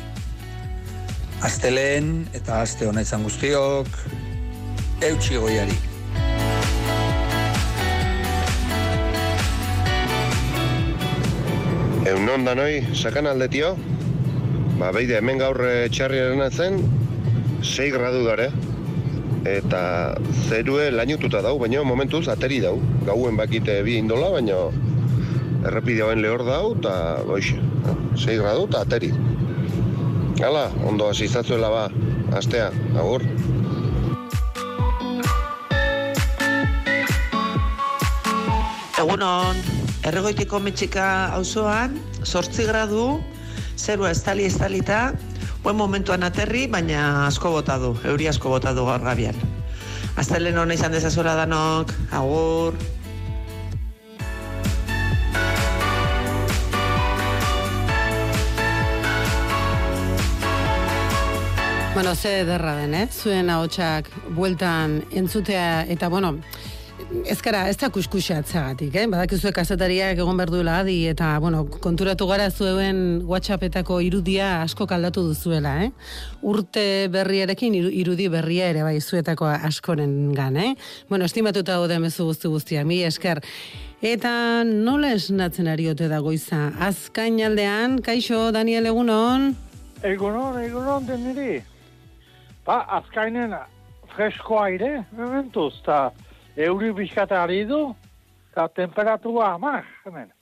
Speaker 53: Azteleen eta aste hona izan guztiok, eutxi goiari.
Speaker 34: Egun non danoi, sakan aldetio? Ba, beide, hemen gaur eh, txarriaren zen, 6 gradu dare. Eta zerue lainututa dau, baina momentuz ateri dau. Gauen bakite bi indola, baina errepideoen lehor dau, eta boixe, 6 gradu eta ateri. Hala, ondo hasi ba, astea, agur.
Speaker 54: Egunon, erregoitiko metxika auzoan, sortzi gradu, zerua estali estalita, buen momentuan aterri, baina asko bota du, euri asko bota du gaur gabian. Aztelen hona izan dezazuela danok, agur.
Speaker 2: Bueno, ze ederra den, eh? Zuen ahotsak bueltan entzutea eta bueno, ez gara, ez da kuskuseatzagatik, eh? Badakizue kazetariak egon behar duela adi eta, bueno, konturatu gara zuen WhatsAppetako irudia asko kaldatu duzuela, eh? Urte berriarekin iru- irudi berria ere bai zuetako askoren gan, eh? Bueno, estimatuta gode mezu guzti guztia, mi esker. Eta nola esnatzen ari ote da goiza? Azkain aldean, kaixo, Daniel egunon?
Speaker 55: Egunon, egunon den niri. Ba, azkainen fresko aire, mementuz, eta euri bizkata ari du, eta temperatura amar, hemen.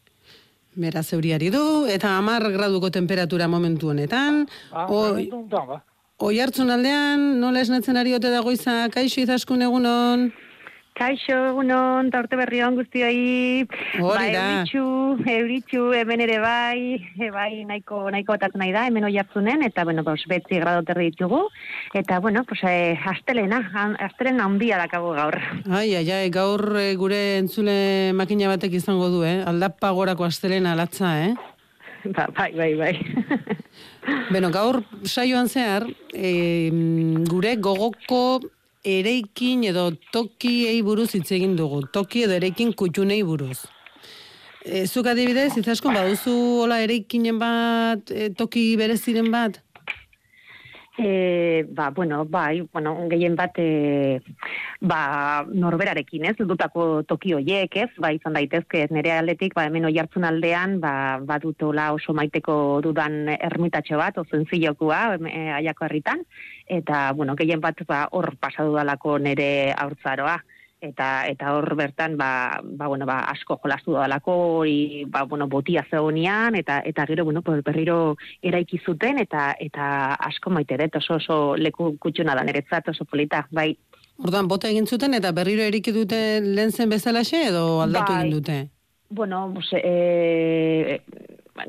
Speaker 2: Beraz euriari du, eta amar graduko temperatura momentu honetan.
Speaker 55: Ba,
Speaker 2: Oi,
Speaker 55: momentu honetan, ba.
Speaker 2: oi hartzun aldean, nola esnatzen ari ote da goiza, kaixo izaskun egunon?
Speaker 56: Kaixo, egunon, eta urte berri on guztioi.
Speaker 2: Hori da.
Speaker 56: Ba, euritxu, euritxu, hemen ere bai, e, bai, nahiko, nahiko batatzen nahi da, hemen oi hartzunen, eta, bueno, pues, betzi grado terri ditugu. Eta, bueno, pues, eh, astelena, astelena handia dakago gaur.
Speaker 2: Ai, ai, ai, gaur eh, gure entzule makina batek izango du, eh? Aldapa gorako astelena latza, eh?
Speaker 56: Ba, bai, bai, bai.
Speaker 2: Beno, gaur saioan zehar, e, gure gogoko ereikin edo tokiei buruz hitz egin dugu. Toki edo ereikin kutxunei buruz. E, zuk adibidez, izaskun, baduzu hola ereikinen bat, e, toki bereziren bat?
Speaker 56: E, ba, bueno, bai, bueno, gehien bat, e, ba, norberarekin, ez, dutako toki hoiek, ez, ba, izan daitezke, ez, nire aldetik, ba, hemen oi hartzun aldean, ba, badutola oso maiteko dudan ermitatxo bat, oso enzilokua, e, aiako herritan, eta, bueno, gehien bat, ba, hor pasadu dalako nire haurtzaroa eta eta hor bertan ba, ba, bueno, ba, asko jolastu dalako hori ba, bueno, botia zegonean eta eta gero bueno, berriro eraiki zuten eta eta asko maite dut oso oso leku kutxuna da niretzat oso polita bai
Speaker 2: Orduan, bota egin zuten eta berriro eriki dute lehen zen bezalaxe edo aldatu
Speaker 56: Bai.
Speaker 2: egin dute?
Speaker 56: Bueno, pues, eh,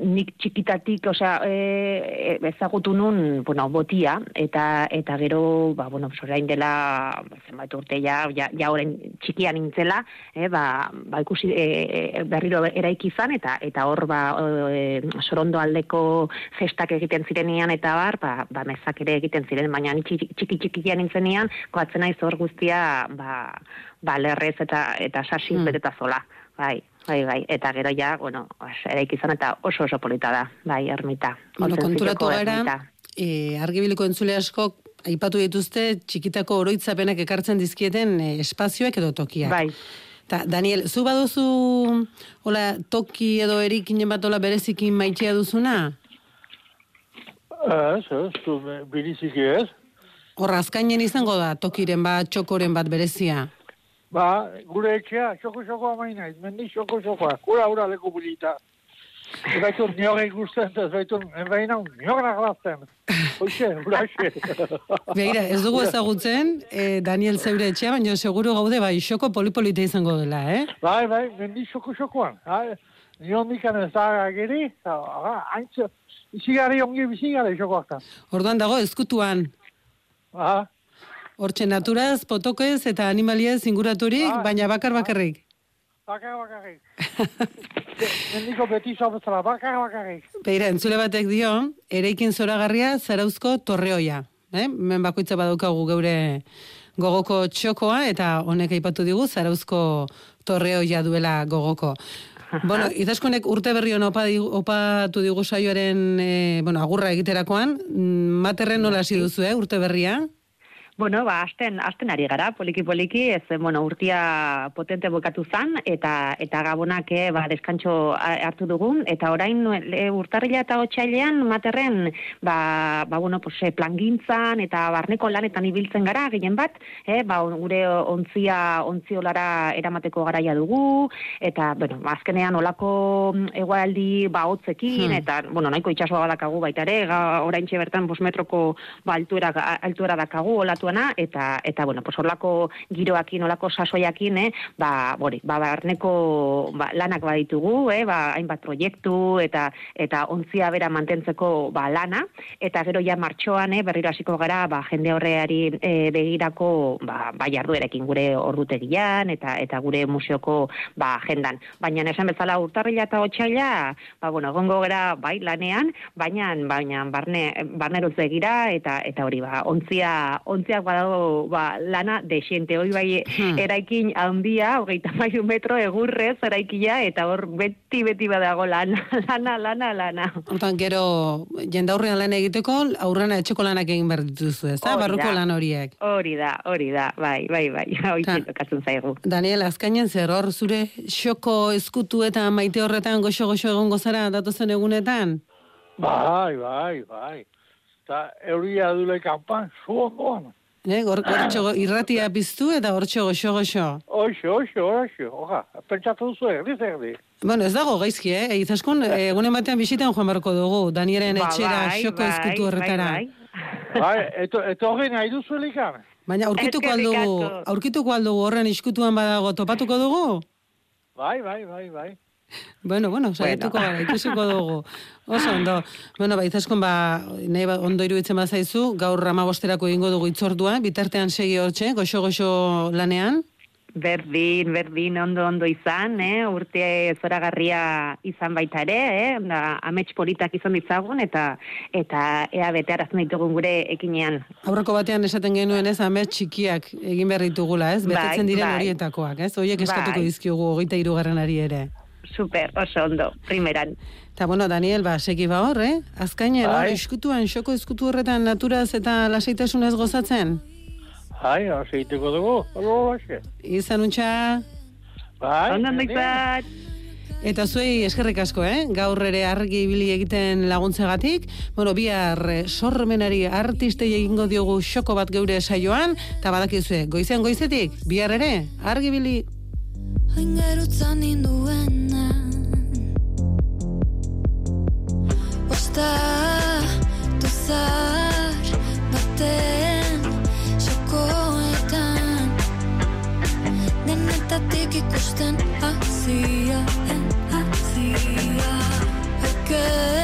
Speaker 56: nik txikitatik, osea, e, ezagutu nun, bueno, botia, eta eta gero, ba, bueno, orain dela, zenbait urte ja, ja, ja orain txikia nintzela, e, ba, ba ikusi e, e, berriro eraiki izan, eta eta hor, ba, e, sorondo aldeko festak egiten zirenian, eta bar, ba, ba mezak ere egiten ziren, baina txiki txiki txikia nintzenean, koatzen naiz hor guztia, ba, ba lerrez eta eta sasin
Speaker 2: Hmm.
Speaker 56: beteta zola. Bai, bai, bai. Eta gero ja, bueno, eraiki izan eta oso oso polita da. Bai, ermita.
Speaker 2: Bueno, konturatu gara,
Speaker 56: ermita.
Speaker 2: e, argibiliko entzule askok aipatu dituzte txikitako oroitzapenak ekartzen dizkieten e, espazioak edo tokiak.
Speaker 56: Bai.
Speaker 2: Ta, Daniel, zu baduzu hola, toki edo erikinen bat hola berezikin maitea duzuna?
Speaker 55: Ez, ez, zu biriziki ez.
Speaker 2: Hor, azkainen izango da tokiren bat, txokoren bat berezia.
Speaker 55: Ba, gure etxea, xoko-xoko amain naiz, mendi xoko-xokoa, kura ura leku bulita. Ez baitu nioge ikusten, ez baitu, ez baina nioge naglazten. Hoxe, uraxe.
Speaker 2: Begira, ez dugu ezagutzen, e, Daniel zeure etxea, baina seguru gaude bai xoko polipolita izango dela, eh?
Speaker 55: Bai, bai, mendi xoko-xokoan. Nio mikan ez da geri, haintze, izigari ongi bizigari xokoak.
Speaker 2: Orduan dago ezkutuan.
Speaker 55: Aha.
Speaker 2: Hortxe naturaz, potokez eta animaliez inguraturik, baina bakar bakarrik.
Speaker 55: Bakar bakarrik. Mendiko beti bezala, bakar bakarrik.
Speaker 2: Beira, entzule batek dio, ereikin zoragarria zarauzko torreoia. Eh? Men bakoitza badaukagu geure gogoko txokoa, eta honek aipatu digu zarauzko torreoia duela gogoko. Bueno, idazkonek urte berri hon opa digu, opatu digu saioaren eh, bueno, agurra egiterakoan, mm, materren nola hasi duzu, eh, urte berria?
Speaker 56: Bueno, ba, asten, asten ari gara, poliki-poliki, ez, bueno, urtia potente bokatu zan, eta eta gabonak, eh, ba, deskantxo ha- hartu dugun, eta orain e, urtarrila eta otxailean, materren, ba, ba, bueno, pues, eh, plangintzan, eta barneko lanetan ibiltzen gara, gehien bat, eh, ba, gure ontzia, ontziolara eramateko garaia dugu, eta, bueno, azkenean olako mm, egoaldi, ba, hotzekin,
Speaker 57: Hmm.
Speaker 56: eta, bueno, nahiko itxasoa badakagu baita ere, ga, oraintxe bertan, bos metroko, ba, altuera, altuera dakagu, olatuana, eta, eta bueno, pues olako giroakin, olako sasoiakin, eh, ba, bori, ba, barneko ba, lanak baditugu, eh, ba, hainbat proiektu, eta eta ontzia bera mantentzeko ba, lana, eta gero ja martxoan, eh, berriro hasiko gara, ba, jende horreari eh, begirako, ba, ba, jarduerekin gure ordutegian, eta eta gure museoko, ba, agendan. Baina esan bezala urtarrila eta otxaila, ba, bueno, egongo gara, bai, lanean, baina, baina, barne, barneroz begira, eta, eta hori, ba, ontzia, ontziak badago, ba, lana desente, hoi bai, eraikin handia, hogeita mairu metro egurrez eraikila, eta hor beti, beti badago lana, lana, lana, lana.
Speaker 2: Hortan, gero, jendaurrean lan egiteko, aurrena etxeko lanak egin behar dituzu, ez da?
Speaker 56: Hori
Speaker 2: Barruko lan horiek.
Speaker 56: Hori da, hori da, bai, bai, bai,
Speaker 2: Ta-
Speaker 56: tokatzen zaigu.
Speaker 2: Daniel, azkainen zer hor zure xoko eskutu eta maite horretan goxo-goxo egongo zara datozen egunetan?
Speaker 55: Bai, bai, bai. Eta euria dule kanpan, zu ondoan.
Speaker 2: Ne, gor, gortxo, irratia piztu eta hortxo goxo-goxo.
Speaker 55: Oixo, oixo, oixo, oja, pentsatu duzu erdi zerdi.
Speaker 2: Bueno, ez dago gaizki, eh? Eizaskun, egunen batean bisitan joan barko dugu, Danielen
Speaker 55: Ba,
Speaker 2: etxera
Speaker 55: bai,
Speaker 2: xoko
Speaker 55: bai,
Speaker 2: eskutu horretara.
Speaker 55: bai, Bai, eto, eto hori nahi duzu elikan.
Speaker 2: Baina aurkituko aldugu, aurkituko aldugu horren iskutuan badago, topatuko dugu?
Speaker 55: Bai, bai, bai, bai.
Speaker 2: Bueno, bueno, saiatuko gara, ikusiko dugu. Oso ondo. Bueno, ba, izaskun, ba, nahi ba, ondo iruditzen bazaizu, gaur ramabosterako egingo dugu itzordua, bitartean segi hortxe, goxo-goxo lanean.
Speaker 56: Berdin, berdin, ondo, ondo izan, eh? urte zoragarria izan baita ere, eh? da, amets politak izan ditzagun, eta eta ea bete arazten ditugun gure ekinean.
Speaker 2: Aurreko batean esaten genuen ez, amets txikiak egin behar ditugula, ez?
Speaker 56: Bai,
Speaker 2: Betetzen diren
Speaker 56: bai.
Speaker 2: horietakoak, ez? Horiek eskatuko
Speaker 56: Bai.
Speaker 2: dizkigu hogeita hirugarrenari ere.
Speaker 56: Super, oso ondo, primeran.
Speaker 2: Eta bueno, Daniel, ba, segi ba hor, eh? Azkainen, hor,
Speaker 55: Bai.
Speaker 2: eskutuan, xoko eskutu horretan naturaz eta lasaitasunez gozatzen?
Speaker 55: Bai, hasi egiteko dugu, hori baxe.
Speaker 2: Izan untxa...
Speaker 55: Bai,
Speaker 56: ondo izan.
Speaker 2: Eta zuei eskerrik asko, eh? Gaur ere argi ibili egiten laguntzegatik. Bueno, bihar eh, sormenari artistei egingo diogu xoko bat geure saioan, eta badakizue, goizean goizetik, bihar ere, argi ibili.
Speaker 16: Aingerutzan ninduena Osta Duzar Baten Xokoetan Denetatik ikusten Azia En azia Geratu